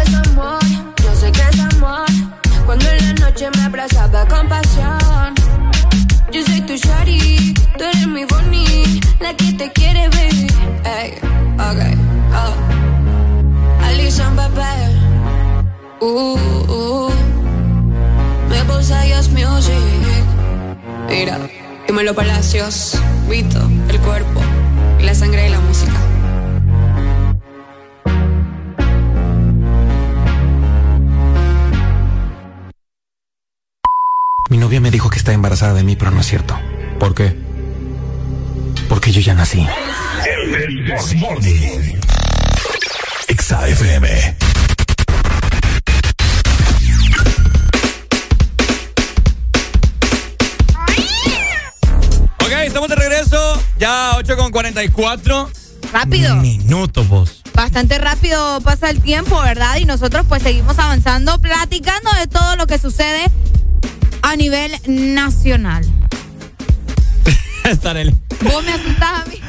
Es amor, yo sé que es amor. Cuando en la noche me abrazaba con pasión. Yo soy tu shari, tú eres mi boni, la que te quiere, baby. Ey, ok, oh. Alison Papel, uh, uh. uh. Me puse Music, mira dímelo palacios. Vito, el cuerpo, la sangre y la música. Mi novia me dijo que está embarazada de mí, pero no es cierto. ¿Por qué? Porque yo ya nací. El Desmorning. Exa estamos de regreso. Ya 8 con 44. Rápido. Minutos, vos. Bastante rápido pasa el tiempo, ¿verdad? Y nosotros pues seguimos avanzando, platicando de todo lo que sucede a nivel nacional. Estaré. Vos me asustás a mí.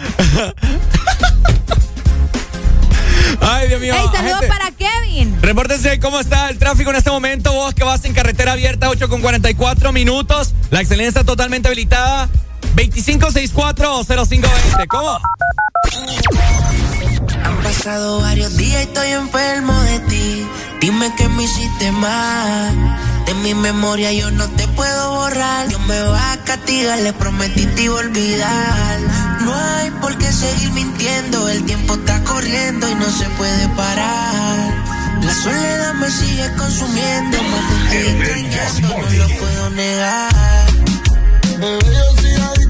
Ay, Dios mío. Hey, saludos para Kevin. Repórtense cómo está el tráfico en este momento. Vos que vas en carretera abierta, 8 con 44 minutos. La excelencia totalmente habilitada. 2564-0520. ¿Cómo? Han pasado varios días y estoy enfermo de ti. Dime que me hiciste mal. De mi memoria yo no te puedo borrar. Dios me va a castigar, le prometí te iba a olvidar. No hay por qué seguir mintiendo. El tiempo está corriendo y no se puede parar. La soledad me sigue consumiendo. Más te estoy extrañando, no lo puedo negar. Bebé, yo soy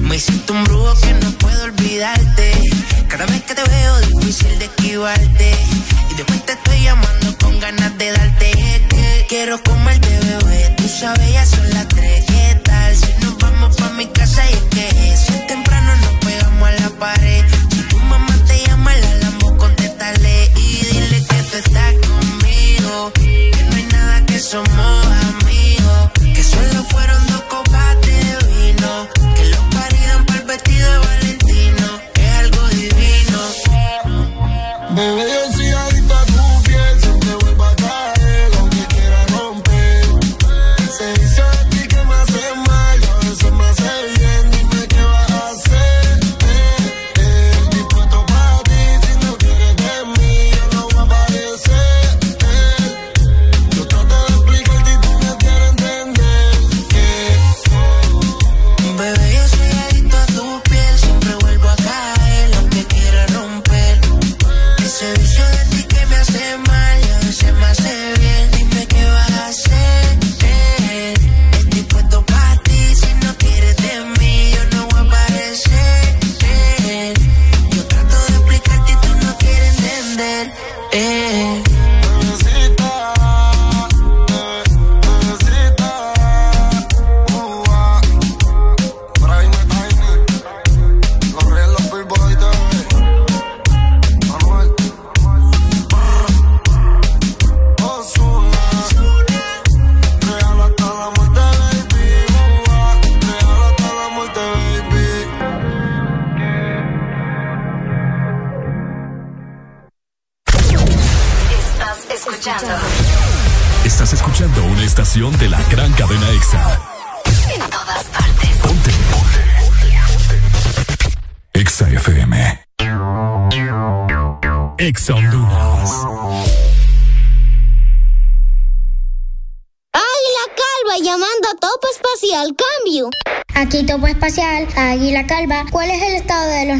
me siento un brujo que no puedo olvidarte. Cada vez que te veo difícil de esquivarte. Y después te estoy llamando con ganas de darte. Que quiero comerte bebé Tú sabes ya son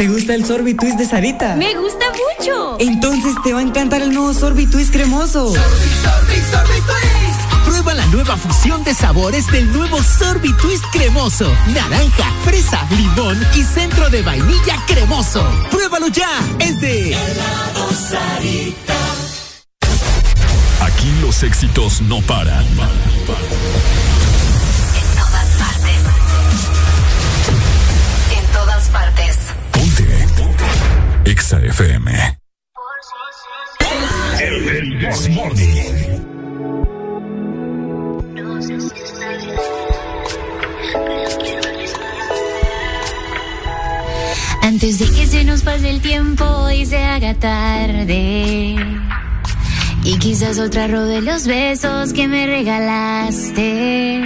¿Te gusta el Sorbitwist de Sarita? Me gusta mucho. Entonces te va a encantar el nuevo Sorbitwist cremoso. Prueba la nueva fusión de sabores del nuevo Sorbitwist cremoso. Naranja, fresa, limón y centro de vainilla cremoso. Pruébalo ya. Es de Aquí los éxitos no paran. En todas EXA FM. El. Antes de que se nos pase el tiempo y se haga tarde. Y quizás otra robe los besos que me regalaste.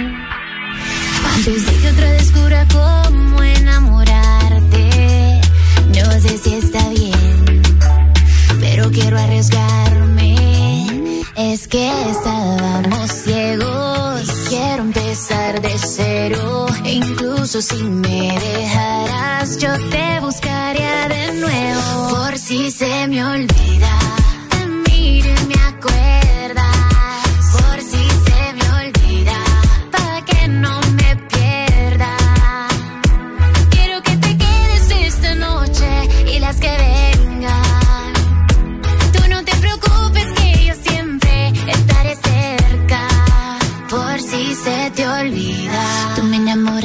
Antes de que otra descubra cómo enamorarte. No sé si está bien, quiero arriesgarme. Es que estábamos ciegos. Quiero empezar de cero. Incluso si me dejaras, yo te buscaría de nuevo. Por si se me olvida.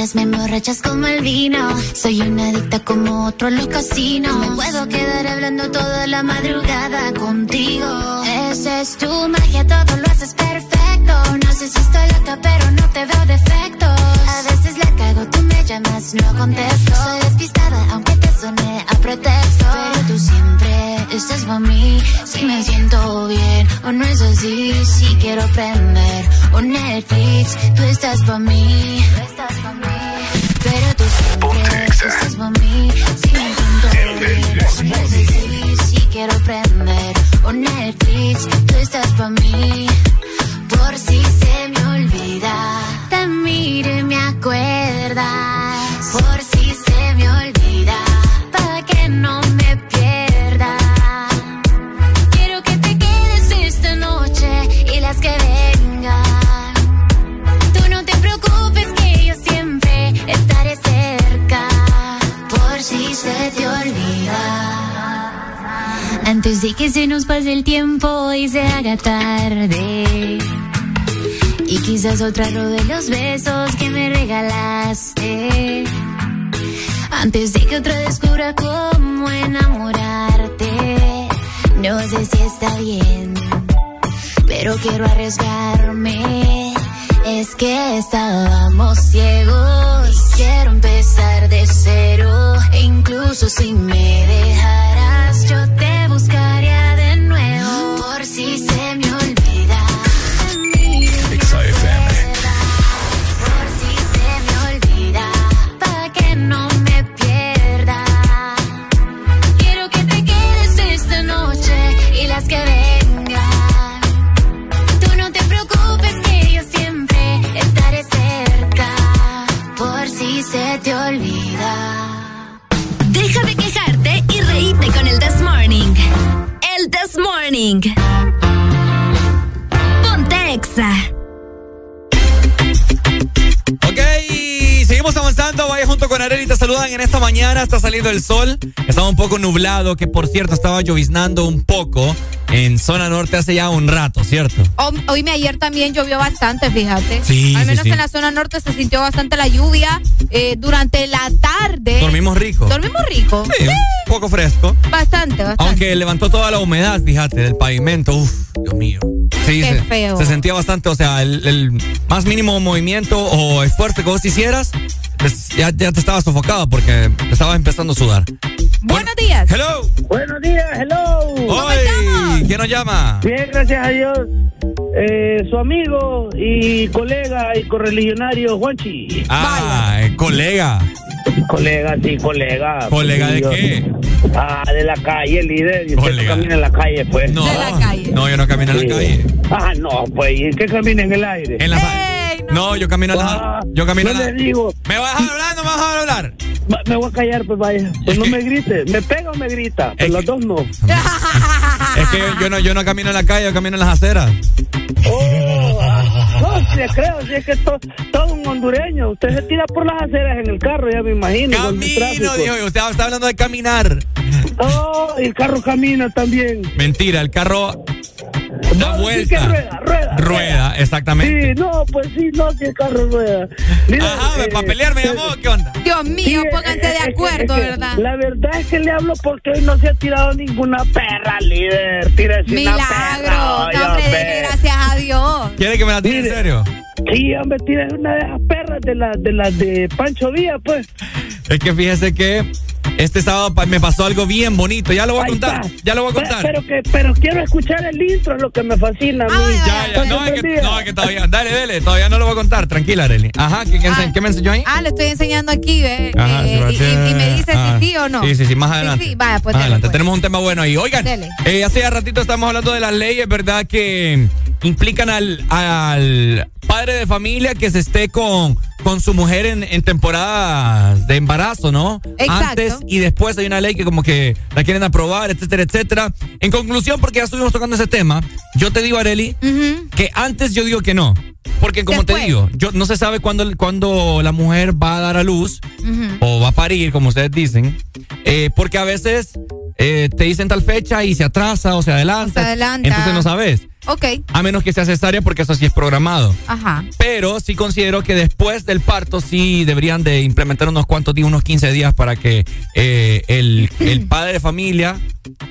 Enamoras, me emborrachas como el vino. Soy una adicta como otro en los casinos. Me puedo quedar hablando toda la madrugada contigo. Esa es tu magia, todo lo haces perfecto. No sé si estoy loca, pero no te veo defectos. A veces la cago, tú me llamas, no contesto. Soy despistada, aunque te suene a pretexto. Pero tú siempre estás para mí. Si me siento bien o no es así. Si quiero prender un Netflix, tú estás para mí. Pero tú siempre estás para mí. Si me siento bien o no es así. Si quiero prender un Netflix, tú estás para mí. Por si se me olvida, te miro y me acuerdas. Por si se me olvida, para que no me pierda. Quiero que te quedes esta noche y las que vengan. Tú no te preocupes que yo siempre estaré cerca. Por si se te olvida. Antes de que se nos pase el tiempo y se haga tarde. Y quizás otra robe los besos que me regalaste. Antes de que otra descubra cómo enamorarte. No sé si está bien, pero quiero arriesgarme. Es que estábamos ciegos. Quiero empezar de cero. Incluso si me dejaras, yo te buscaría This Morning. Ponte Avanzando. Vaya junto con Areli te saludan en esta mañana. Está saliendo el sol. Estaba un poco nublado, que por cierto estaba lloviznando un poco en zona norte hace ya un rato, ¿cierto? Hoy me ayer también llovió bastante, fíjate. Sí, Al sí, menos sí. en la zona norte se sintió bastante la lluvia eh, durante la tarde. Dormimos rico. Dormimos rico. Sí, un poco fresco. Bastante, bastante. Aunque levantó toda la humedad, fíjate, del pavimento. Uf, Dios mío. Sí, Qué se, feo. se sentía bastante, o sea, el, el más mínimo movimiento o esfuerzo que vos hicieras, pues, ya, ya te estabas sofocado porque estabas empezando a sudar. Buenos días. Hello. Buenos días, hello. Hoy, ¿quién nos llama? Bien, gracias a Dios. Eh, su amigo y colega y correligionario Juanchi. Ah, colega. Colega, sí, colega. ¿Colega de yo- qué? Ah, de la calle, líder. Y usted Colega. camina en la calle, pues. No, no, yo no camino en la calle. Ah, no, pues, ¿y qué camina en el aire? En la no. yo camino en la yo camino no la le digo. ¿Me vas a hablar no me vas a hablar? Me voy a callar, pues vaya. Pues no me grites. ¿Me pega o me grita? Pues los dos no. Es que yo no, yo no camino en la calle, yo camino en las aceras. Oh, sí, creo, sí, es que to- todo un hondureño. Usted se tira por las aceras en el carro, ya me imagino. Camino, dijo, usted está hablando de caminar. Oh, y el carro camina también. Mentira, el carro da No, sí que vuelta. rueda, rueda. Rueda, exactamente. Sí, no, pues sí, no, si el carro rueda. Mira, Ajá, eh, para pelear me llamó, ¿qué onda? Dios mío, Sí, pónganse es- de que- acuerdo, es que ¿verdad? La verdad es que le hablo porque hoy no se ha tirado ninguna perra, líder. Tírese una perra. Milagro. hoy, No, hombre, gracias a Dios. ¿Quiere que me la tire en serio? Sí, hombre, tírese una de esas perras de las de, las de Pancho Villa, pues. Es que fíjese que este sábado pa- me pasó algo bien bonito. Ya lo voy a contar. Ya lo voy a contar. pero que, pero quiero escuchar el intro, es lo que me fascina a mí. Ya, ya, no, es que, no, es que todavía. Dale, dale, todavía no lo voy a contar. Tranquila, Arely. Ajá, ¿qué, qué me enseñó ahí? Ah, le estoy enseñando aquí, ¿ve? Ajá, Eh, sí, y, y- y me dice ah, si sí o no. Sí, sí, sí, más adelante. sí, vaya, pues Más adelante. pues. Tenemos un tema bueno ahí. Oigan, Dele. eh, hace ya ratito estamos hablando de las leyes, ¿verdad? Que implican al, al padre de familia que se esté con, con su mujer en, en temporada de embarazo, ¿no? Exacto. Antes y después hay una ley que como que la quieren aprobar, etcétera, etcétera. En conclusión, porque ya estuvimos tocando ese tema, yo te digo, Areli, que antes yo digo que no. Porque como te digo, yo no se sabe cuándo, cuándo la mujer va a dar a luz o va a parir, como ustedes dicen, eh, porque a veces eh, te dicen tal fecha y se atrasa o se adelanta. O se adelanta. Entonces no sabes. Ok, A menos que sea cesárea, porque eso sí es programado. ajá. Pero sí considero que después del parto sí deberían de implementar unos cuantos días, unos 15 días para que eh, el, el padre de familia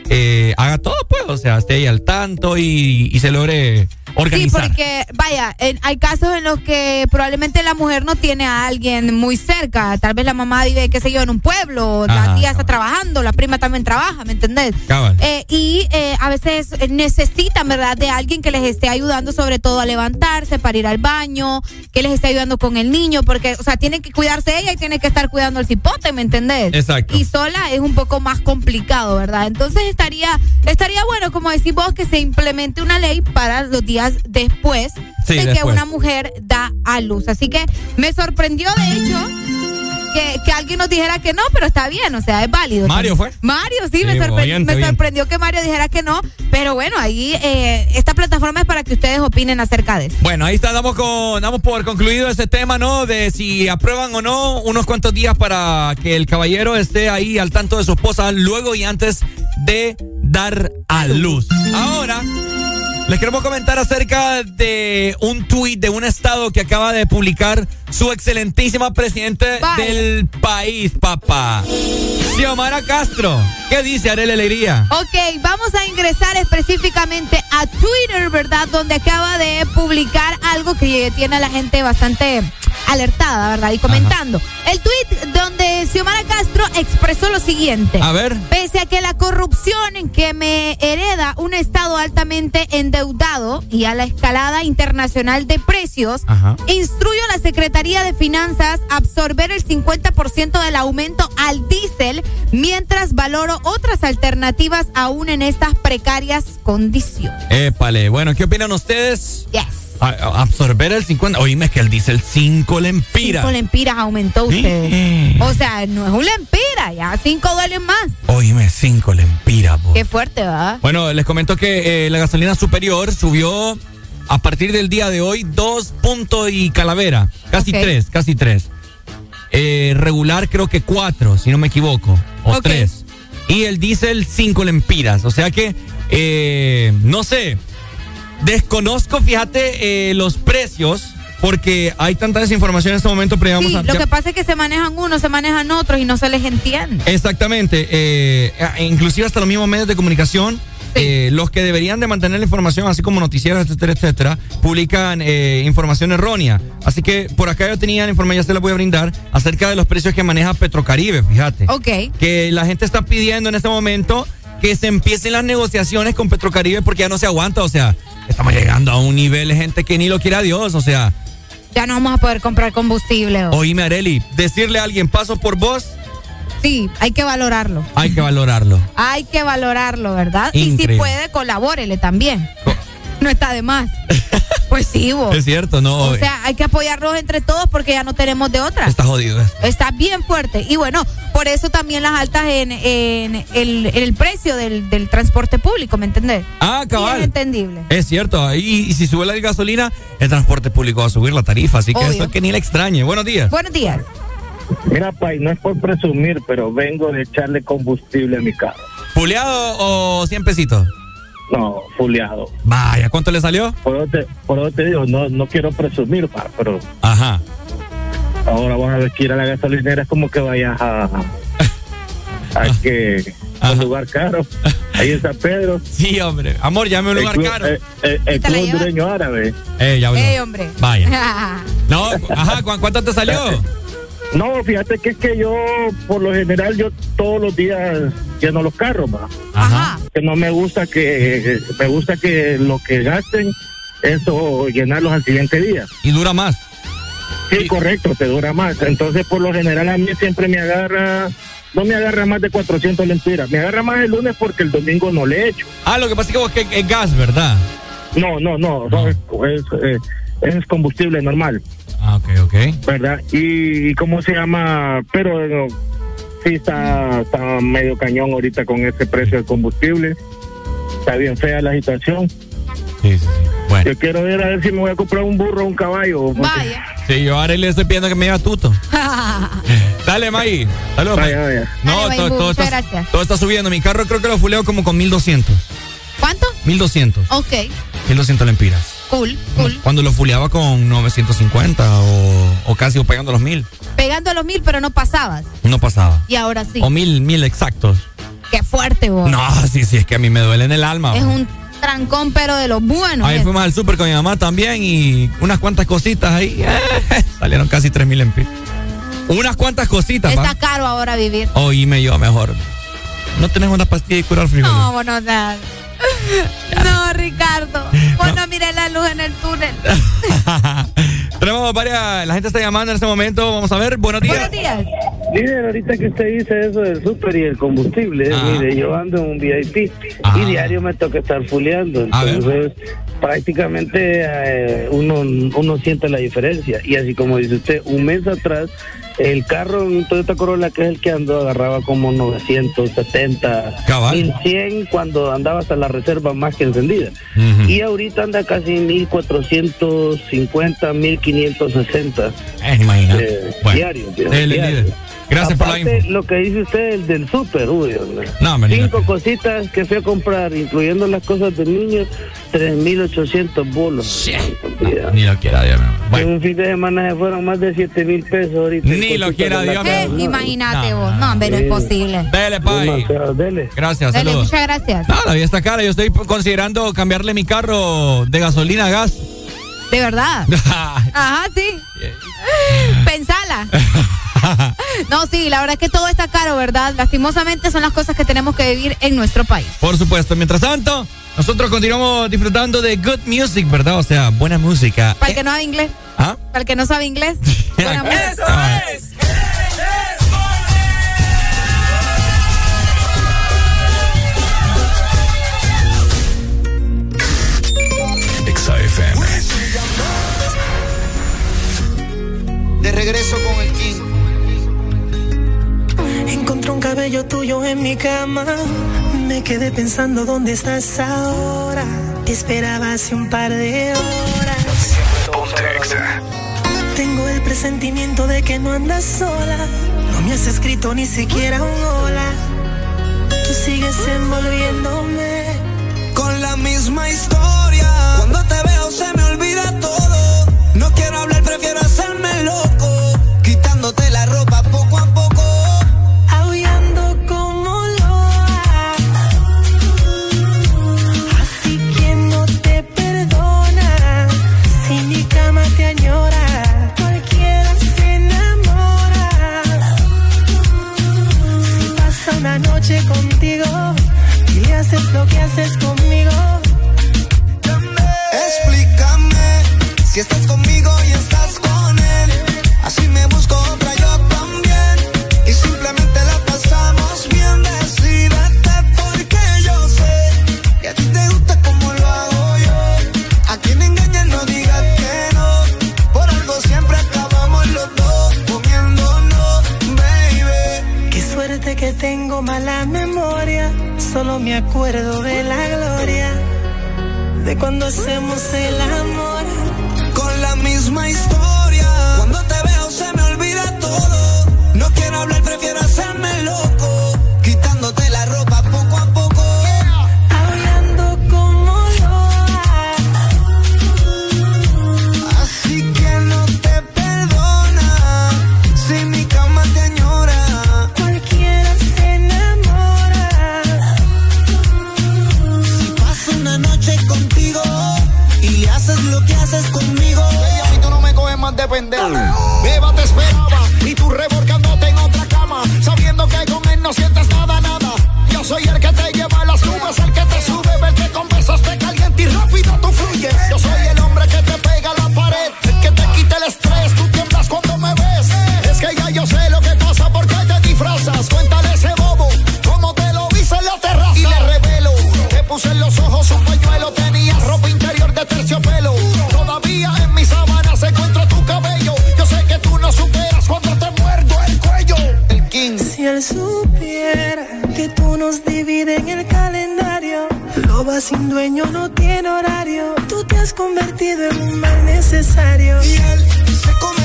eh, haga todo, pues, o sea, esté ahí al tanto y, y se logre organizar. Sí, porque, vaya, en- hay casos en los que probablemente la mujer no tiene a alguien muy cerca. Tal vez la mamá vive, qué sé yo, en un pueblo, Ajá, la tía está trabajando, la prima también trabaja, ¿me entendés? Cabal. Eh, y eh, a veces necesitan, ¿verdad?, de alguien que les esté ayudando, sobre todo a levantarse, para ir al baño, que les esté ayudando con el niño, porque, o sea, tiene que cuidarse ella y tiene que estar cuidando el cipote, ¿me entendés? Exacto. Y sola es un poco más complicado, ¿verdad? Entonces estaría, estaría bueno, como decís vos, que se implemente una ley para los días después Sí, de que una mujer da a luz. Así que me sorprendió, de hecho, que, que alguien nos dijera que no, pero está bien, o sea, es válido. Mario fue. Mario, sí, Sí, me, sorpre- oyente, me oyente. sorprendió que Mario dijera que no, pero bueno, ahí eh, esta plataforma es para que ustedes opinen acerca de eso. Bueno, ahí está, damos, con, damos por concluido ese tema, ¿no? De si aprueban o no unos cuantos días para que el caballero esté ahí al tanto de su esposa luego y antes de dar a luz. Ahora, les queremos comentar acerca de un tuit de un estado que acaba de publicar su excelentísima presidente Vaya. del país, papá. Xiomara Castro. ¿Qué dice Arele Alegría? Ok, vamos a ingresar específicamente a Twitter, ¿verdad? Donde acaba de publicar algo que tiene a la gente bastante alertada, ¿verdad? Y comentando. El tweet donde Xiomara Castro expresó lo siguiente. A ver. Pese a que la corrupción en que me hereda un estado altamente endeudado y a la escalada internacional de precios, Ajá. instruyo a la Secretaría de Finanzas absorber el 50% del aumento al diésel mientras valoro otras alternativas aún en estas precarias condiciones. Épale, bueno, ¿qué opinan ustedes? Yes. A- absorber el 50. Oíme, es que el diésel 5 lempiras. Cinco lempiras aumentó usted. O sea, no es un lempira, ya cinco dólares más. Oíme, 5 lempiras. Qué fuerte, ¿verdad? Bueno, les comento que eh, la gasolina superior subió a partir del día de hoy dos puntos y calavera. Casi tres, casi tres. eh, regular creo que 4, si no me equivoco, o. 3. Y el diésel 5 lempiras. O sea que, eh, no sé, desconozco, fíjate, eh, los precios. Porque hay tanta desinformación en este momento, pero vamos Sí, a... lo ya- que pasa es que se manejan unos, se manejan otros y no se les entiende. Exactamente. eh, eh, inclusive hasta los mismos medios de comunicación, eh, los que deberían de mantener la información, así como noticieros, etcétera, etcétera, publican eh, información errónea. Así que por acá yo tenía la información, ya se la voy a brindar, acerca de los precios que maneja Petrocaribe, fíjate. Ok. Que la gente está pidiendo en este momento que se empiecen las negociaciones con Petrocaribe porque ya no se aguanta, o sea, estamos llegando a un nivel de gente que ni lo quiere a Dios, o sea, Ya no vamos a poder comprar combustible. oíme Areli, decirle a alguien paso por vos, Sí, hay que valorarlo. hay que valorarlo. Hay que valorarlo, ¿verdad? Y Increíble. si puede, colabórele también. No está de más. Pues sí, vos. Es cierto, no. O sea, hay que apoyarnos entre todos porque ya no tenemos de otra. está jodido. Está bien fuerte. Y bueno, por eso también las altas en, en el, en el precio del, del transporte público, ¿me entendés? Ah, Y es cabal. entendible. Es cierto. Y, y si sube la gasolina, el transporte público va a subir la tarifa. Así que Obvio. eso es que ni le extrañe. Buenos días. Buenos días. Mira, Pai, no es por presumir, pero vengo de echarle combustible a mi carro. ¿Fuleado o 100 pesitos? No, fuleado. Vaya, ¿cuánto le salió? Por eso te, por eso te digo, no, no quiero presumir, pa, pero Ajá. ahora vas a ver que ir a la gasolinera es como que vayas a, a que a un lugar caro, ahí en San Pedro. Sí, hombre. Amor, llame a un El lugar club- caro. eh, eh, el club hondureño árabe. Eh, ya habló. ¡Ey, hombre! Vaya. No, ajá, ¿cu- ¿cuánto te salió? No, fíjate que es que yo, por lo general, yo todos los días lleno los carros, va. Ajá. Que no me gusta que, me gusta que lo que gasten, eso llenarlos al siguiente día. Y dura más. Sí, correcto, te dura más. Entonces, por lo general, a mí siempre me agarra, no me agarra más de 400 lempiras. Me agarra más el lunes porque el domingo no le echo. Ah, lo que pasa es que vos que es gas, ¿verdad? No, no, no, no, es, es, eh, es combustible normal. Ah, ok, ok. ¿verdad? Y, y cómo se llama, pero eh, sí está, está medio cañón ahorita con ese precio del combustible. Está bien fea la situación. Sí, sí, sí. Bueno. Yo quiero ver a ver si me voy a comprar un burro o un caballo. porque- Vaya. Sí, yo ahora le estoy pidiendo que me lleve a tuto. Dale, May. Saludos, May. Vaya, vaya. No, Dale, todo, todo muchas está, gracias. todo está subiendo. Mi carro creo que lo fuleo como con 1200. ¿Cuánto? 1200. Ok, 1200 lempiras. Cool, cool. Cuando lo fuleaba con 950 o, o casi o pegando los 1000. Pegando a los mil, pero no pasabas. No pasaba. Y ahora sí. O mil, mil exactos. Qué fuerte, vos. No, sí, sí, es que a mí me duele en el alma. Es un trancón, pero de los buenos. Ahí es. fuimos al súper con mi mamá también y unas cuantas cositas ahí. salieron casi 3000 lempiras. Unas cuantas cositas, Está caro ahora vivir. Oíme yo mejor. No tenés una pastilla de curar frío. No, bueno, o sea. No, Ricardo. Vos no mires la luz en el túnel. Tenemos varias. La gente está llamando en este momento. Vamos a ver. Buenos días. Buenos días. Líder, ahorita que usted dice eso del súper y el combustible, Ah. mire, yo ando en un VIP Ah. y diario me toca estar fuleando. Entonces, prácticamente eh, uno, uno siente la diferencia. Y así como dice usted, un mes atrás, el carro, un Toyota Corolla, que es el que ando, agarraba como 970, Cabal. 1100 cuando andaba hasta la reserva más que encendida. Y ahorita anda casi 1450, 1560 Eh, imagina. eh, Bueno. diario. Gracias por la info. lo que dice usted el del súper, uy. No, hombre, ni Cinco cositas que fui a comprar, incluyendo las cosas del niño, 3.800 bolos. No, ni lo quiera Dios mío. En Bueno, un fin de semana se fueron más de 7 mil pesos ahorita. Ni lo quiera de Dios. Eh, mío. imagínate No, vos. no, No, pero sí. es posible. dele, pay. Dele. Gracias, saludos. muchas gracias. No, la vida está cara. Yo estoy considerando cambiarle mi carro de gasolina a gas. De verdad. Ajá, sí. Pensala. No, sí, la verdad es que todo está caro, ¿verdad? Lastimosamente son las cosas que tenemos que vivir en nuestro país. Por supuesto. Mientras tanto, nosotros continuamos disfrutando de good music, ¿verdad? O sea, buena música. Para el que no sabe inglés. ¿Ah? Para el que no sabe inglés. buena música. es! Exa FM. De regreso con el cabello tuyo en mi cama. Me quedé pensando dónde estás ahora. Te esperaba hace un par de horas. Tengo el presentimiento de que no andas sola. No me has escrito ni siquiera un hola. Tú sigues envolviéndome con la misma historia. Cuando te veo se me olvida todo. No quiero hablar, prefiero hacerme. contigo y le haces lo que haces conmigo. Explícame si estás conmigo Toma la memoria, solo me acuerdo de la gloria, de cuando hacemos el amor. Con la misma historia, cuando te veo se me olvida todo, no quiero hablar, prefiero hacérmelo de. Beba te esperaba y tú revolcándote en otra cama, sabiendo que con él no sientes nada, nada. Yo soy el que sin dueño no tiene horario. Tú te has convertido en un mal necesario. Y se come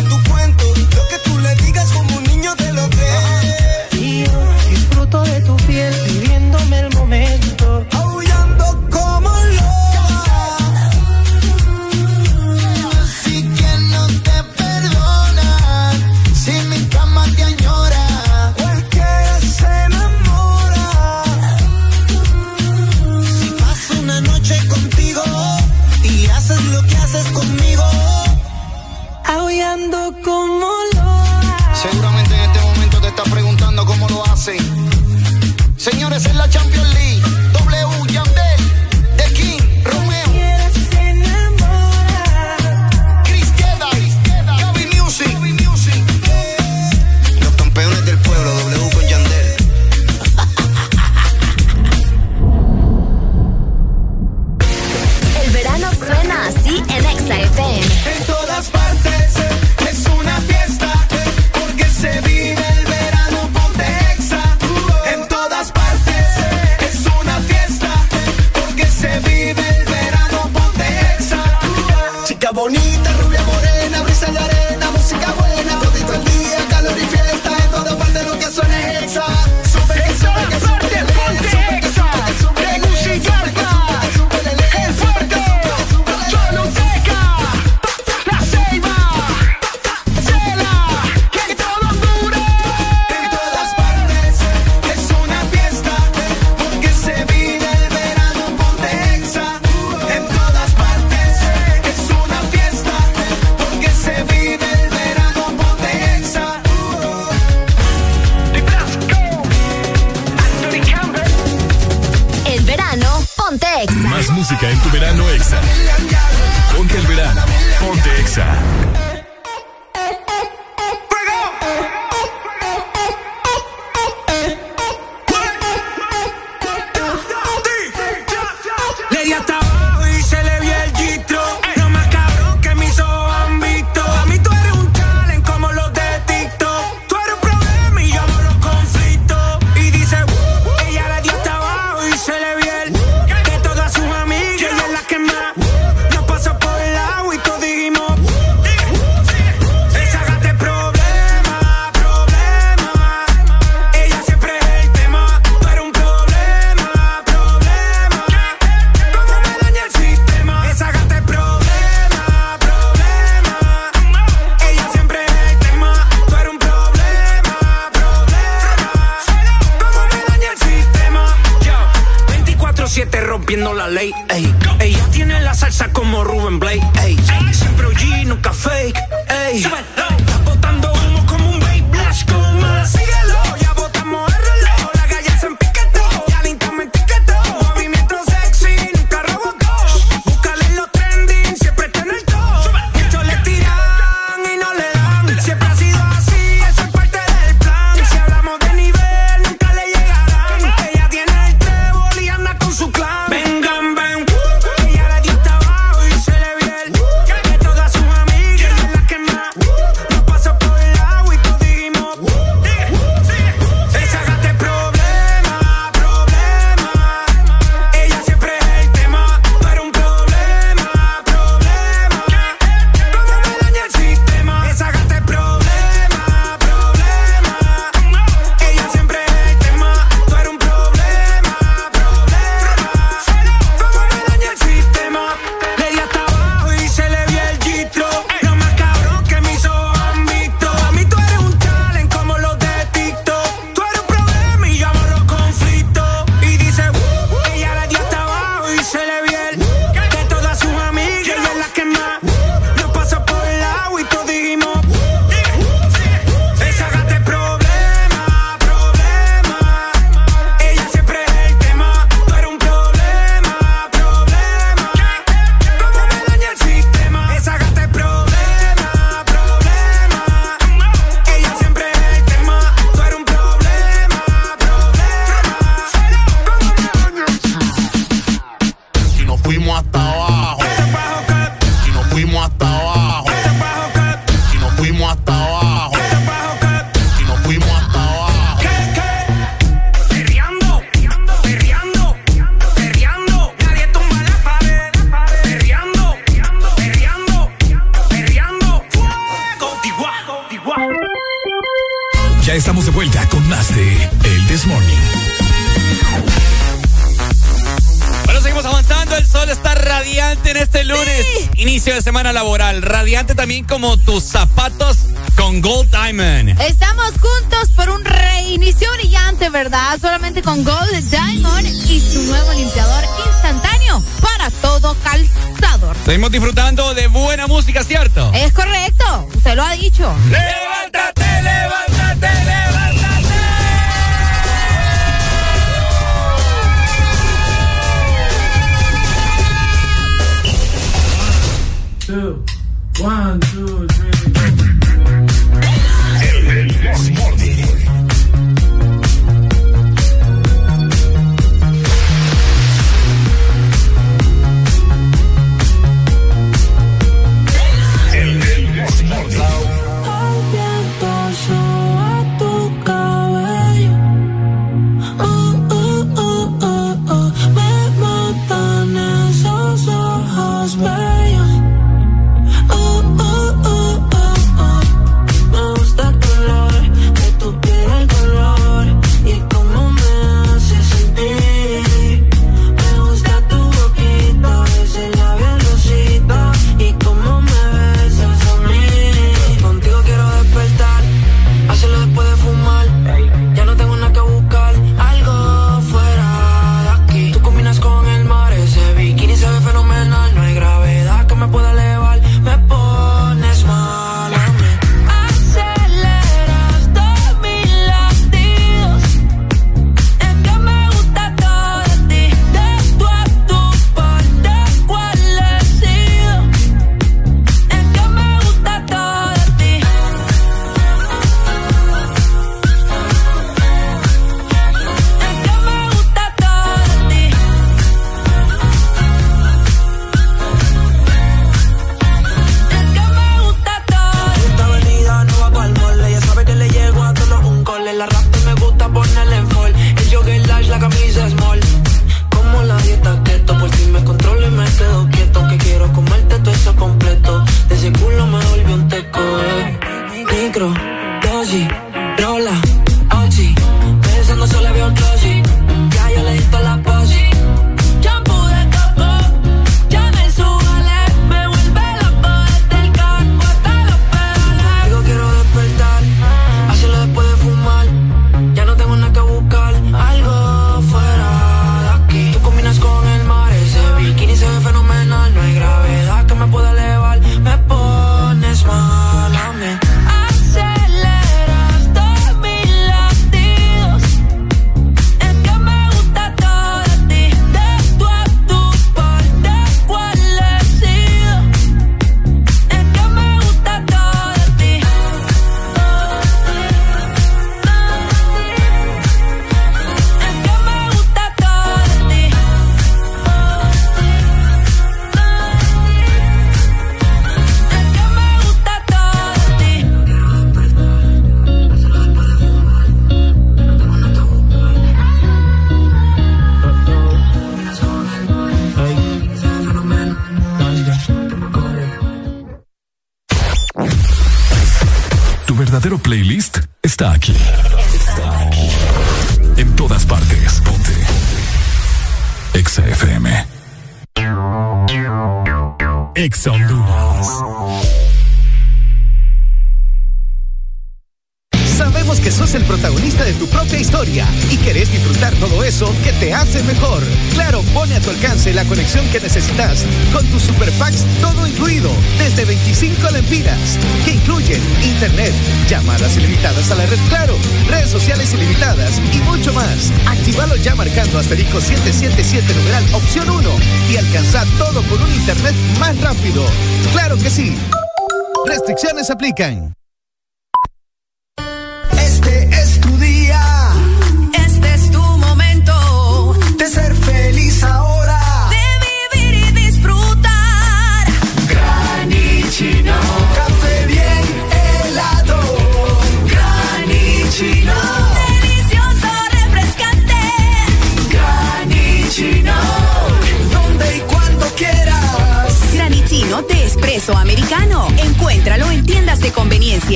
Restricciones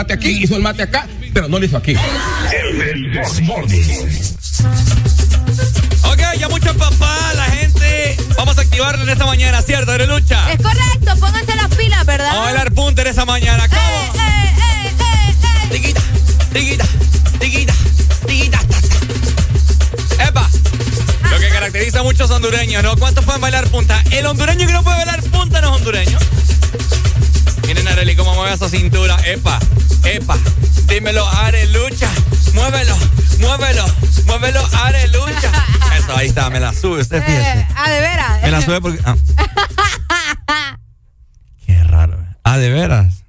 mate aquí, hizo el mate acá, pero no lo hizo aquí. Ok, ya mucho papá, la gente. Vamos a activarlo en esta mañana, ¿cierto, lucha. Es correcto, pónganse las pilas, ¿verdad? Vamos a bailar punta en esta mañana. ¿Cómo? Tiquita, tiquita, tiquita, tiquita. Epa. Lo que caracteriza a muchos hondureños, ¿no? ¿Cuántos pueden bailar punta? El hondureño que no puede bailar punta no es hondureño. Miren Arely cómo mueve esa cintura. Epa, epa. Dímelo, Arelucha. Muévelo, muévelo, muévelo, Arelucha. Eso, ahí está, me la sube, usted fíjese. Eh, ah, de veras. Me la sube porque. ah. Qué raro. Ah, de veras.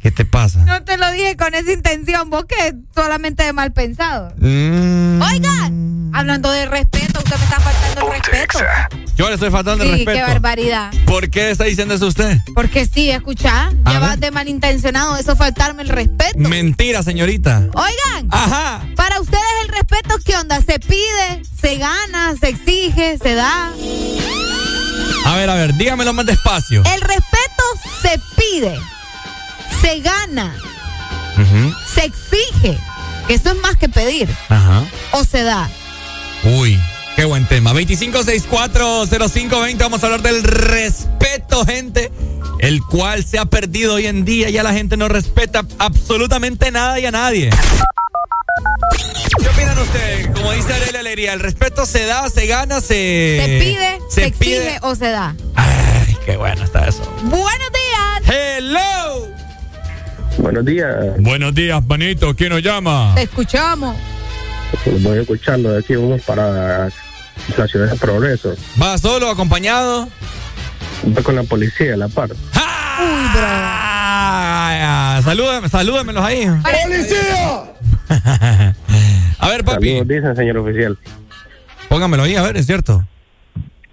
¿Qué te pasa? No te lo dije con esa intención, vos que solamente de mal pensado. Mm. Oigan, hablando de El Sí, respeto. qué barbaridad. ¿Por qué está diciendo eso usted? Porque sí, escucha, ya vas de malintencionado, eso es faltarme el respeto. Mentira, señorita. Oigan, Ajá. para ustedes el respeto, ¿qué onda? ¿Se pide, se gana, se exige, se da? A ver, a ver, dígamelo más despacio. El respeto se pide, se gana, se exige, eso es más que pedir, Ajá. o se da. Uy, qué buen tema. 25640520, vamos a hablar del respeto, gente. El cual se ha perdido hoy en día. Ya la gente no respeta absolutamente nada y a nadie. ¿Qué opinan ustedes? Como dice Aurelia Alegría, ¿el respeto se da, se gana, se... Se pide, se, exige pide? o se da. Ay, qué bueno está eso. Buenos días. Hello. Buenos días. Buenos días, panito. ¿Quién nos llama? Te escuchamos. Voy escuchando de aquí, vamos para la ciudad de Progreso. ¿Va solo, acompañado? Voy con la policía a la par. Ah, salúdame, salúdamelos ahí. ¡Policía! a ver, papi. Saludos, dicen, señor oficial. Póngamelo ahí, a ver, es cierto.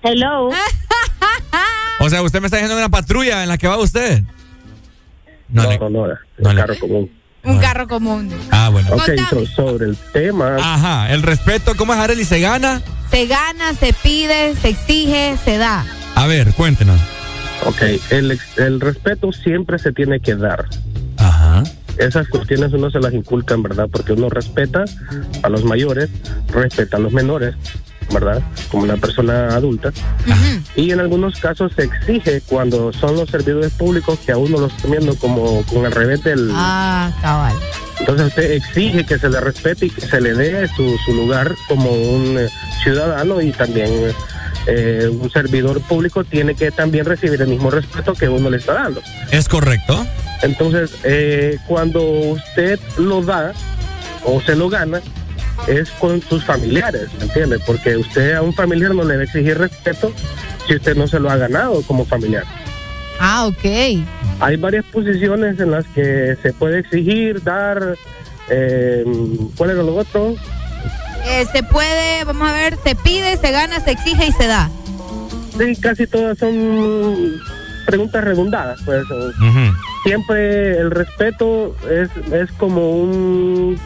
Hello. O sea, usted me está diciendo una patrulla en la que va usted. No, no, no, el carro común. Un carro común. Ah, bueno. Ok, so- sobre el tema. Ajá, el respeto, ¿cómo es Arely? ¿Se gana? Se gana, se pide, se exige, se da. A ver, cuéntenos. Ok, el, ex- el respeto siempre se tiene que dar. Ajá. Esas cuestiones uno se las inculca, en verdad, porque uno respeta a los mayores, respeta a los menores, ¿verdad? Como una persona adulta. Y en algunos casos se exige cuando son los servidores públicos que a uno los están viendo como con el revés del... Ah, cabal. Entonces usted exige que se le respete y que se le dé su, su lugar como un eh, ciudadano y también eh, un servidor público tiene que también recibir el mismo respeto que uno le está dando. ¿Es correcto? Entonces, eh, cuando usted lo da o se lo gana, es con sus familiares, ¿me entiende? Porque usted a un familiar no le va a exigir respeto si usted no se lo ha ganado como familiar. Ah, ok. Hay varias posiciones en las que se puede exigir, dar, eh, ¿cuál era lo otro? Eh, se puede, vamos a ver, se pide, se gana, se exige y se da. Sí, casi todas son preguntas redundadas, pues. Siempre el respeto es, es como un,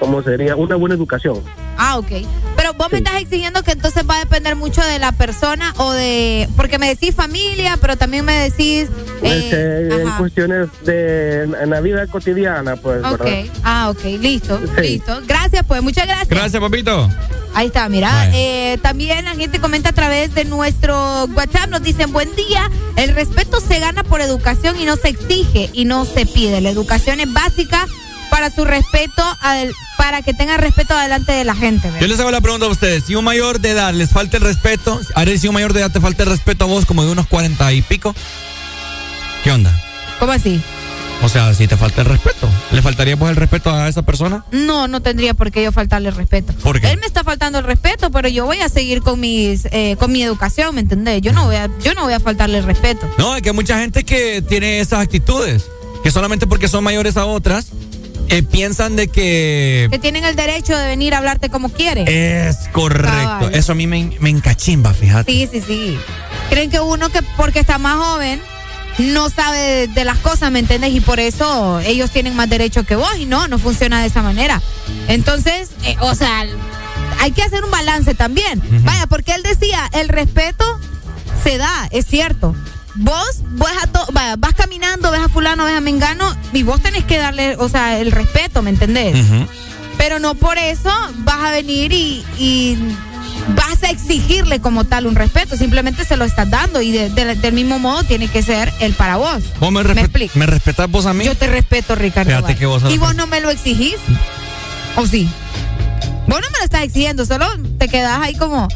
como sería, una buena educación. Ah, ok. Pero vos me estás exigiendo que entonces va a depender mucho de la persona o de... Porque me decís familia, pero también me decís... Eh, eh, en ajá. cuestiones de en la vida cotidiana, pues, Ok. ¿verdad? Ah, ok. Listo, Sí. listo. Gracias, pues. Muchas gracias. Gracias, papito. Ahí está, mira. eh, también la gente comenta a través de nuestro WhatsApp, nos dicen, buen día, el respeto se gana por educación y no se exige y no se pide. La educación es básica para su respeto, al- para que tengan respeto delante de la gente. ¿verdad? Yo les hago la pregunta a ustedes. Si un mayor de edad les falta el respeto, Arely, si un mayor de edad te falta el respeto a vos como de unos cuarenta y pico, ¿qué onda? ¿Cómo así? O sea, si te falta el respeto. ¿Le faltaría pues el respeto a esa persona? No, no tendría por qué yo faltarle el respeto. ¿Por qué? Él me está faltando el respeto, pero yo voy a seguir con mis, eh, con mi educación, ¿me entendés? Yo no voy a, yo no voy a faltarle el respeto. No, es que hay mucha gente que tiene esas actitudes. Que solamente porque son mayores a otras, eh, piensan de que... Que tienen el derecho de venir a hablarte como quieren. Es correcto. Cabal. Eso a mí me, me encachimba, fíjate. Sí, sí, sí. Creen que uno que porque está más joven no sabe de, de las cosas, ¿me entiendes? Y por eso ellos tienen más derecho que vos y no, no funciona de esa manera. Entonces, eh, o sea, hay que hacer un balance también. Vaya, porque él decía, el respeto se da, es cierto. Vos vas, a to- vas caminando, ves a fulano, ves a mengano y vos tenés que darle, o sea, el respeto, ¿me entendés? Pero no por eso vas a venir y, y vas a exigirle como tal un respeto. Simplemente se lo estás dando y de- de- del mismo modo tiene que ser el para vos. ¿Vos me, ¿Me explico? ¿Me respetas vos a mí? Yo te respeto, Ricardo. Fíjate Valle. que vos sos ¿Y vos no me lo exigís? ¿O sí? Vos no me lo estás exigiendo, solo te quedas ahí como...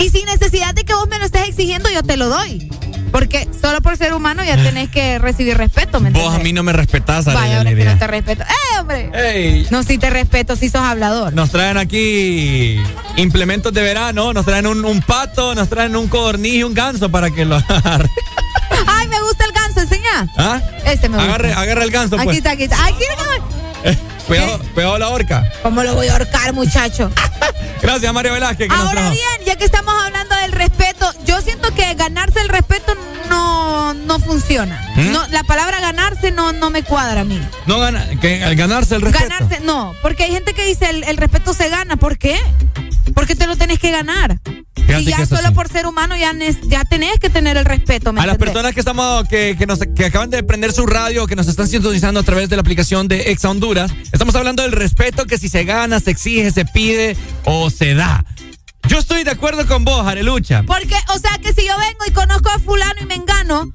Y sin necesidad de que vos me lo estés exigiendo, yo te lo doy. Porque solo por ser humano ya tenés que recibir respeto, ¿me Vos a mí no me respetás, Vaya, Arely ahora que no te respeto. ¡Eh, hombre! Ey. No, sí te respeto, sí sos hablador. Nos traen aquí implementos de verano, nos traen un, un pato, nos traen un codorniz y un ganso para que lo agarre. ¡Ay, me gusta el ganso! Enseñá. ¿Ah? Ese me gusta. Agarre, agarre el ganso, Aquí pues. está, aquí está. Aquí está. Cuidado, cuidado la horca. ¿Cómo lo voy a ahorcar, muchacho? Gracias, Mario Velázquez. que Ahora bien, ya que estamos hablando del respeto, yo siento que ganarse el respeto no, no funciona. ¿Mm? No, la palabra ganarse no, no me cuadra a mí. No gana, que al ganarse el respeto. Ganarse, no, porque hay gente que dice el, el respeto se gana. ¿Por qué? Porque te lo tenés que ganar. Fíjate y ya solo sí. por ser humano ya, ya tenés que tener el respeto. ¿me A las personas que estamos que, que nos que acaban de prender su radio, que nos están sintonizando a través de la aplicación de Exa Honduras, estamos hablando del respeto que si se gana, se exige, se pide o se da. Yo estoy de acuerdo con vos, Arelucha. Porque, o sea, que si yo vengo y conozco a fulano y mengano,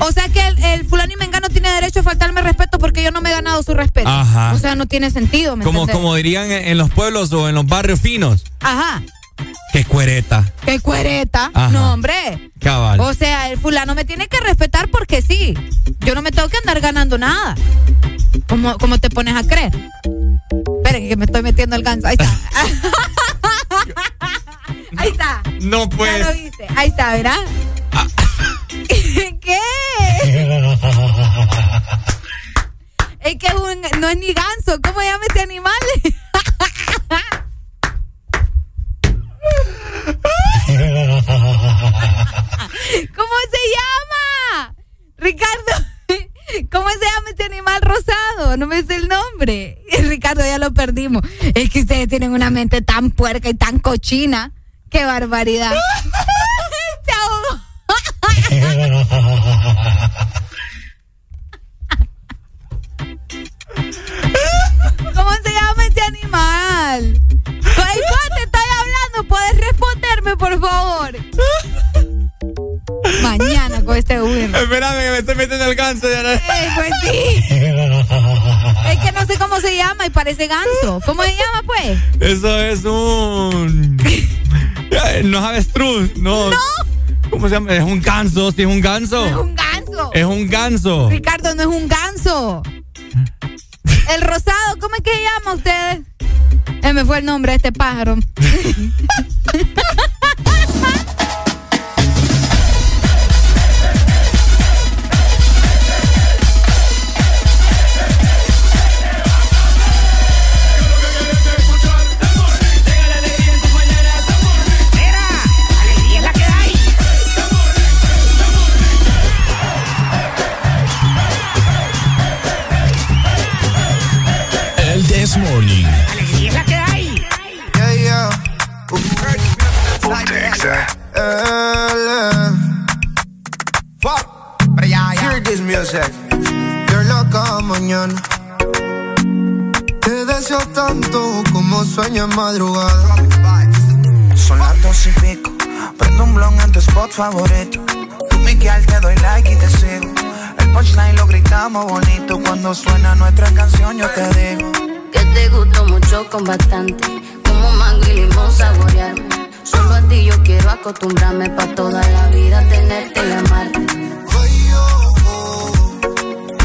o sea que el, el fulano y mengano tiene derecho a faltarme respeto porque yo no me he ganado su respeto. Ajá. O sea, no tiene sentido, ¿me Como, entendés? como dirían en los pueblos o en los barrios finos. Ajá. Qué cuereta. ¡Qué cuereta! Ajá. No, hombre. Cabal. O sea, el fulano me tiene que respetar porque sí. Yo no me tengo que andar ganando nada. ¿Cómo, cómo te pones a creer? Esperen, que me estoy metiendo el ganso. Ahí está. Ahí está. No pues. Ya lo hice. Ahí está, ¿verdad? ¿Qué? Es que es un- no es ni ganso. ¿Cómo llama este animal? ¿Cómo se llama? Ricardo, ¿cómo se llama este animal rosado? No me sé el nombre. Ricardo, ya lo perdimos. Es que ustedes tienen una mente tan puerca y tan cochina. ¡Qué barbaridad! ¿Cómo se llama este animal? ¿Cuál te estoy hablando? ¿Puedes responderme, por favor? Mañana con este burro. Espérame que me estoy metiendo el ganso. Ya no- Eh, pues sí. Es que no sé cómo se llama y parece ganso. ¿Cómo se llama, pues? Eso es un. No es avestruz, no. No. ¿Cómo se llama? Es un ganso, sí, es un ganso. Es un ganso. Es un ganso. Ricardo, no es un ganso. El rosado, ¿cómo es que se llama ustedes? Eh, me fue el nombre de este pájaro. Morning. Yeah. Eh, Fuck. Hear this music. You're loca mañana. Te deseo tanto como sueño en madrugada. Son las dos y pico. Prendo un blon en tu spot favorito. Tú, Miguel, te doy like y te sigo. El punchline lo gritamos bonito. Cuando suena nuestra canción, yo te digo. Que te gustó mucho con bastante como mango y limón saborear. Solo a ti yo quiero acostumbrarme pa' toda la vida tenerte y amarte.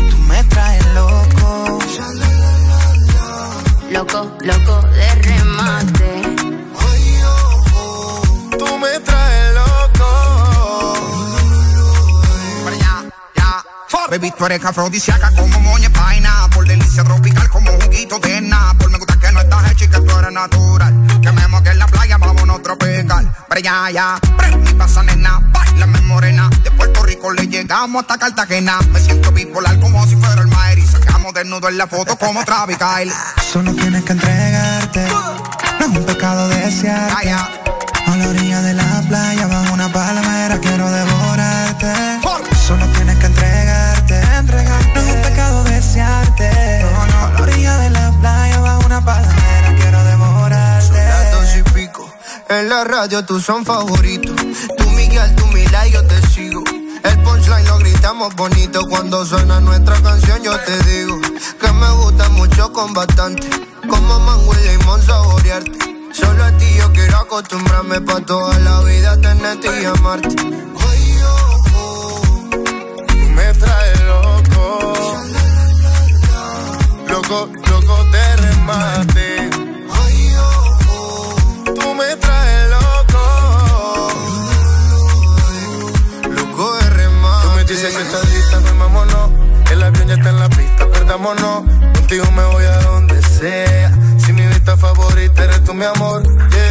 Tú me traes loco. Loco, loco de remate. Baby, tú eres afrodisíaca como moña de paina. Por delicia tropical como juguito de Por Me gusta que no estás hecha y que tú eres natural. Que me moque en la playa, vámonos tropical. Pero ya, ya, prende y pasa nena. Bailame morena. De Puerto Rico le llegamos hasta Cartagena. Me siento bipolar como si fuera el Maer. Y sacamos desnudo en la foto como Travis Kyle. Solo tienes que entregarte. No es un pecado desear. A la orilla de la playa, En la radio tú son favoritos. Tú Miguel, tú Mila y yo te sigo. El punchline lo gritamos bonito cuando suena nuestra canción. Yo te digo que me gusta mucho con bastante. Como mango y limón saborearte. Solo a ti yo quiero acostumbrarme pa' toda la vida tenerte y amarte. Tú me traes loco. Loco, loco de remate. Dices que estás lista, pues vámonos. El avión ya está en la pista, perdámonos. Contigo me voy a donde sea. Si mi vista favorita eres tú, mi amor. Yeah.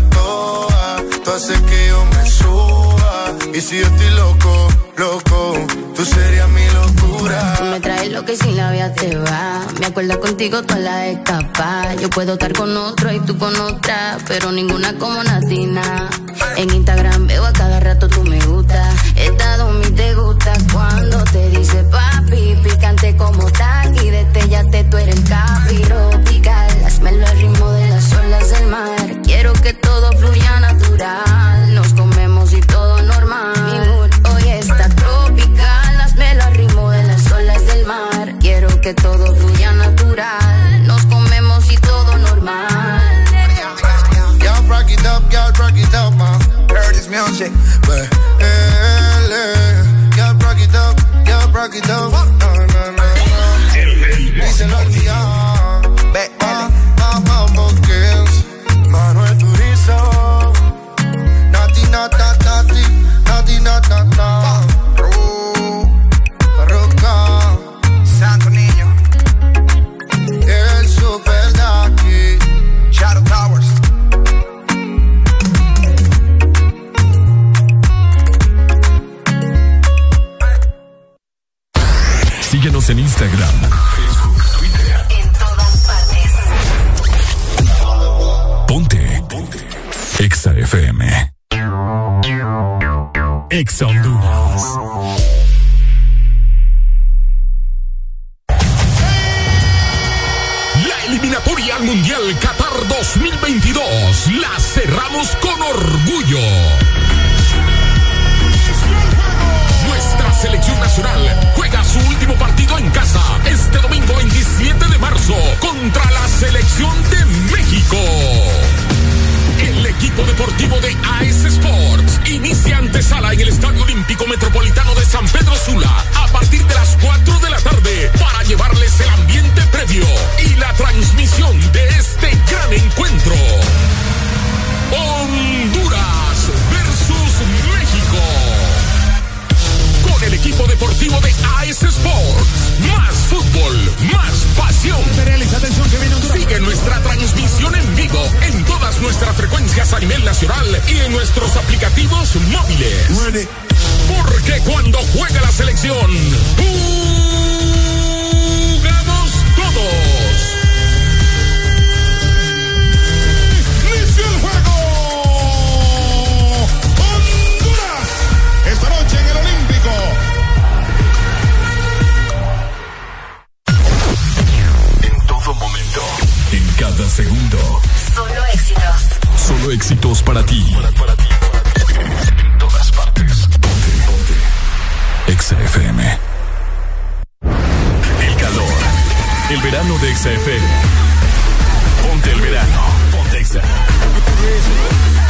Tú haces que yo me suba. Y si yo estoy loco, loco, tú serías mi locura. Me traes lo que sin la vida te va. Me acuerdo contigo toda la escapa. Yo puedo estar con otro y tú con otra, pero ninguna como Natina. En Instagram veo a cada rato tú me gusta. Estado mi te gusta cuando te dice papi. Picante como taqui, destellate tú eres el capiro. Pical, hazmelo al ritmo de las olas del mar. Quiero que todo Nos comemos y todo normal. Mi mood hoy está tropical. Hazmelo al ritmo de las olas del mar. Quiero que todo fluya natural. Nos comemos y todo normal. Y'all rock it up, y'all rock it up, man. Heard this music. Y'all rock it up, y'all rock it up. No, no. Síguenos en Instagram, Facebook, Twitter. En todas partes. Ponte. Ponte. Exa FM. Exa Honduras. La eliminatoria al Mundial Qatar 2022 la cerramos con orgullo. Nuestra selección nacional partido en casa este domingo 27 de marzo contra la selección de México. El equipo deportivo de AS Sports inicia antesala en el Estadio Olímpico Metropolitano de San Pedro Sula a partir de las 4 de la tarde para llevarles el ambiente previo y la transmisión de este gran encuentro. Honduras equipo deportivo de AS Sports. Más fútbol, más pasión. Sigue nuestra transmisión en vivo en todas nuestras frecuencias a nivel nacional y en nuestros aplicativos móviles. Porque cuando juega la selección, jugamos segundo. Solo éxitos. Solo éxitos para ti. En todas partes. Ponte, ponte. XFM. El calor. El verano de XFM. Ponte el verano. Ponte XFM.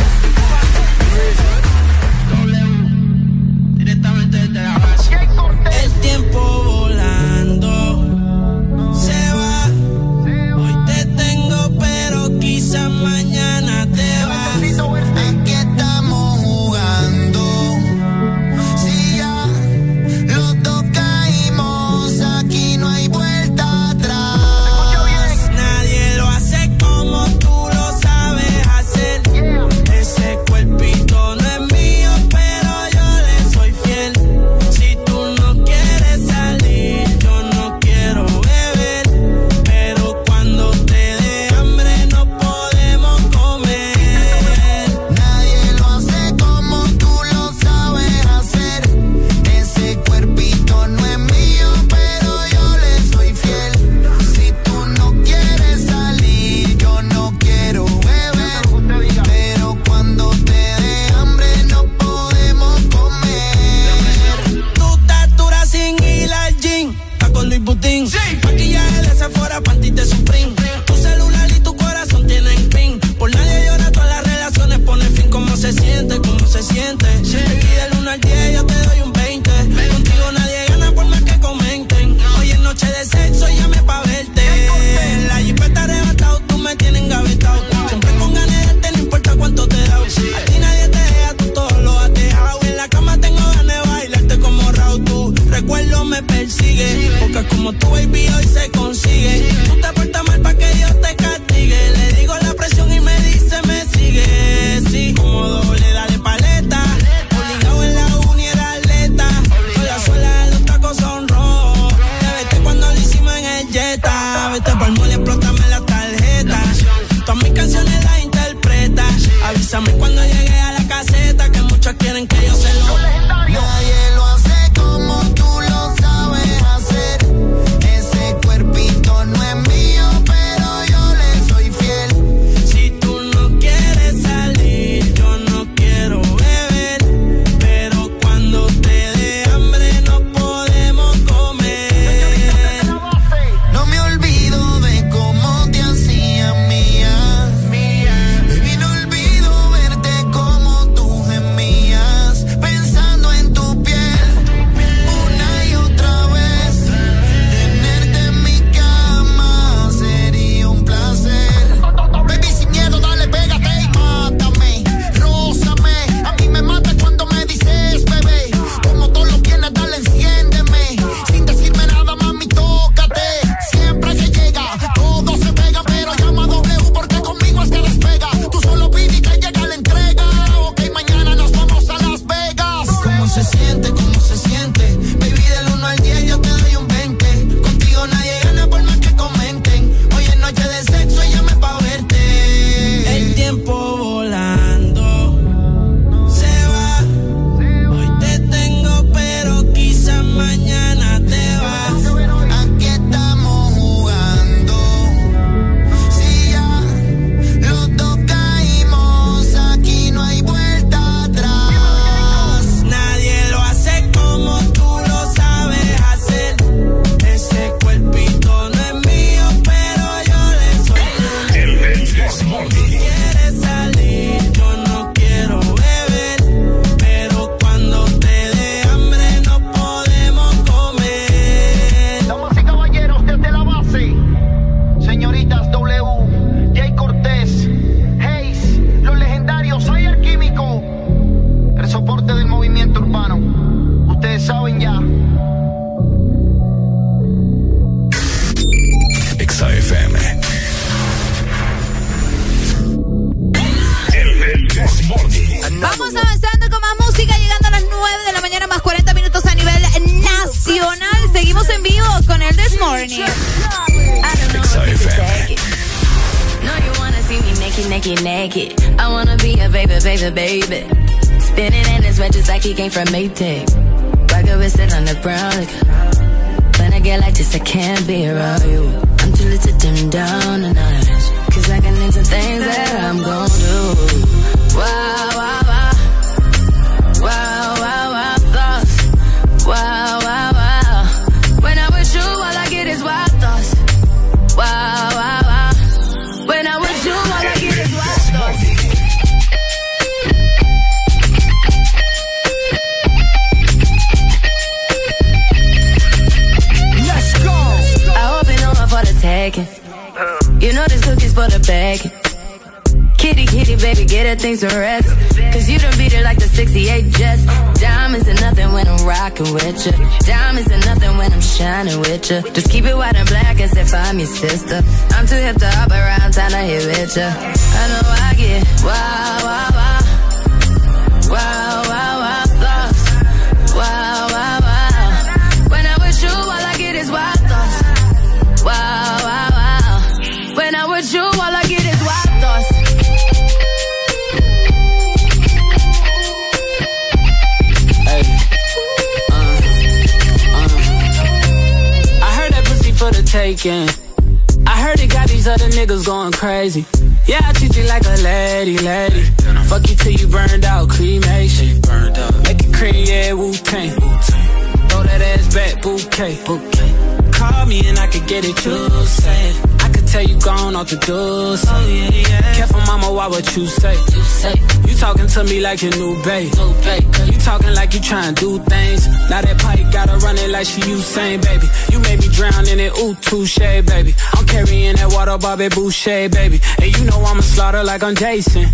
Like she Usain, baby. You made me drown in it, ooh, touche, baby. I'm carrying that water, Bobby Boucher, baby. And you know I'ma slaughter like I'm Jason.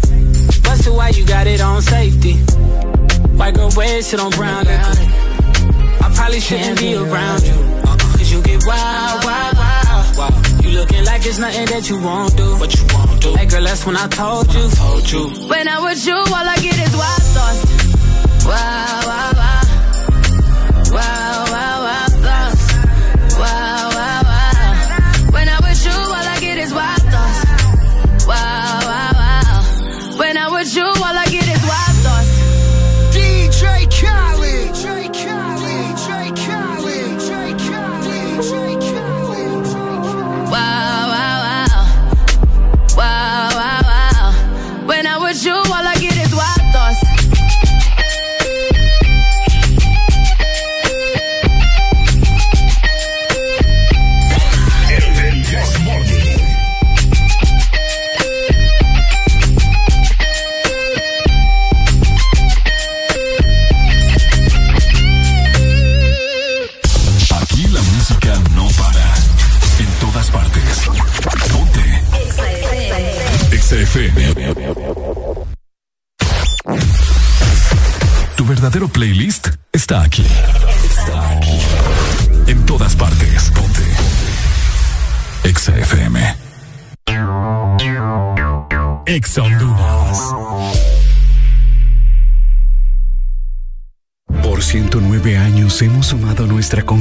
Busted, why you got it on safety? White girl, wear shit on brown liquor. I probably shouldn't be around you. Uh-uh. Cause you get wild, wild, wild. wild. You looking like it's nothing that you won't do. What you won't do. Hey girl, that's when I told you. told you. When I was you, all I get is wild thoughts. Wow, wow, wow. Wow, wow, is wild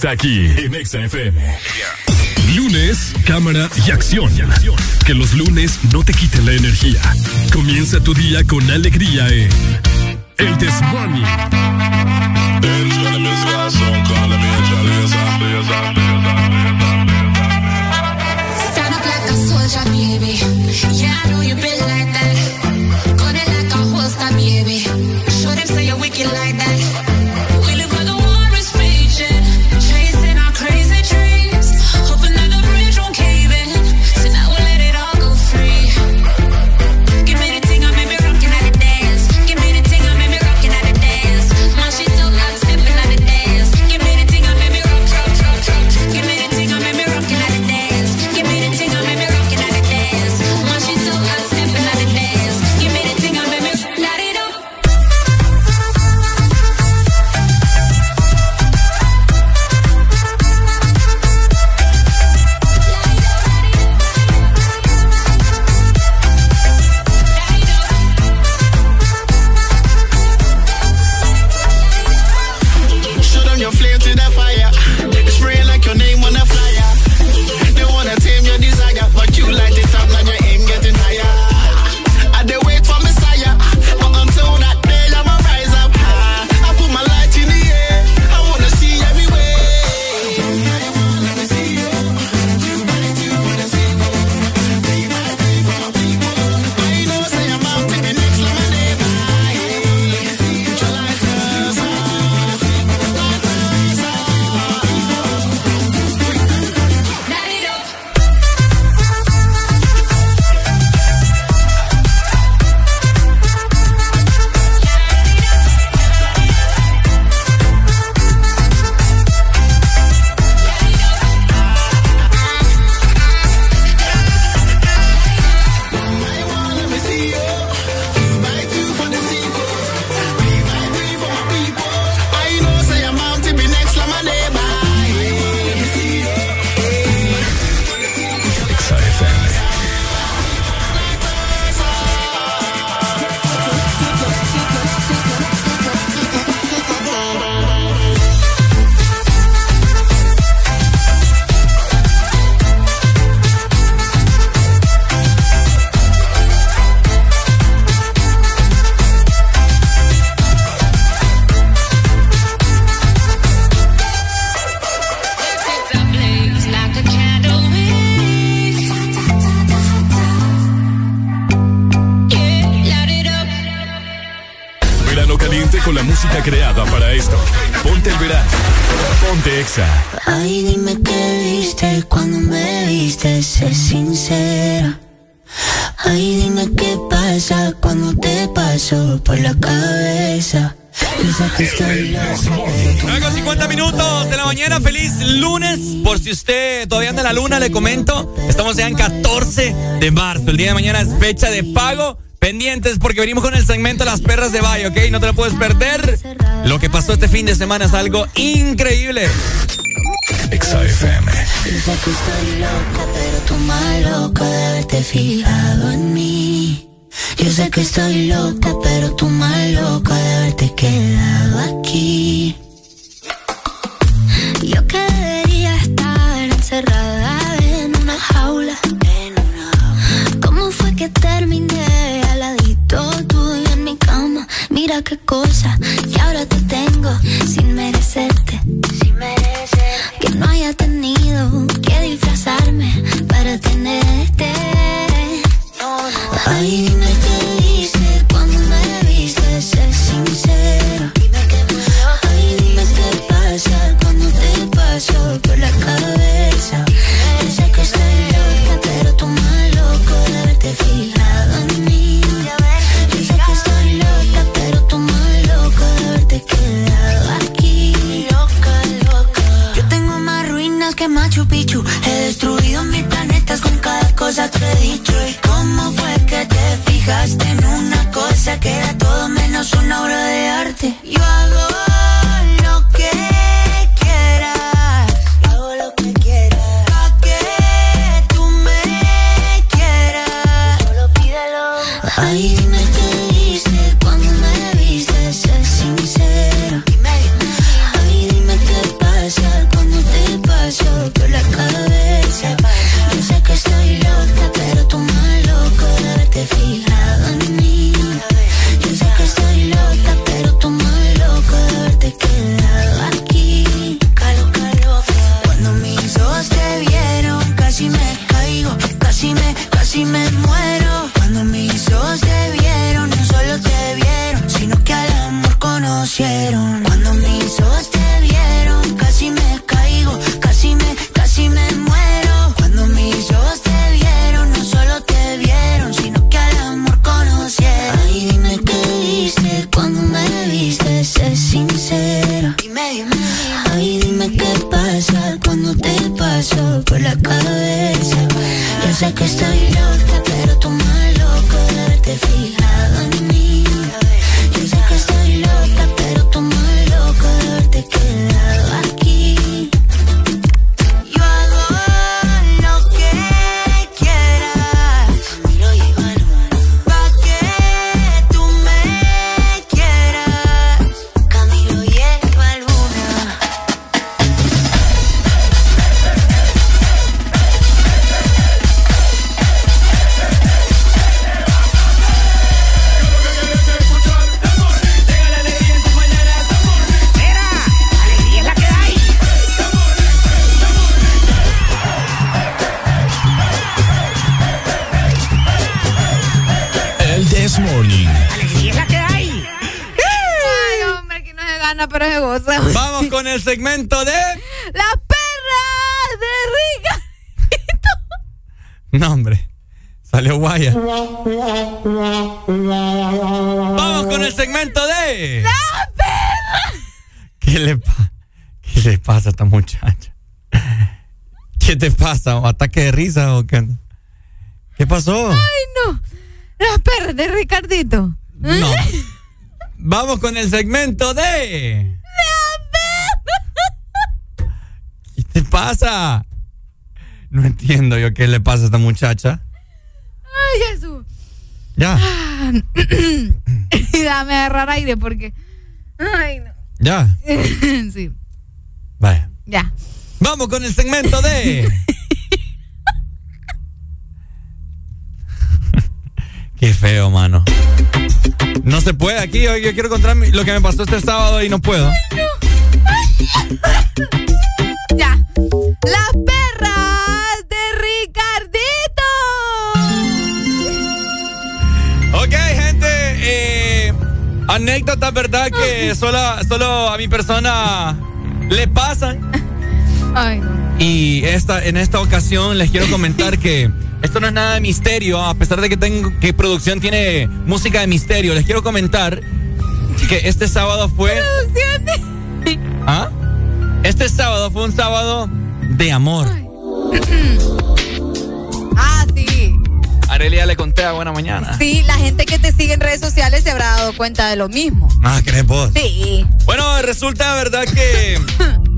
está aquí en Exa FM. Lunes, cámara y acción. Que los lunes no te quiten la energía. Comienza tu día con alegría en día de mañana es fecha de pago. Pendientes porque venimos con el segmento Las Perras de Valle, ¿ok? No te lo puedes perder. Lo que pasó este fin de semana es algo increíble. XFM. Dice que estoy loca, pero tú más loca de haberte fijado en mí. Yo sé que estoy loca, pero tú más loca de haberte quedado. No, hombre. Salió guaya. Vamos con el segmento de. ¡La perra! ¿Qué le, pa- ¿Qué le pasa a esta muchacha? ¿Qué te pasa? ¿O ¿Ataque de risa o qué? ¿Qué pasó? Ay, no. La perra de Ricardito. No. Vamos con el segmento de. ¿Qué te pasa? No entiendo yo qué le pasa a esta muchacha. Ay, Jesús. Ya, Ah, y dame agarrar aire porque. Ay, no. ya. sí, Vaya. ya. Vamos con el segmento de. Qué feo, mano. No se puede aquí. Yo, yo quiero contar lo que me pasó este sábado y no puedo. Ya. Las anécdotas, ¿verdad? Que solo, solo a mi persona le pasan. Ay, no. Y esta, en esta ocasión les quiero comentar que esto no es nada de misterio, a pesar de que, tengo, que producción tiene música de misterio. Les quiero comentar que este sábado fue. ¿Ah? Este sábado fue un sábado de amor. Sí. Arelia le conté a buena mañana. Sí, la gente que te sigue en redes sociales se habrá dado cuenta de lo mismo. Ah, ¿crees vos? Sí. Bueno, resulta verdad que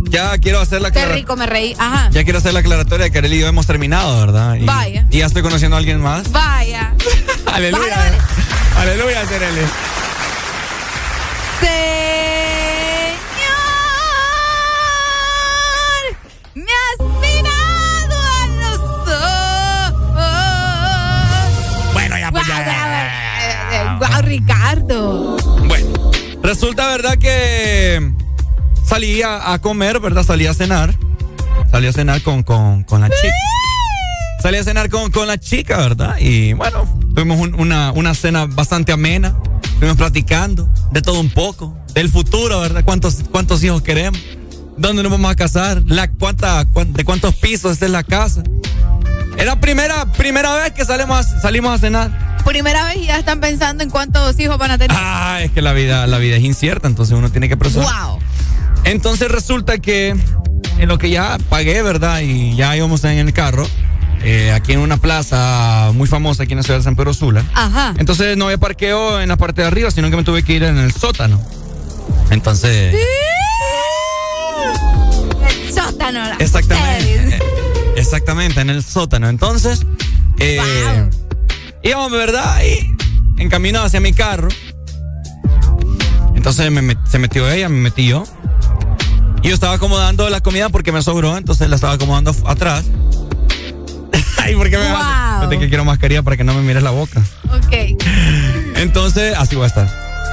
ya quiero hacer la Qué aclara- rico me reí. Ajá. Ya quiero hacer la aclaratoria de que Arely y yo hemos terminado, ¿verdad? Y, Vaya. Y ya estoy conociendo a alguien más. Vaya. Aleluya. Aleluya, Arely. Señor, guau, Ricardo. Bueno, resulta verdad que salí a, comer, ¿verdad? Salí a cenar. Salí a cenar con, con, con la chica. Salí a cenar con, con la chica, ¿verdad? Y bueno, tuvimos un- una, una cena bastante amena. Estuvimos platicando de todo un poco. Del futuro, ¿verdad? ¿Cuántos, cuántos hijos queremos? ¿Dónde nos vamos a casar? La, cuánta, cuán- ¿De cuántos pisos es la casa? Era primera, primera vez que salimos salimos a cenar. Primera vez y ya están pensando en cuántos hijos van a tener. Ah, es que la vida, la vida es incierta, entonces uno tiene que preparar. Wow. Entonces resulta que en lo que ya pagué, ¿verdad? Y ya íbamos en el carro. eh, aquí en una plaza muy famosa aquí en la ciudad de San Pedro Sula. Ajá. Entonces no había parqueo en la parte de arriba, sino que me tuve que ir en el sótano. Entonces. El sótano. Exactamente. eh, Exactamente, en el sótano. Entonces, eh, íbamos, ¿verdad? Y en camino hacia mi carro. Entonces me met- se metió ella, me metí yo. Y yo estaba acomodando la comida porque me sobró, entonces la estaba acomodando atrás. Ay, ¿por qué me vas? Wow. Fíjate que quiero mascarilla para que no me mires la boca. Ok. Entonces, así va a estar.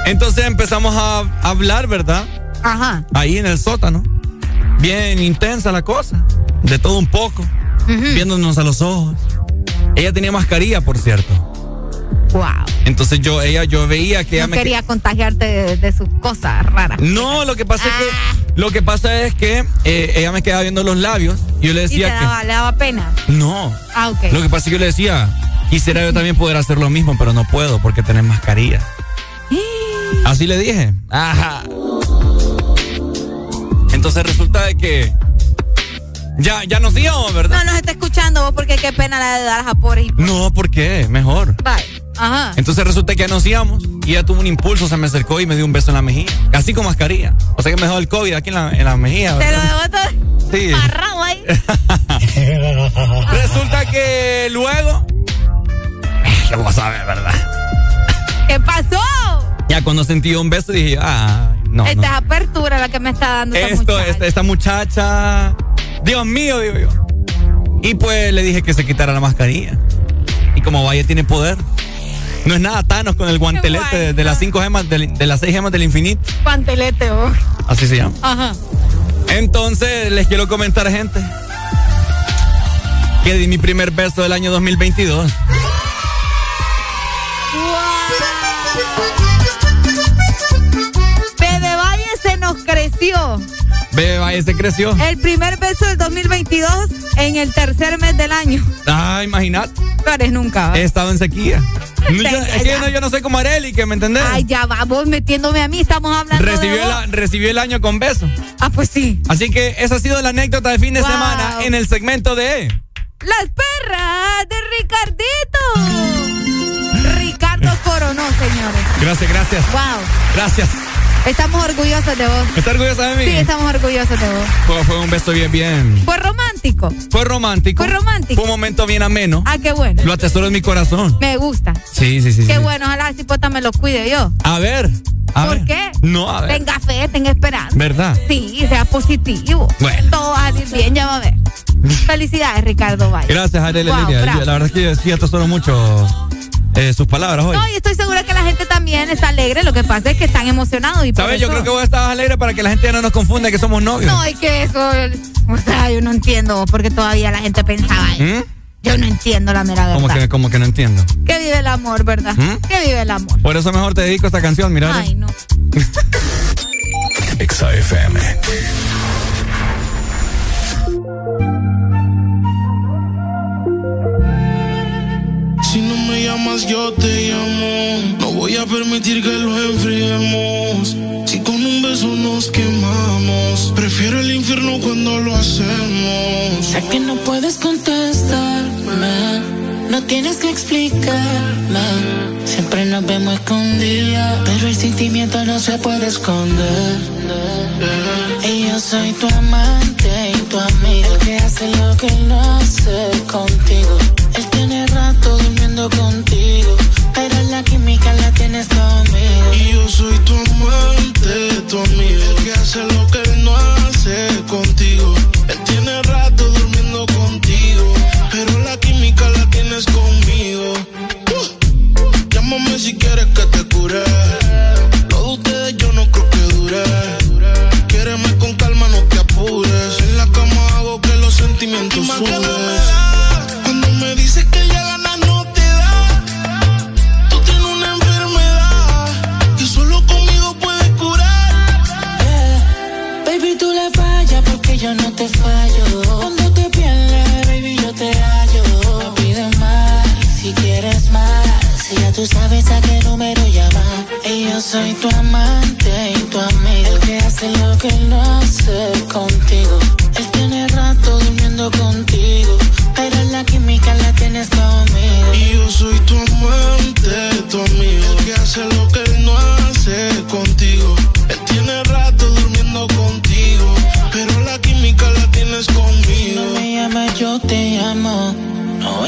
Entonces empezamos a hablar, ¿verdad? Ajá. Ahí en el sótano. Bien intensa la cosa. De todo un poco. Viéndonos a los ojos. Ella tenía mascarilla, por cierto. Wow. Entonces yo, ella, yo veía que ella me. quería contagiarte de, de sus cosas raras. No, lo que pasa es Ah. que. Lo que pasa es que eh, ella me quedaba viendo los labios. Y yo le Y te decía que. daba, le daba pena. No. Ah, ok. Lo que pasa es que yo le decía. Quisiera yo también poder hacer lo mismo, pero no puedo porque tenés mascarilla. Así le dije. Ajá. Entonces resulta de que. Ya, ya nos íbamos, ¿verdad? No nos está escuchando vos porque qué pena la de dar a pobres y No, ¿por qué? Mejor. Bye. Ajá. Entonces resulta que ya nos íbamos y ella tuvo un impulso, se me acercó y me dio un beso en la mejilla. Así con mascarilla. O sea que me dejó el COVID aquí en la, en la mejilla. Te lo ¿verdad? debo todo Sí. amarrado ahí. Resulta que luego. ¿Qué vamos a ver, verdad? ¿Qué pasó? Ya cuando sentí un beso dije, ah, no. Esta no. es apertura la que me está dando esta Esto, muchacha. esta, esta muchacha. Dios mío, digo yo. Y pues le dije que se quitara la mascarilla. Y como Valle tiene poder. No es nada Thanos con el guantelete de, de las cinco gemas, de, las seis gemas del infinito. Pantelete vos. Así se llama. Ajá. Entonces, les quiero comentar, gente, que di mi primer beso del año 2022. Creció. Bebe Valle se creció. El primer beso del 2022 en el tercer mes del año. Ah, imagínate. No eres nunca. He estado en sequía. Yo- es que yo no, yo no soy como Areli, que me entendés. Ay, ya va, vos metiéndome a mí, estamos hablando Recibió, de vos. recibió el año con beso. Ah, pues sí. Así que esa ha sido la anécdota de fin de Wow. semana en el segmento de. Las perras de Ricardito. Ricardo coronó, señores. Gracias, gracias. Wow. Gracias. Estamos orgullosos de vos. ¿Estás orgullosa de mí? Sí, estamos orgullosos de vos. Fue, fue un beso bien, bien. Fue romántico. Fue romántico. Fue romántico. Fue un momento bien ameno. Ah, qué bueno. Lo atesoro en mi corazón. Me gusta. Sí, sí, sí. Qué sí. bueno, ojalá si puesta me lo cuide yo. A ver. a ¿Por ver. qué? No, a ver. Tenga fe, tenga esperanza. ¿Verdad? Sí, sea positivo. Bueno. Todo va a salir bien, ya va a ver. Felicidades, Ricardo Valle. Gracias, Arely Wow. La verdad es que sí atesoro mucho eh, sus palabras hoy. No, y estoy segura que la gente también está alegre. Lo que pasa es que están emocionados y ¿Sabes? Yo eso- creo que vos estabas alegre para que la gente ya no nos confunda que somos novios. No, y que eso. O sea, yo no entiendo porque todavía la gente pensaba. eso. ¿Mm? Yo no entiendo la mera verdad. que, como que no entiendo. Que vive el amor, ¿verdad? ¿Mm? Que vive el amor. Por eso mejor te dedico a esta canción, mira. Ay, no. Exa yo te llamo. No voy a permitir que lo enfriemos. Si con un beso nos quemamos, prefiero el infierno cuando lo hacemos. Sé que no puedes contestarme, no tienes que explicarme. Siempre nos vemos escondidas, pero el sentimiento no se puede esconder. Y yo soy tu amante y tu amigo, el que hace lo que no hace contigo. Él tiene rato durmiendo contigo, pero la química la tienes conmigo. Y yo soy tu amante, tu amigo. El que hace lo que él no hace contigo. Él tiene rato durmiendo contigo. Pero la química la tienes conmigo. Uh. Llámame si quieres que te cure. Cuando me dices que ya ganas no te da. Tú tienes una enfermedad Y solo conmigo puedes curar. Baby tú le falla porque yo no te fallo. Cuando te pierdes, baby yo te callo No pides más si quieres más Si ya tú sabes a qué número yo soy tu amante y tu amigo. El que hace lo que no hace contigo. Él tiene rato durmiendo contigo. Pero la química la tienes conmigo. Y yo soy tu amante, tu amigo. El que hace lo que él no hace contigo. Él tiene rato durmiendo contigo. Pero la química la tienes conmigo. Si no me llamas, yo te llamo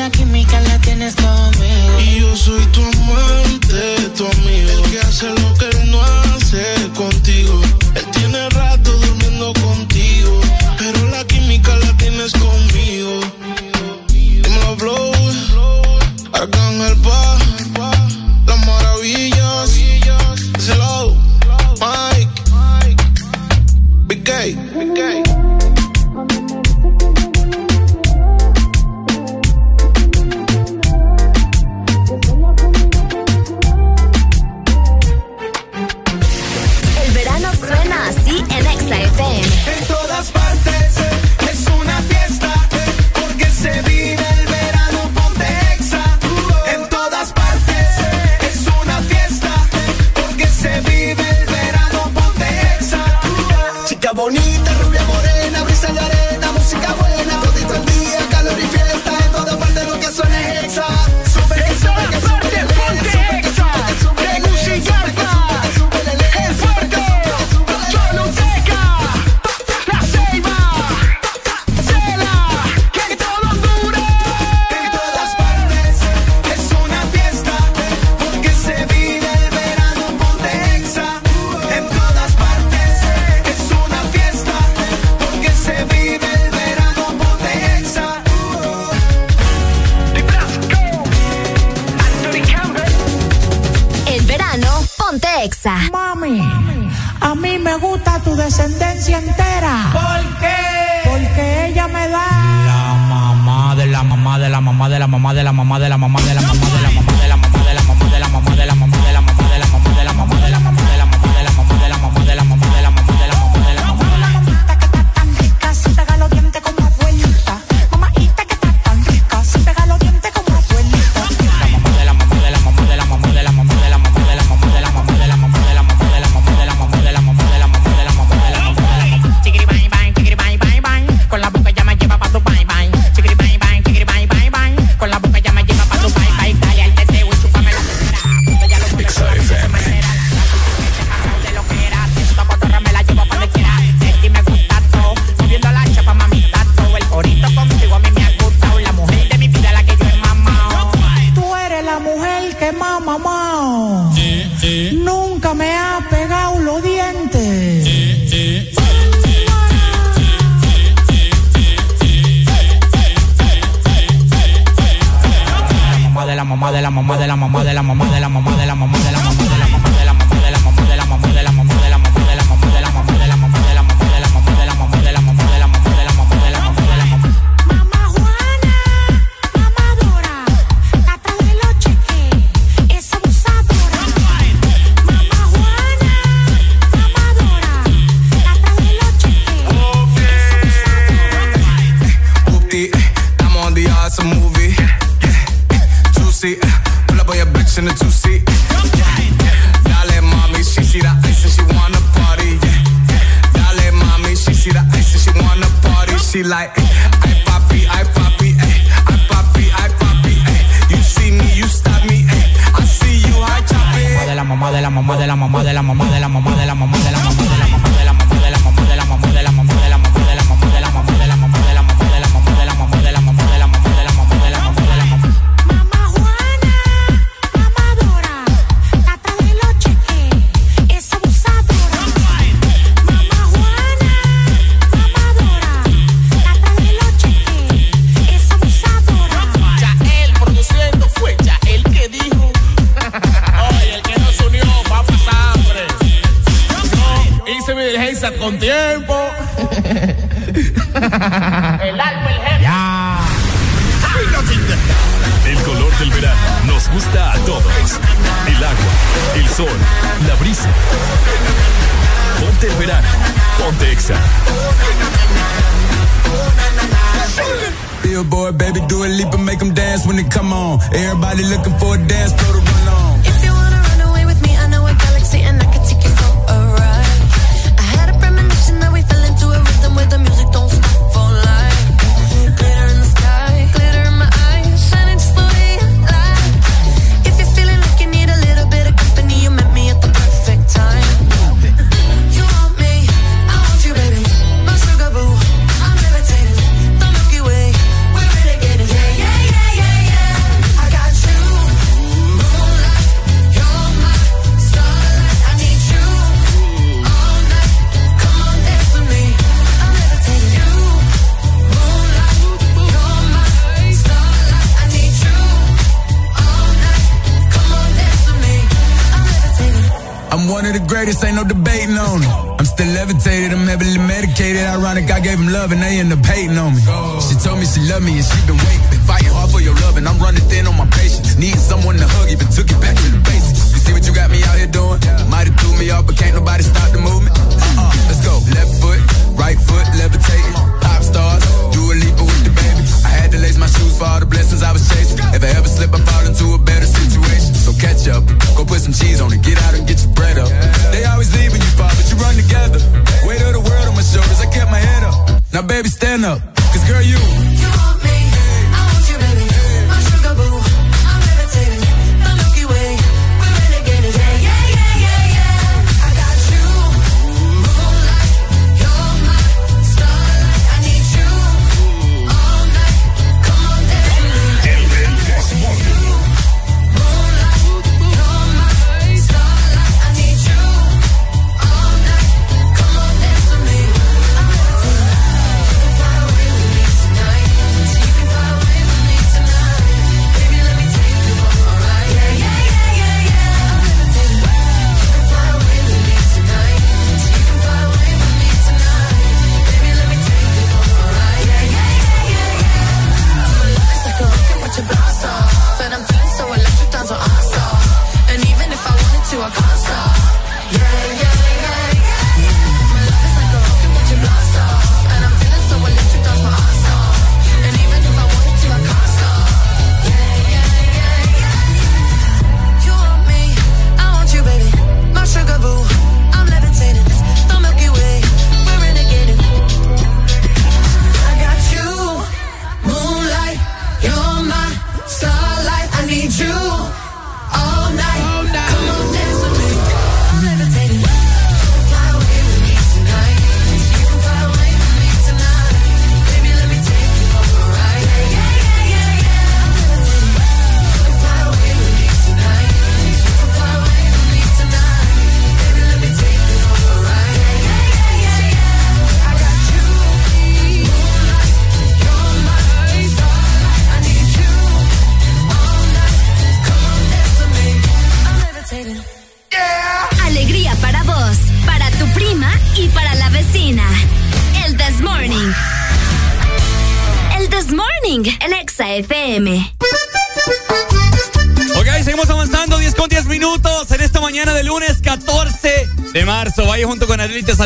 la química la tienes conmigo. Y yo soy tu amante, tu amigo. El que hace lo que bonita, rubia morena, brisa de arena, música buena, todito el día, calor y fiebre.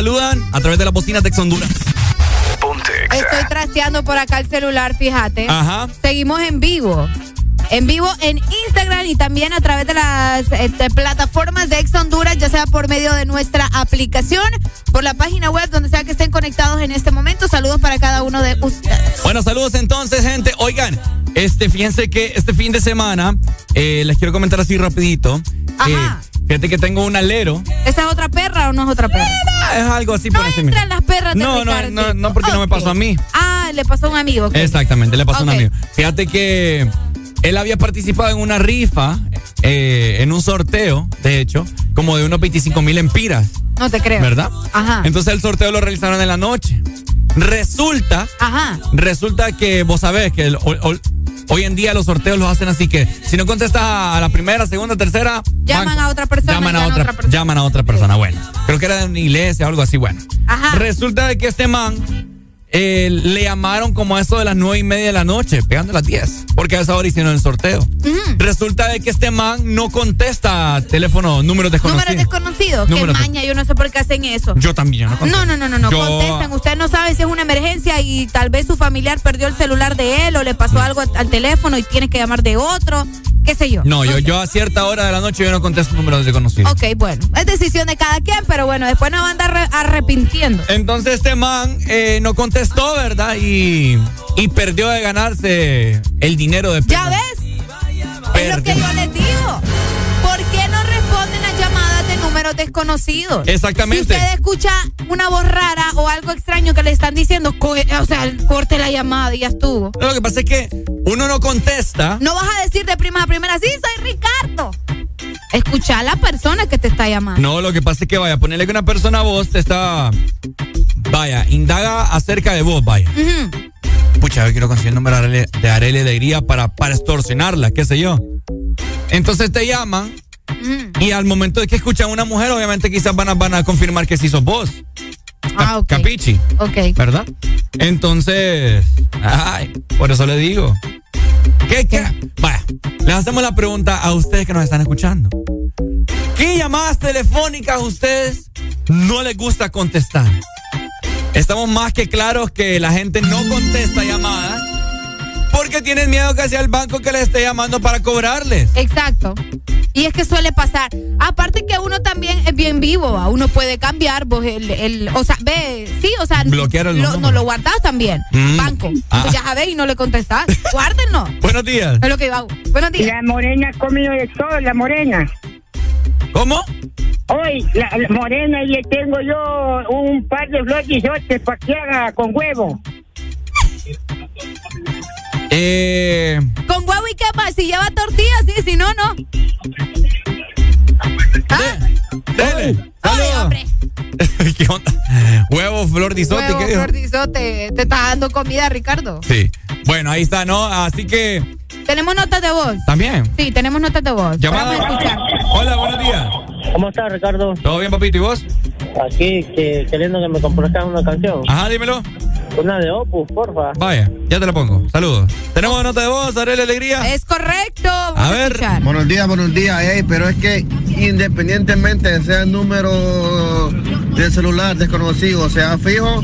saludan a través de las bocinas de Ex Honduras. Estoy trasteando por acá el celular, fíjate. Ajá. Seguimos en vivo. En vivo en Instagram y también a través de las eh, plataformas de Ex Honduras, ya sea por medio de nuestra aplicación, por la página web, donde sea que estén conectados en este momento. Saludos para cada uno de ustedes. Bueno, saludos entonces, gente. Oigan, este, fíjense que este fin de semana, eh, les quiero comentar así rapidito. Ajá. Eh, fíjate que tengo un alero. Esa es o no es otra perra? Es algo así por no encima. entran las perras no, No, no, no, porque no me pasó a mí. Ah, le pasó a un amigo. Exactamente, le pasó a un amigo. Fíjate que él había participado en una rifa, eh, en un sorteo, de hecho, como de unos 25 mil empiras. No te creo. ¿Verdad? Ajá. Entonces el sorteo lo realizaron en la noche. Resulta. Ajá. Resulta que vos sabés que hoy en día los sorteos los hacen así que si no contestas a la primera, segunda, tercera, Llaman a otra persona. Llaman a otra, persona. Llaman a otra persona. Bueno, creo que era de una iglesia o algo así. Bueno, Ajá. resulta de que este man eh, le llamaron como a eso de las nueve y media de la noche, pegando las 10, porque a esa hora hicieron el sorteo. Resulta de que este man no contesta teléfono, números desconocidos. Números desconocidos, que maña, yo no sé por qué hacen eso. Yo también, yo no, no No, no, no, no, yo... contestan. Usted no sabe si es una emergencia y tal vez su familiar perdió el celular de él o le pasó algo al teléfono y tienes que llamar de otro. ¿Qué sé yo? No, yo, yo a cierta hora de la noche yo no contesto números desconocidos. Ok, bueno. Es decisión de cada quien, pero bueno, después nos van a andar re- arrepintiendo. Entonces este man eh, no contestó, ¿verdad? Y, y perdió de ganarse el dinero de ¿Ya ves? Es lo que yo les digo. ¿Por qué no responden las llamadas de números desconocidos? Exactamente. Si usted escucha una voz rara o algo extraño que le están diciendo, co- o sea, corte la llamada y ya estuvo. Lo que pasa es que uno no contesta. No vas a decir de prima a primera, sí, soy Ricardo. Escucha a la persona que te está llamando. No, lo que pasa es que vaya, ponerle que una persona a vos te está. Vaya, indaga acerca de vos, vaya. Pucha, yo quiero conseguir el número de Arely Alegría para, para extorsionarla, qué sé yo. Entonces te llaman y al momento de que escuchan a una mujer, obviamente quizás van a, van a confirmar que sí sos vos. Ah, ok. Capichi, Ok. ¿verdad? Entonces, ay, por eso le digo. ¿Qué, qué? Vaya, les hacemos la pregunta a ustedes que nos están escuchando. ¿Qué llamadas telefónicas a ustedes no les gusta contestar? Estamos más que claros que la gente no contesta llamadas porque tienen miedo que sea el banco que les esté llamando para cobrarles. Exacto. Y es que suele pasar. Aparte que uno también es bien vivo, ¿va? uno puede cambiar, vos el, el- o sea, ve, sí, o sea, Bloquear el lo, no lo guardás también, Mm. banco. Ah. Pues ya sabés y no le contestás, guárdenlo. Buenos días. Es lo que hago. Buenos días. La morena ha comido de todo, la morena. ¿Cómo? Hoy, la, la morena, y le tengo yo un par de flotizotes para que haga con huevo. Eh, Con huevo y más, si lleva tortillas, sí, si no, no. dele. Saludos. ¿Qué onda? Huevo, flor de isote, Huevo, ¿qué dijo? Flordizote, te está dando comida, Ricardo. Sí. Bueno, ahí está, ¿no? Así que, Tenemos notas de voz. también. Sí, tenemos notas de voz. Llamada. Hola, buenos días. ¿Cómo estás, Ricardo? ¿Todo bien, papito? ¿Y vos? Aquí, que, queriendo que me complazcas una canción. Ajá, dímelo. Una de Opus, porfa. Vaya, ya te la pongo. Saludos. Tenemos nota de voz, Arely Alegría. Es correcto. Vamos A ver. escuchar. Buenos días, buenos días, ey, pero es que independientemente de sea el número del celular desconocido, sea fijo,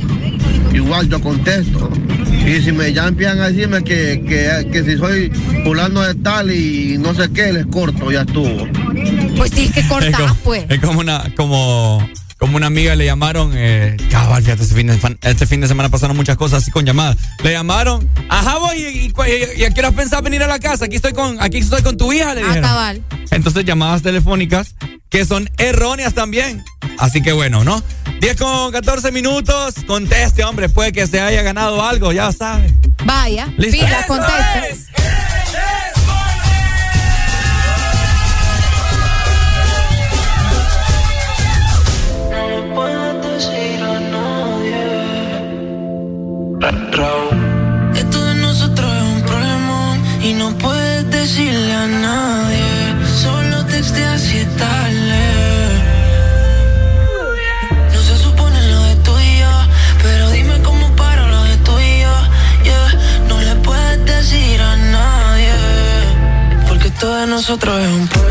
igual yo contesto. Y si me llaman a decirme que, que, que si soy fulano de tal y no sé qué, les corto, ya estuvo. Pues sí, que Es como, pues. es como una, como, como una amiga le llamaron, eh, cabal, fíjate, este fin, de, fan- este fin de semana pasaron muchas cosas así con llamadas. Le llamaron, ajá, voy, y, y, y- y a qué hora pensás venir a la casa? Aquí estoy con, aquí estoy con tu hija, le Ah, dijeron. cabal. Entonces llamadas telefónicas que son erróneas también. Así que bueno, ¿no? 10 con 14 minutos, conteste, hombre, puede que se haya ganado algo, ya sabe. Vaya, Listo. pila, ¡Eso conteste. No Esto de nosotros es un problema y no puedes decirle a nadie. Solo texteas es tarde. No se supone lo de tú y yo, pero dime cómo paro lo de tú y yo. Yeah. No le puedes decir a nadie, porque esto de nosotros es un problema.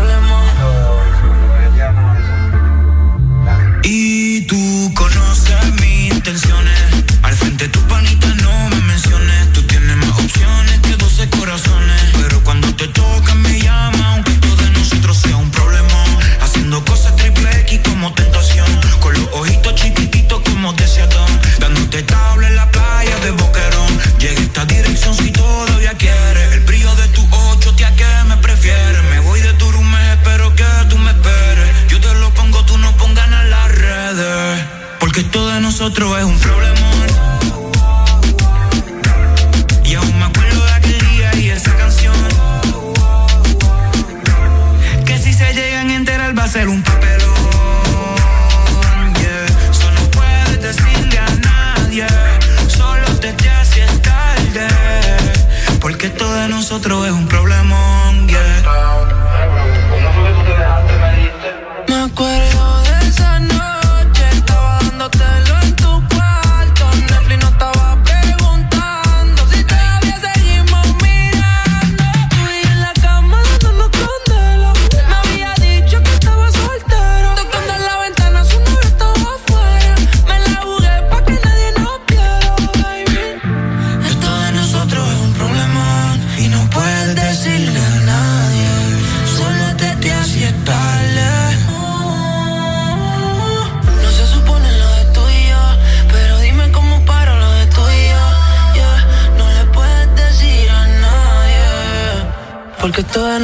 Nosotros es un problema.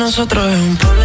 Nosotros es un problema.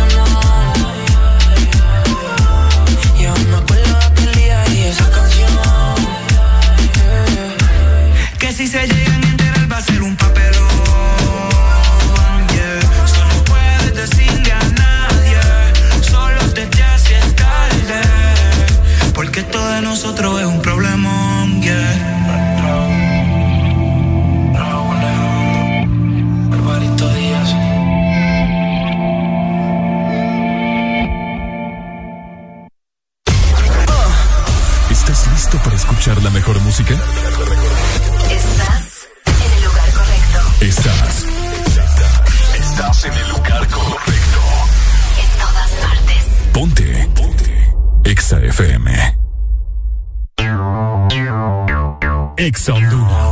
Exa Honduras.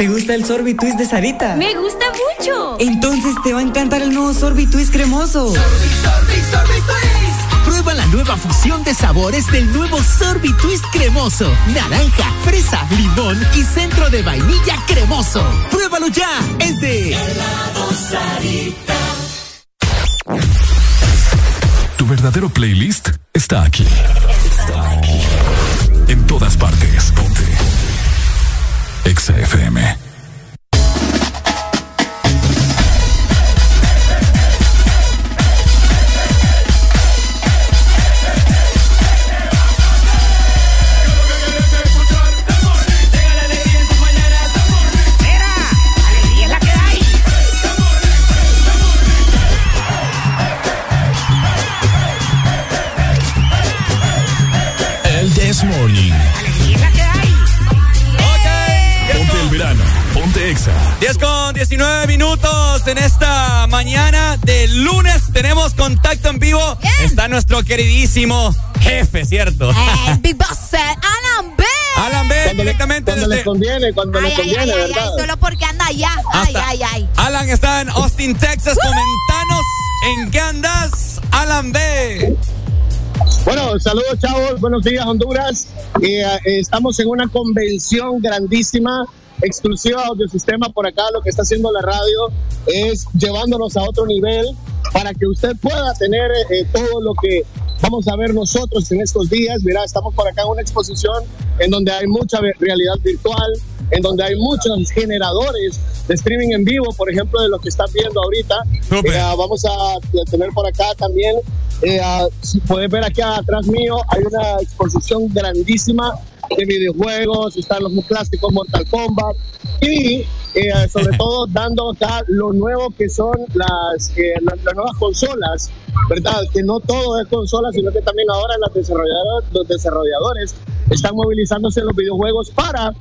¿Te gusta el sorbitwist de Sarita? Me gusta mucho. Entonces te va a encantar el nuevo sorbitwist cremoso. Prueba la nueva fusión de sabores del nuevo Sorbitwist cremoso. Naranja, fresa, limón y centro de vainilla cremoso. Pruébalo ya. Es de Tu verdadero playlist está aquí. Está aquí. En todas partes. Ponte. Exa. 19 minutos en esta mañana de lunes. Tenemos contacto en vivo. Está nuestro queridísimo jefe, ¿cierto? Big Boss, eh, Alan B. Alan B, directamente Cuando desde... les conviene, cuando Ay, les conviene, ay, ay, ¿verdad? ay, solo porque anda allá. Ay, ay, ay. Alan está en Austin, Texas. Comentanos en qué andas, Alan B. Bueno, saludos chavos, buenos días Honduras. Eh, eh, estamos en una convención grandísima, exclusiva de sistema por acá. Lo que está haciendo la radio es llevándonos a otro nivel para que usted pueda tener eh, todo lo que vamos a ver nosotros en estos días. Mira, estamos por acá en una exposición en donde hay mucha realidad virtual, en donde hay muchos generadores de streaming en vivo, por ejemplo, de lo que están viendo ahorita. Eh, vamos a tener por acá también, eh, si puedes ver aquí atrás mío, hay una exposición grandísima de videojuegos, están los clásicos Mortal Kombat y eh, sobre todo dando acá lo nuevo que son las, eh, las, las nuevas consolas, ¿verdad? Que no todo es consola, sino que también ahora las desarrolladoras, los desarrolladores están movilizándose en los videojuegos para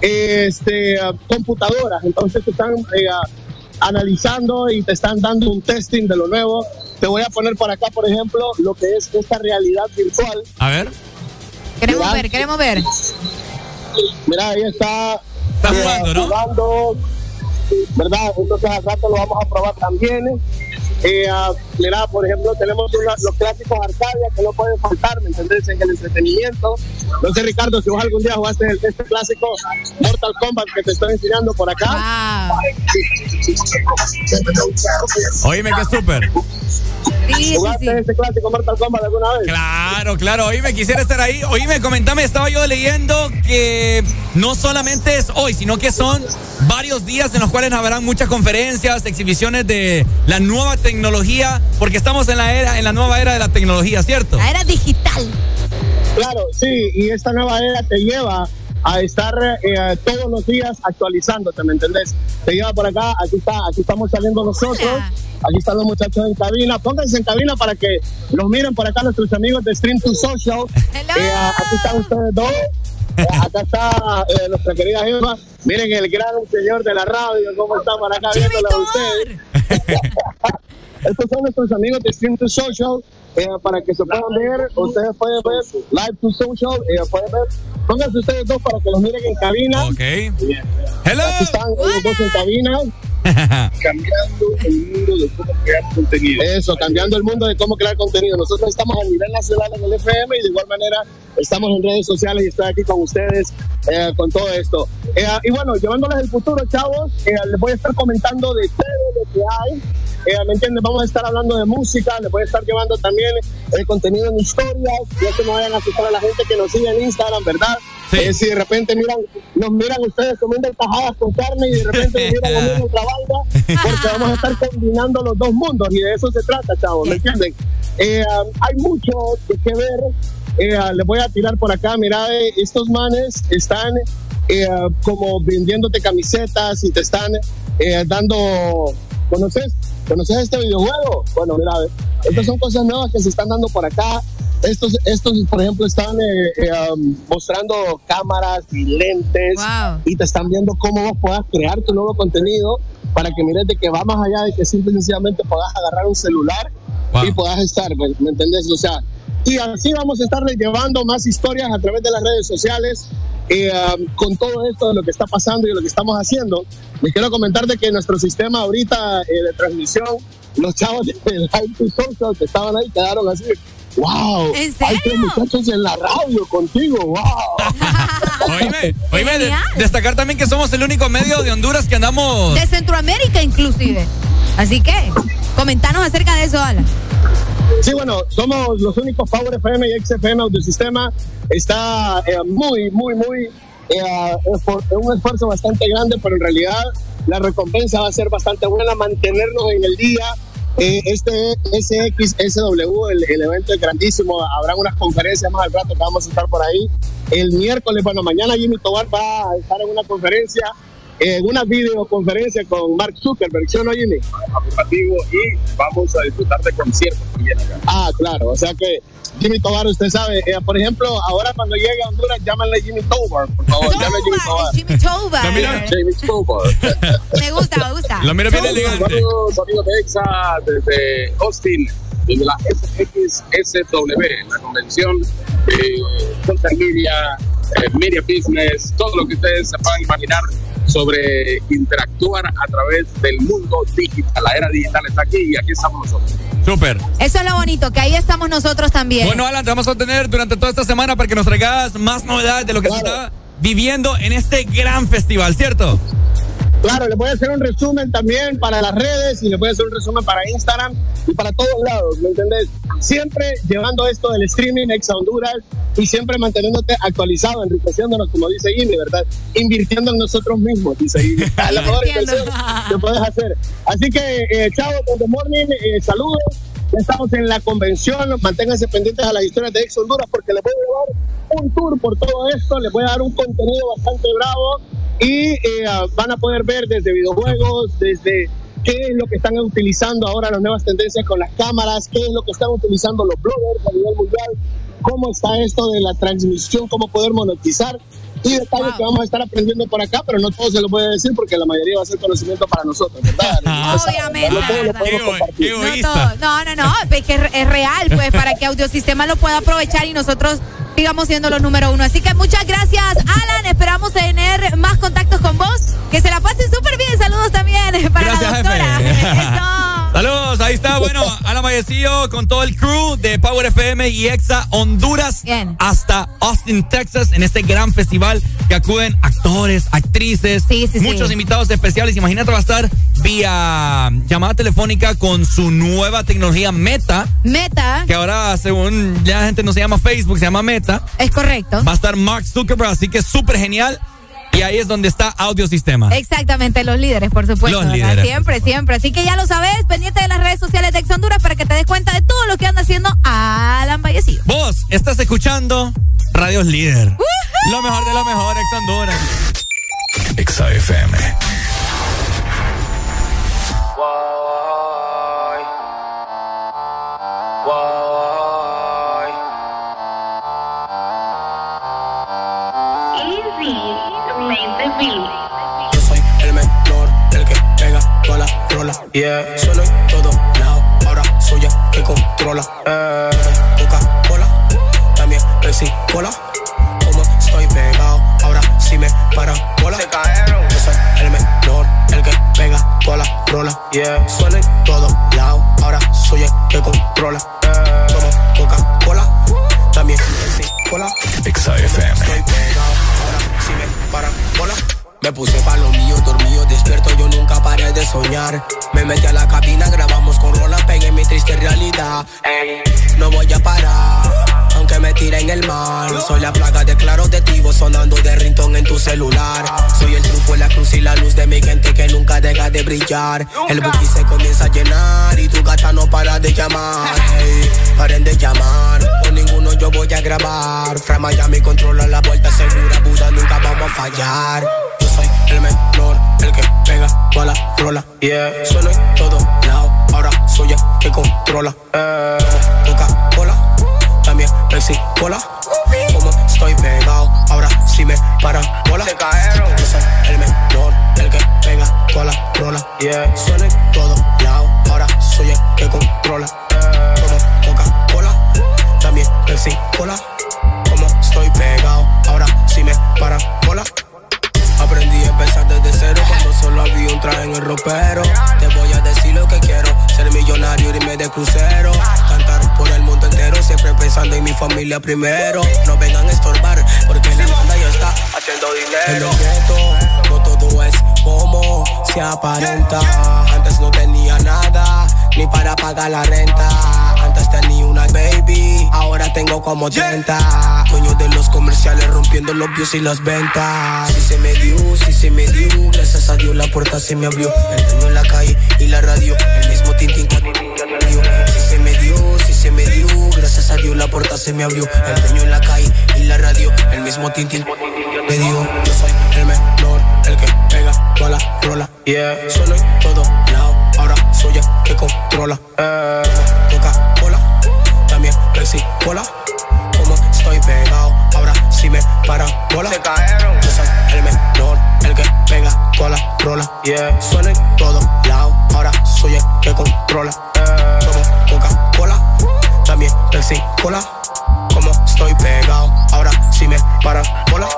eh, este, computadoras. Entonces están eh, analizando y te están dando un testing de lo nuevo. Te voy a poner por acá, por ejemplo, lo que es esta realidad virtual. A ver. Queremos Mira. ver, queremos ver. Mira, ahí está. Está eh, jugando, ¿no? jugando, ¿verdad? Entonces al rato lo vamos a probar también. Eh, por ejemplo, tenemos una- los clásicos Arcadia que no pueden faltar, ¿me entendés? En el entretenimiento. No sé, Ricardo, si vos algún día jugaste el- este clásico Mortal Kombat que te estoy enseñando por acá. Oíme que súper. ¿Jugaste este clásico Mortal Kombat alguna vez? Claro, claro. Oíme, quisiera estar ahí. Oíme, comentame, estaba yo leyendo que no solamente es hoy, sino que son varios días en los cuales habrán muchas conferencias, exhibiciones de la nueva tecnología, porque estamos en la era, en la nueva era de la tecnología, ¿cierto? La era digital. Claro, sí, y esta nueva era te lleva a estar eh, todos los días actualizándote, ¿me entendés? Te lleva por acá, aquí está, aquí estamos saliendo nosotros, aquí están los muchachos en cabina, pónganse en cabina para que los miren por acá nuestros amigos de Stream to Social. Eh, aquí están ustedes dos. Eh, acá está eh, nuestra querida Eva. Miren el gran señor de la radio, cómo está para acá viéndolo a ustedes. Estos son nuestros amigos de Stream to Social. eh, para que se puedan ver, ustedes pueden ver Live to Social. eh, pueden ver. Pónganse ustedes dos para que los miren en cabina. Ok. Hello. Aquí están ellos dos en cabina. cambiando el mundo de cómo crear contenido. Eso, cambiando el mundo de cómo crear contenido. Nosotros estamos a nivel nacional en el FM y de igual manera estamos en redes sociales y estoy aquí con ustedes eh, con todo esto. Eh, y bueno, llevándoles el futuro, chavos, eh, les voy a estar comentando de todo lo que hay. Eh, ¿Me entienden? Vamos a estar hablando de música, les voy a estar llevando también el contenido en historias, ya que no vayan a asustar a la gente que nos sigue en Instagram, ¿verdad? Eh, si de repente miran, nos miran ustedes comiendo tajadas con carne y de repente nos miran comiendo otra vaina, porque vamos a estar combinando los dos mundos y de eso se trata, chavos, ¿me entienden? Eh, um, hay mucho qué ver. Eh, uh, les voy a tirar por acá, mira, estos manes están uh, como vendiéndote camisetas y te están dando, ¿conoces? ¿Conoces este videojuego? Bueno, mira, estas son cosas nuevas que se están dando por acá. Estos, estos por ejemplo, están eh, eh, um, mostrando cámaras y lentes y te están viendo cómo vos puedas crear tu nuevo contenido para que mires de que va más allá de que simple y sencillamente puedas agarrar un celular y puedas estar, ¿me, me entendés? O sea, y así vamos a estarles llevando más historias a través de las redes sociales eh, um, con todo esto de lo que está pasando y de lo que estamos haciendo. Les quiero comentar de que nuestro sistema ahorita eh, de transmisión, los chavos de Live Social que estaban ahí quedaron así. ¡Wow! ¿En Hay tres muchachos en la radio contigo, ¡wow! Oíme, oíme, de- destacar también que somos el único medio de Honduras que andamos. De Centroamérica inclusive. Así que, comentanos acerca de eso, Alan. Sí, bueno, somos los únicos Power FM y XFM Audiosistema. Está eh, muy, muy, muy. eh, un esfuerzo bastante grande, pero en realidad la recompensa va a ser bastante buena. Mantenernos en el día. Eh, este SXSW, el, el evento es grandísimo. Habrá unas conferencias más al rato que vamos a estar por ahí. El miércoles, bueno, mañana Jimmy Tobar va a estar en una conferencia, en una videoconferencia con Mark Zuckerberg, ¿sí o no, Jimmy? Afirmativo, y vamos a disfrutar de conciertos también acá. Ah, claro, o sea que Jimmy Tobar, usted sabe, eh, por ejemplo, ahora cuando llegue a Honduras, llámale Jimmy Tobar, por favor, llámale Jimmy Tobar. Jimmy Tobar. Lo mira- Jimmy Tobar. Me gusta, me gusta. Lo miro bien elegante. Saludos, amigos de EXA, desde Austin, desde la SXSW, la convención de social media, eh, media business, todo lo que ustedes se puedan imaginar sobre interactuar a través del mundo digital. La era digital está aquí y aquí estamos nosotros. Súper. Eso es lo bonito, que ahí estamos nosotros también. Bueno, Alan, te vamos a tener durante toda esta semana para que nos traigas más novedades de lo que se está viviendo en este gran festival, ¿cierto? Claro, les voy a hacer un resumen también para las redes y les voy a hacer un resumen para Instagram y para todos lados, ¿me entendés? Siempre llevando esto del streaming ex Honduras y siempre manteniéndote actualizado, enriqueciéndonos, como dice Jimmy, ¿verdad? Invirtiendo en nosotros mismos, dice Jimmy. Es la mejor inversión que puedes hacer. Así que, eh, chao, good morning, eh, saludos. Ya estamos en la convención, manténganse pendientes a las historias de Ex Honduras porque les voy a llevar un tour por todo esto, les voy a dar un contenido bastante bravo y eh, van a poder ver desde videojuegos, desde qué es lo que están utilizando ahora las nuevas tendencias con las cámaras, qué es lo que están utilizando los bloggers a nivel mundial, cómo está esto de la transmisión, cómo poder monetizar y detalles que vamos a estar aprendiendo por acá, pero no todo se lo voy a decir porque la mayoría va a ser conocimiento para nosotros, ¿verdad? Obviamente. No. No, todo. no, no, no, es que es, real, pues, para que Audiosistema lo pueda aprovechar y nosotros sigamos siendo los número uno. Así que muchas gracias, Alan. Esperamos tener más contactos con vos. Que se la pasen súper bien. Saludos también para Gracias, la doctora. jefe. Saludos, ahí está, bueno, Alan Vallecillo con todo el crew de Power FM y Exa Honduras hasta Austin, Texas, en este gran festival que acuden actores, actrices, muchos invitados especiales. Imagínate, va a estar vía llamada telefónica con su nueva tecnología Meta, Meta. que ahora, según ya la gente no se llama Facebook, se llama Meta. Es correcto. Va a estar Mark Zuckerberg, así que súper genial. Y ahí es donde está Audiosistema. Exactamente, los líderes, por supuesto. Los líderes, Siempre, siempre. Así que ya lo sabes, pendiente de las redes sociales de Ex Honduras para que te des cuenta de todo lo que anda haciendo Alan Vallecillo. Vos estás escuchando Radios Líder. Lo mejor de lo mejor, Ex Honduras. Exa FM. Yeah. En todo lado, ahora soy el que controla. Eh. Coca-Cola, también Pepsi Cola. Como estoy pegado, ahora sí me para bola. Yo soy el menor, el que pega toda la rola. Yeah. En todo lado, ahora soy el que controla. Como Coca-Cola, también Pepsi Cola. XFM. Estoy pegado, ahora sí me para bola. Me puse pa' lo mío, dormido, despierto, yo nunca paré de soñar. Me metí a la cabina, grabamos con rola, pegué mi triste realidad. No voy a parar, aunque me tire en el mar. Soy la plaga de claros de tigo sonando de rintón en tu celular. Soy el truco, la cruz y la luz de mi gente que nunca deja de brillar. El bookie se comienza a llenar y tu gata no para de llamar. Ey, paren de llamar, con ninguno yo voy a grabar. Fra Miami controla la vuelta segura, Buda, nunca vamos a fallar. Yo soy el menor, el que pega toda la rola. Yeah. Sueno en todo lado, ahora soy el que controla. Eh. Coca-Cola, también Pepsi Cola. Como estoy pegado, ahora sí me para bola. Yo soy el menor, el que pega toda la rola. Yeah. Sueno en todo lado, ahora soy el que controla. Como Coca-Cola, también Pepsi Cola. Como estoy pegado, ahora sí me para bola. Aprendí a empezar desde cero cuando solo había un traje en el ropero. Te voy a decir lo que quiero, ser millonario, irme de crucero. Cantar por el mundo entero, siempre pensando en mi familia primero. No vengan a estorbar, porque la banda ya está haciendo dinero. En no todo es como se aparenta. Antes no tenía nada, ni para pagar la renta. Antes tenía una baby, ahora tengo como 30. Dueño de los comerciales rompiendo los views y las ventas. Si se me dio, si se me dio, gracias a Dios la puerta se me abrió. El dueño en la calle y la radio, el mismo tintín que dio. Si se me dio, si se me dio, gracias a Dios la puerta se me abrió. El dueño en la calle y la radio, el mismo tintín me dio. Yo soy el menor, el que pega toda la rola. Yeah. Sueno en todo soy el que controla. Eh. Coca-Cola, también Pepsi Cola. Como estoy pegado, ahora sí me para bola. Yo soy el menor, el que pega toda la rola. Yeah. Sueno en todo lado, ahora soy el que controla. Como Coca-Cola, también Pepsi Cola. Como estoy pegado, ahora sí me para bola.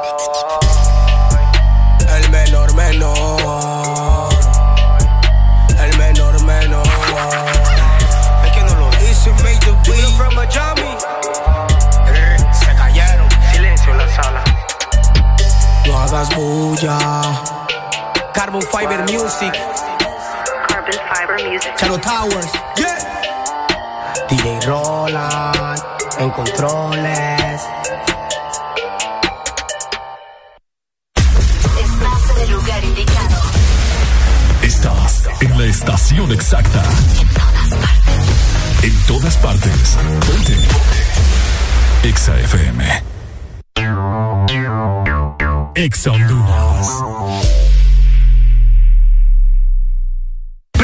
Hagas bulla. Carbon Fiber Music. Carbon Fiber Music. Charo Towers. Yeah. DJ Roland. En controles. Estás en el lugar indicado. Estás en la estación exacta. En todas partes. Ponte. Exa FM. Exa Honduras.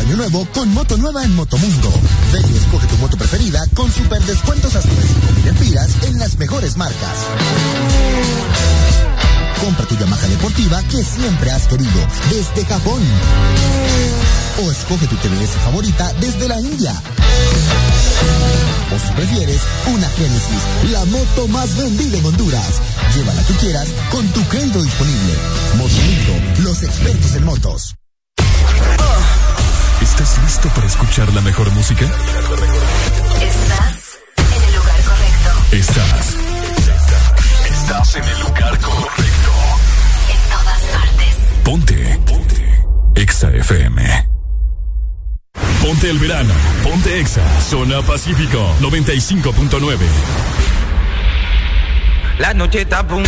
Año nuevo con moto nueva en Motomundo. Ven y escoge tu moto preferida con super descuentos hasta de 5.000 empiras en las mejores marcas. Compra tu Yamaha deportiva que siempre has querido desde Japón. O escoge tu TVS favorita desde la India. O si prefieres, una Genesis, la moto más vendida en Honduras. Llévala que quieras con tu crédito disponible. Motomundo, los expertos en motos. ¿Estás listo para escuchar la mejor música? Estás en el lugar correcto. Estás. Estás en el lugar correcto. En todas partes. Ponte. Ponte. Exa FM. Ponte el verano. Ponte Exa. Zona Pacífico 95.9. La noche está un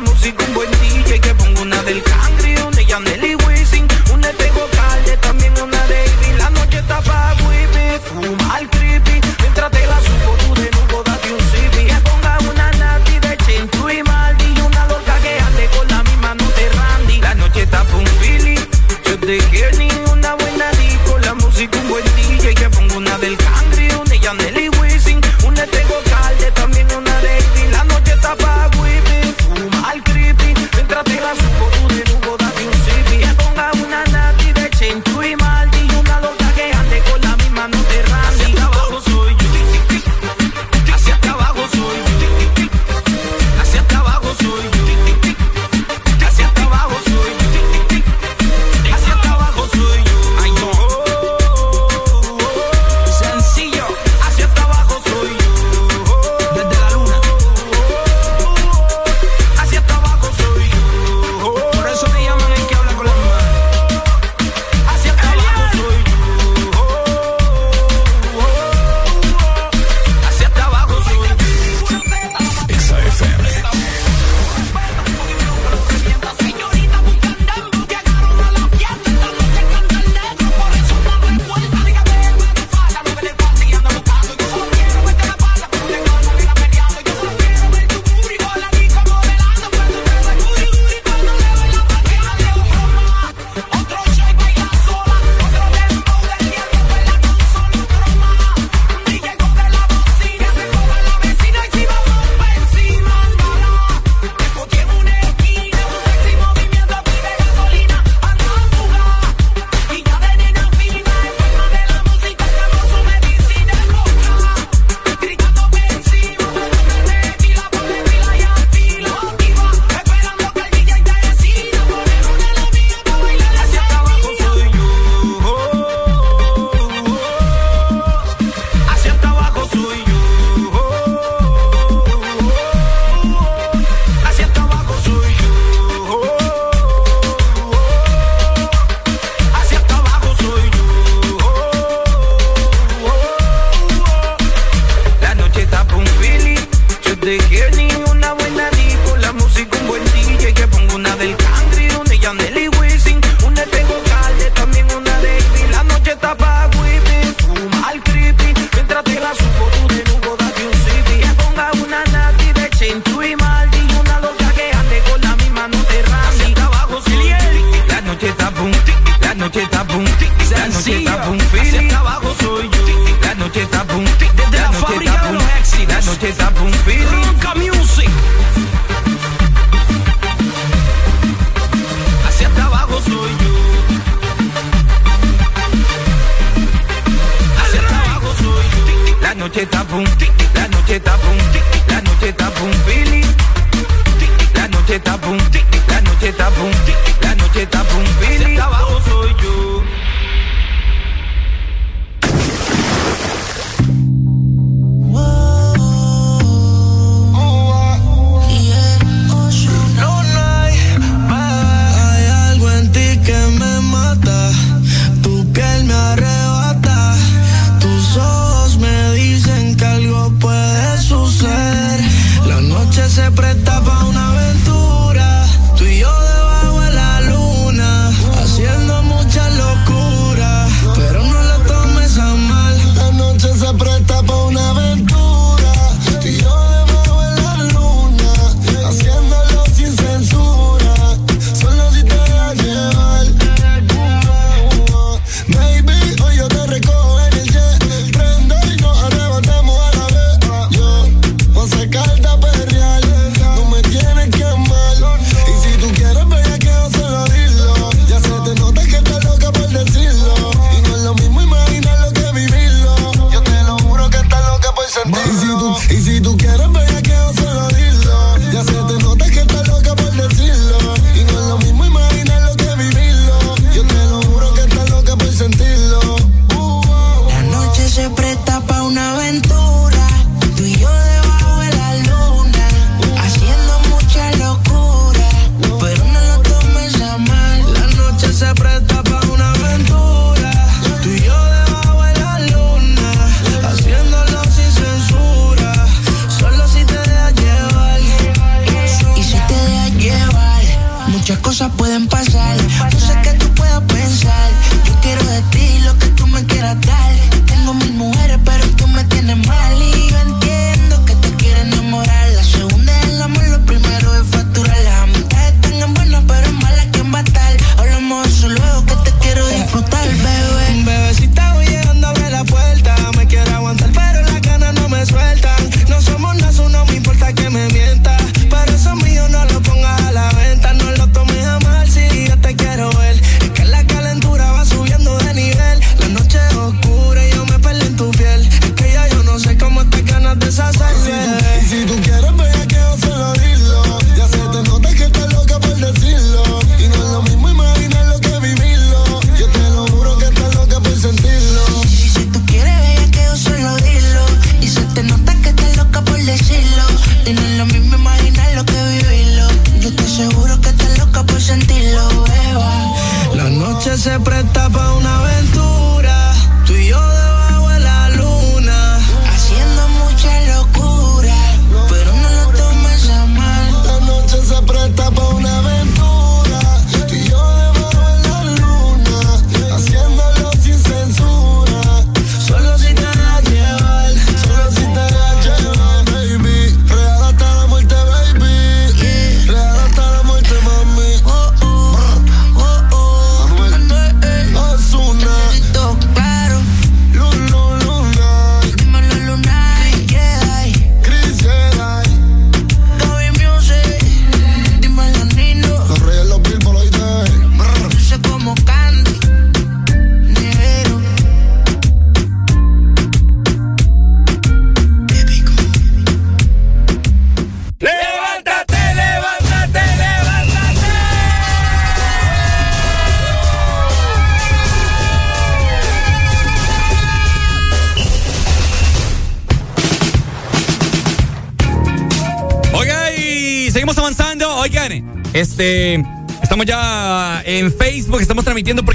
música, un buen DJ que pongo una del Cangri, una de Yandel y Wisin, una de también una de Ivy. La noche está pa' wifi, fumar creepy, mientras te la subo tú de nuevo date un sipi. Que ponga una Nati de Chintu y Maldi y una loca que ande con la misma no te Randy. La noche está pa' un Philly, yo te quiero ni una buena disco, la música, un buen DJ que pongo una del Cangri.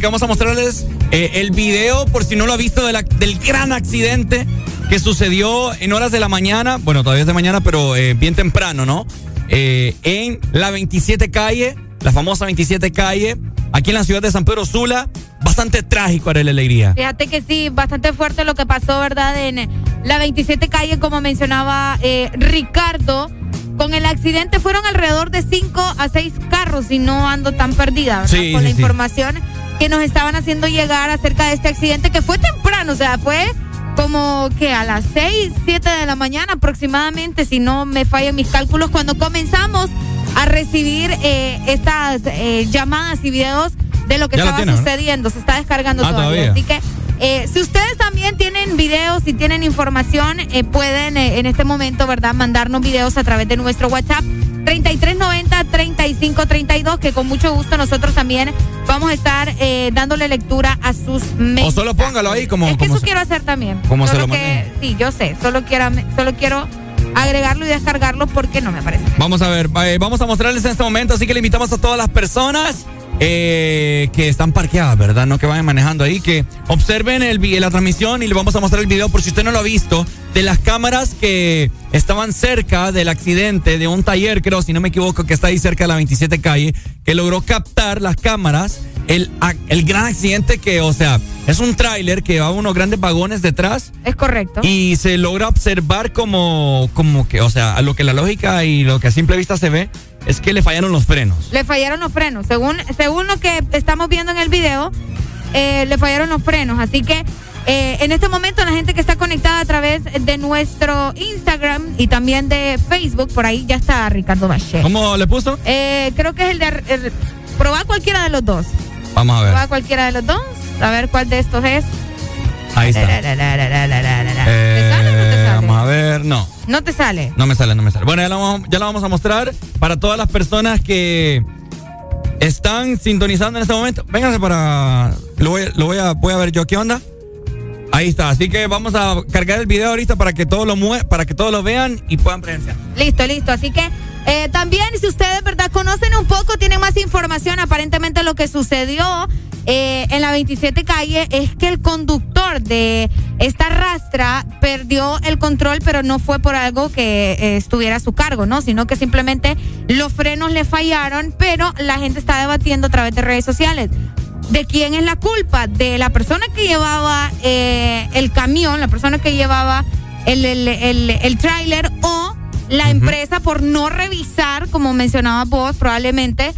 Vamos a mostrarles eh, el video, por si no lo ha visto, de la- del gran accidente que sucedió en horas de la mañana. Bueno, todavía es de mañana, pero eh, bien temprano, ¿no? Eh, en la 27 calle, la famosa 27 calle, aquí en la ciudad de San Pedro Sula. Bastante trágico, Arely Alegría. Fíjate que sí, bastante fuerte lo que pasó, ¿verdad? En la 27 calle, como mencionaba eh, Ricardo. Con el accidente fueron alrededor de 5 a 6 carros y no ando tan perdida, ¿verdad? Sí, Con sí, la sí. información que nos estaban haciendo llegar acerca de este accidente que fue temprano, o sea, fue como que a las 6, 7 de la mañana aproximadamente, si no me fallan mis cálculos, cuando comenzamos a recibir eh, estas eh, llamadas y videos de lo que Ya estaba sucediendo. Se está descargando Ah, todavía. todavía. Así que eh, si ustedes también tienen videos y tienen información, eh, pueden en este momento, ¿verdad?, mandarnos videos a través de nuestro WhatsApp 3390-3532, que con mucho gusto nosotros también vamos a estar eh, dándole lectura a sus O mensajes. solo póngalo ahí como. Es que como eso se- quiero hacer también. como se lo que, sí, yo sé, solo quiero, solo quiero agregarlo y descargarlo porque no me aparece. Vamos a ver, eh, vamos a mostrarles en este momento, así que le invitamos a todas las personas eh, que están parqueadas, ¿verdad? No que vayan manejando ahí, que observen el, la transmisión y le vamos a mostrar el video por si usted no lo ha visto, de las cámaras que estaban cerca del accidente de un taller, creo, si no me equivoco, que está ahí cerca de la 27 calle, que logró captar las cámaras, el, el gran accidente que, o sea, es un tráiler que va unos grandes vagones detrás. Es correcto. Y se logra observar como, como que, o sea, a lo que la lógica y lo que a simple vista se ve es que le fallaron los frenos. Le fallaron los frenos. Según, según lo que estamos viendo en el video, eh, le fallaron los frenos. Así que eh, en este momento la gente que está conectada a través de nuestro Instagram y también de Facebook, por ahí ya está Ricardo Bache. ¿Cómo le puso? Eh, creo que es el de... el- probar cualquiera de los dos. Vamos a ver. Probar cualquiera de los dos. A ver cuál de estos es. Ahí está. Eh, vamos a ver, no. No te sale. No me sale, no me sale. Bueno, ya lo, vamos, ya vamos a mostrar para todas las personas que están sintonizando en este momento. Vénganse para. Lo voy, lo voy a, voy a ver yo qué onda. Ahí está. Así que vamos a cargar el video ahorita para que todos lo mue- para que todos lo vean y puedan presenciar. Listo, listo. Así que eh, también si ustedes, ¿verdad? Conocen un poco, tienen más información, aparentemente lo que sucedió eh, en la 27 calle es que el conductor de esta rastra perdió el control, pero no fue por algo que eh, estuviera a su cargo, ¿no? Sino que simplemente los frenos le fallaron, pero la gente está debatiendo a través de redes sociales. ¿De quién es la culpa? ¿De la persona que llevaba eh, el camión, la persona que llevaba el, el, el, el tráiler o la empresa por no revisar, como mencionaba vos, probablemente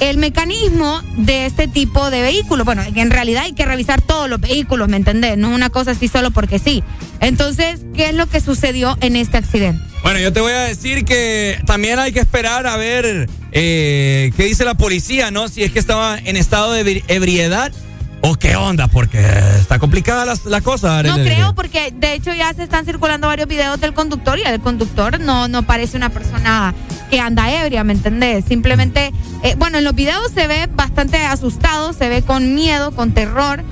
el mecanismo de este tipo de vehículos. Bueno, en realidad hay que revisar todos los vehículos, ¿me entendés? No es una cosa así solo porque sí. Entonces, ¿qué es lo que sucedió en este accidente? Bueno, yo te voy a decir que también hay que esperar a ver eh, qué dice la policía, ¿no? Si es que estaba en estado de ebri- ebriedad o qué onda, porque está complicada la, la cosa. No creo, porque de hecho ya se están circulando varios videos del conductor y el conductor no, no parece una persona que anda ebria, ¿me entendés? Simplemente, eh, bueno, en los videos se ve bastante asustado, se ve con miedo, con terror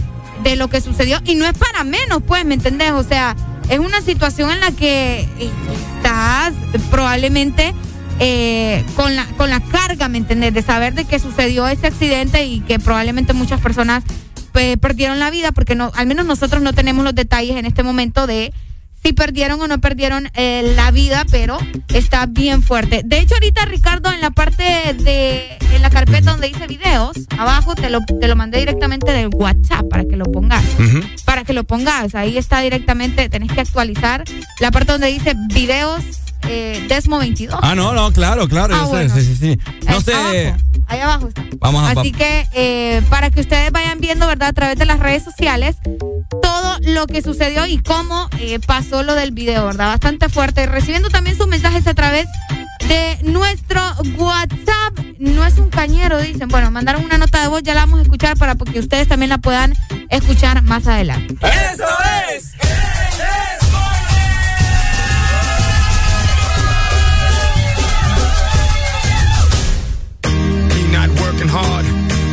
de lo que sucedió y no es para menos, pues, ¿me entendés? O sea, es una situación en la que eh, estás probablemente eh, con, la, con la carga, ¿me entendés? De saber de que sucedió este accidente y que probablemente muchas personas pues, perdieron la vida, porque no, al menos nosotros no tenemos los detalles en este momento de si perdieron o no perdieron eh, la vida, pero está bien fuerte. De hecho, ahorita Ricardo, en la parte de, en la carpeta donde dice videos, abajo te lo, te lo mandé directamente del WhatsApp para que lo pongas. Para que lo pongas, ahí está directamente, tenés que actualizar la parte donde dice videos eh, Desmo 22. Ah, no, no, claro, claro. Ah, yo sé, bueno. sí, sí, sí. No Ahí sé. abajo, ahí abajo está. Vamos a Así que eh, para que ustedes vayan viendo, ¿verdad? A través de las redes sociales, todo lo que sucedió y cómo eh, pasó lo del video, ¿verdad? Bastante fuerte. Recibiendo también sus mensajes a través de nuestro WhatsApp. No es un cañero, dicen. Bueno, mandaron una nota de voz, ya la vamos a escuchar para que ustedes también la puedan escuchar más adelante. ¡Eso es!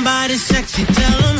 Somebody sexy, tell 'em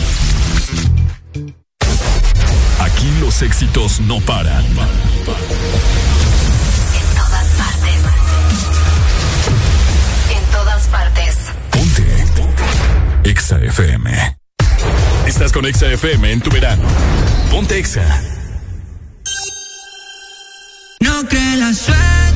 los éxitos no paran. En todas partes. En todas partes. Ponte. Exa FM. Estás con Exa FM en tu verano. Ponte Exa. No que la suerte.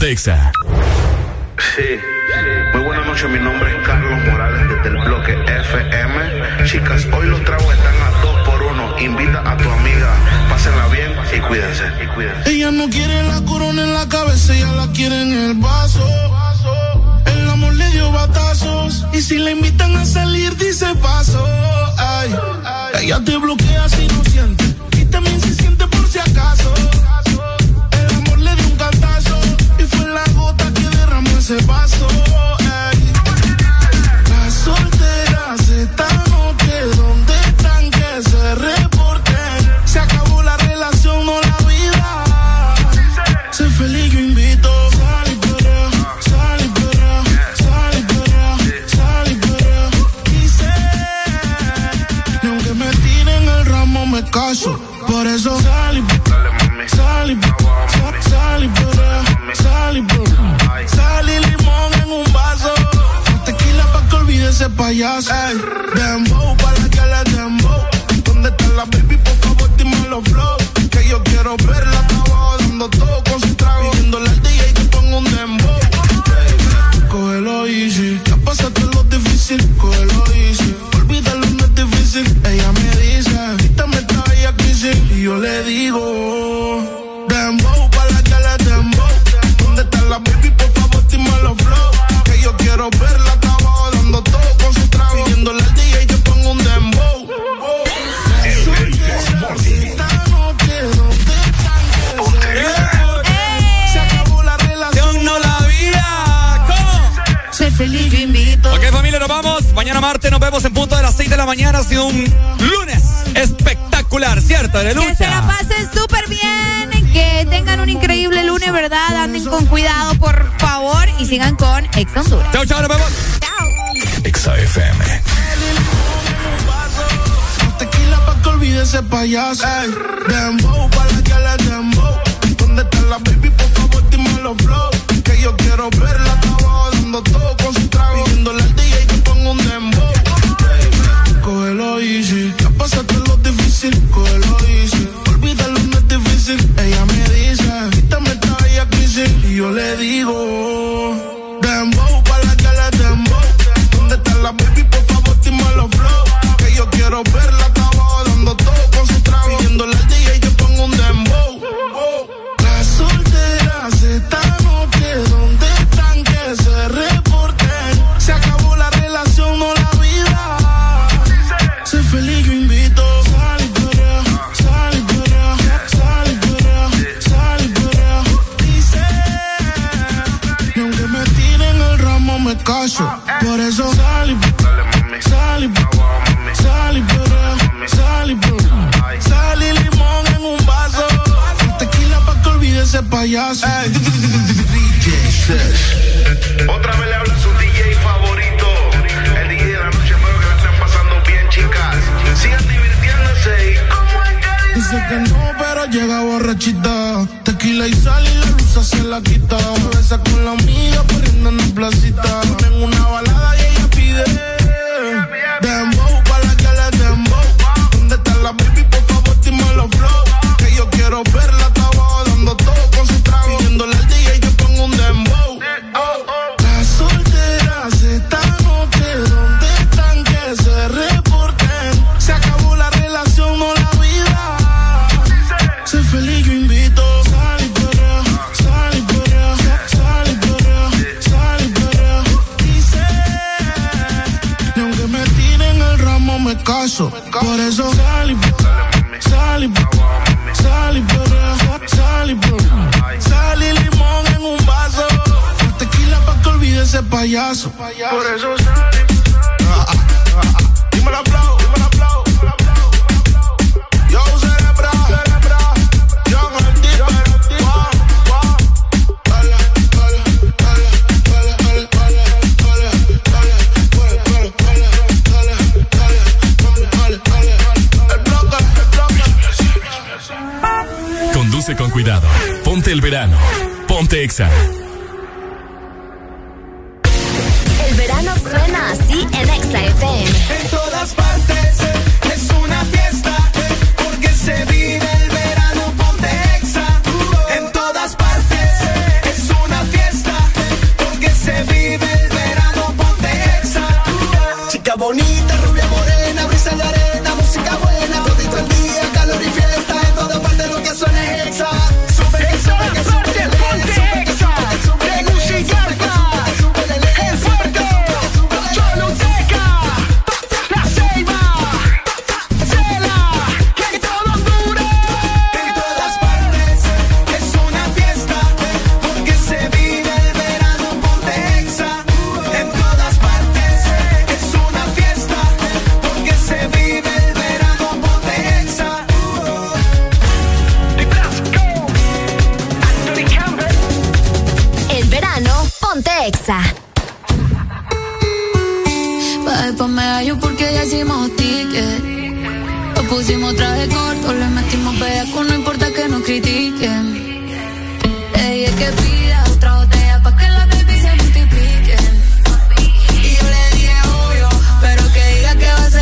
Pontexa.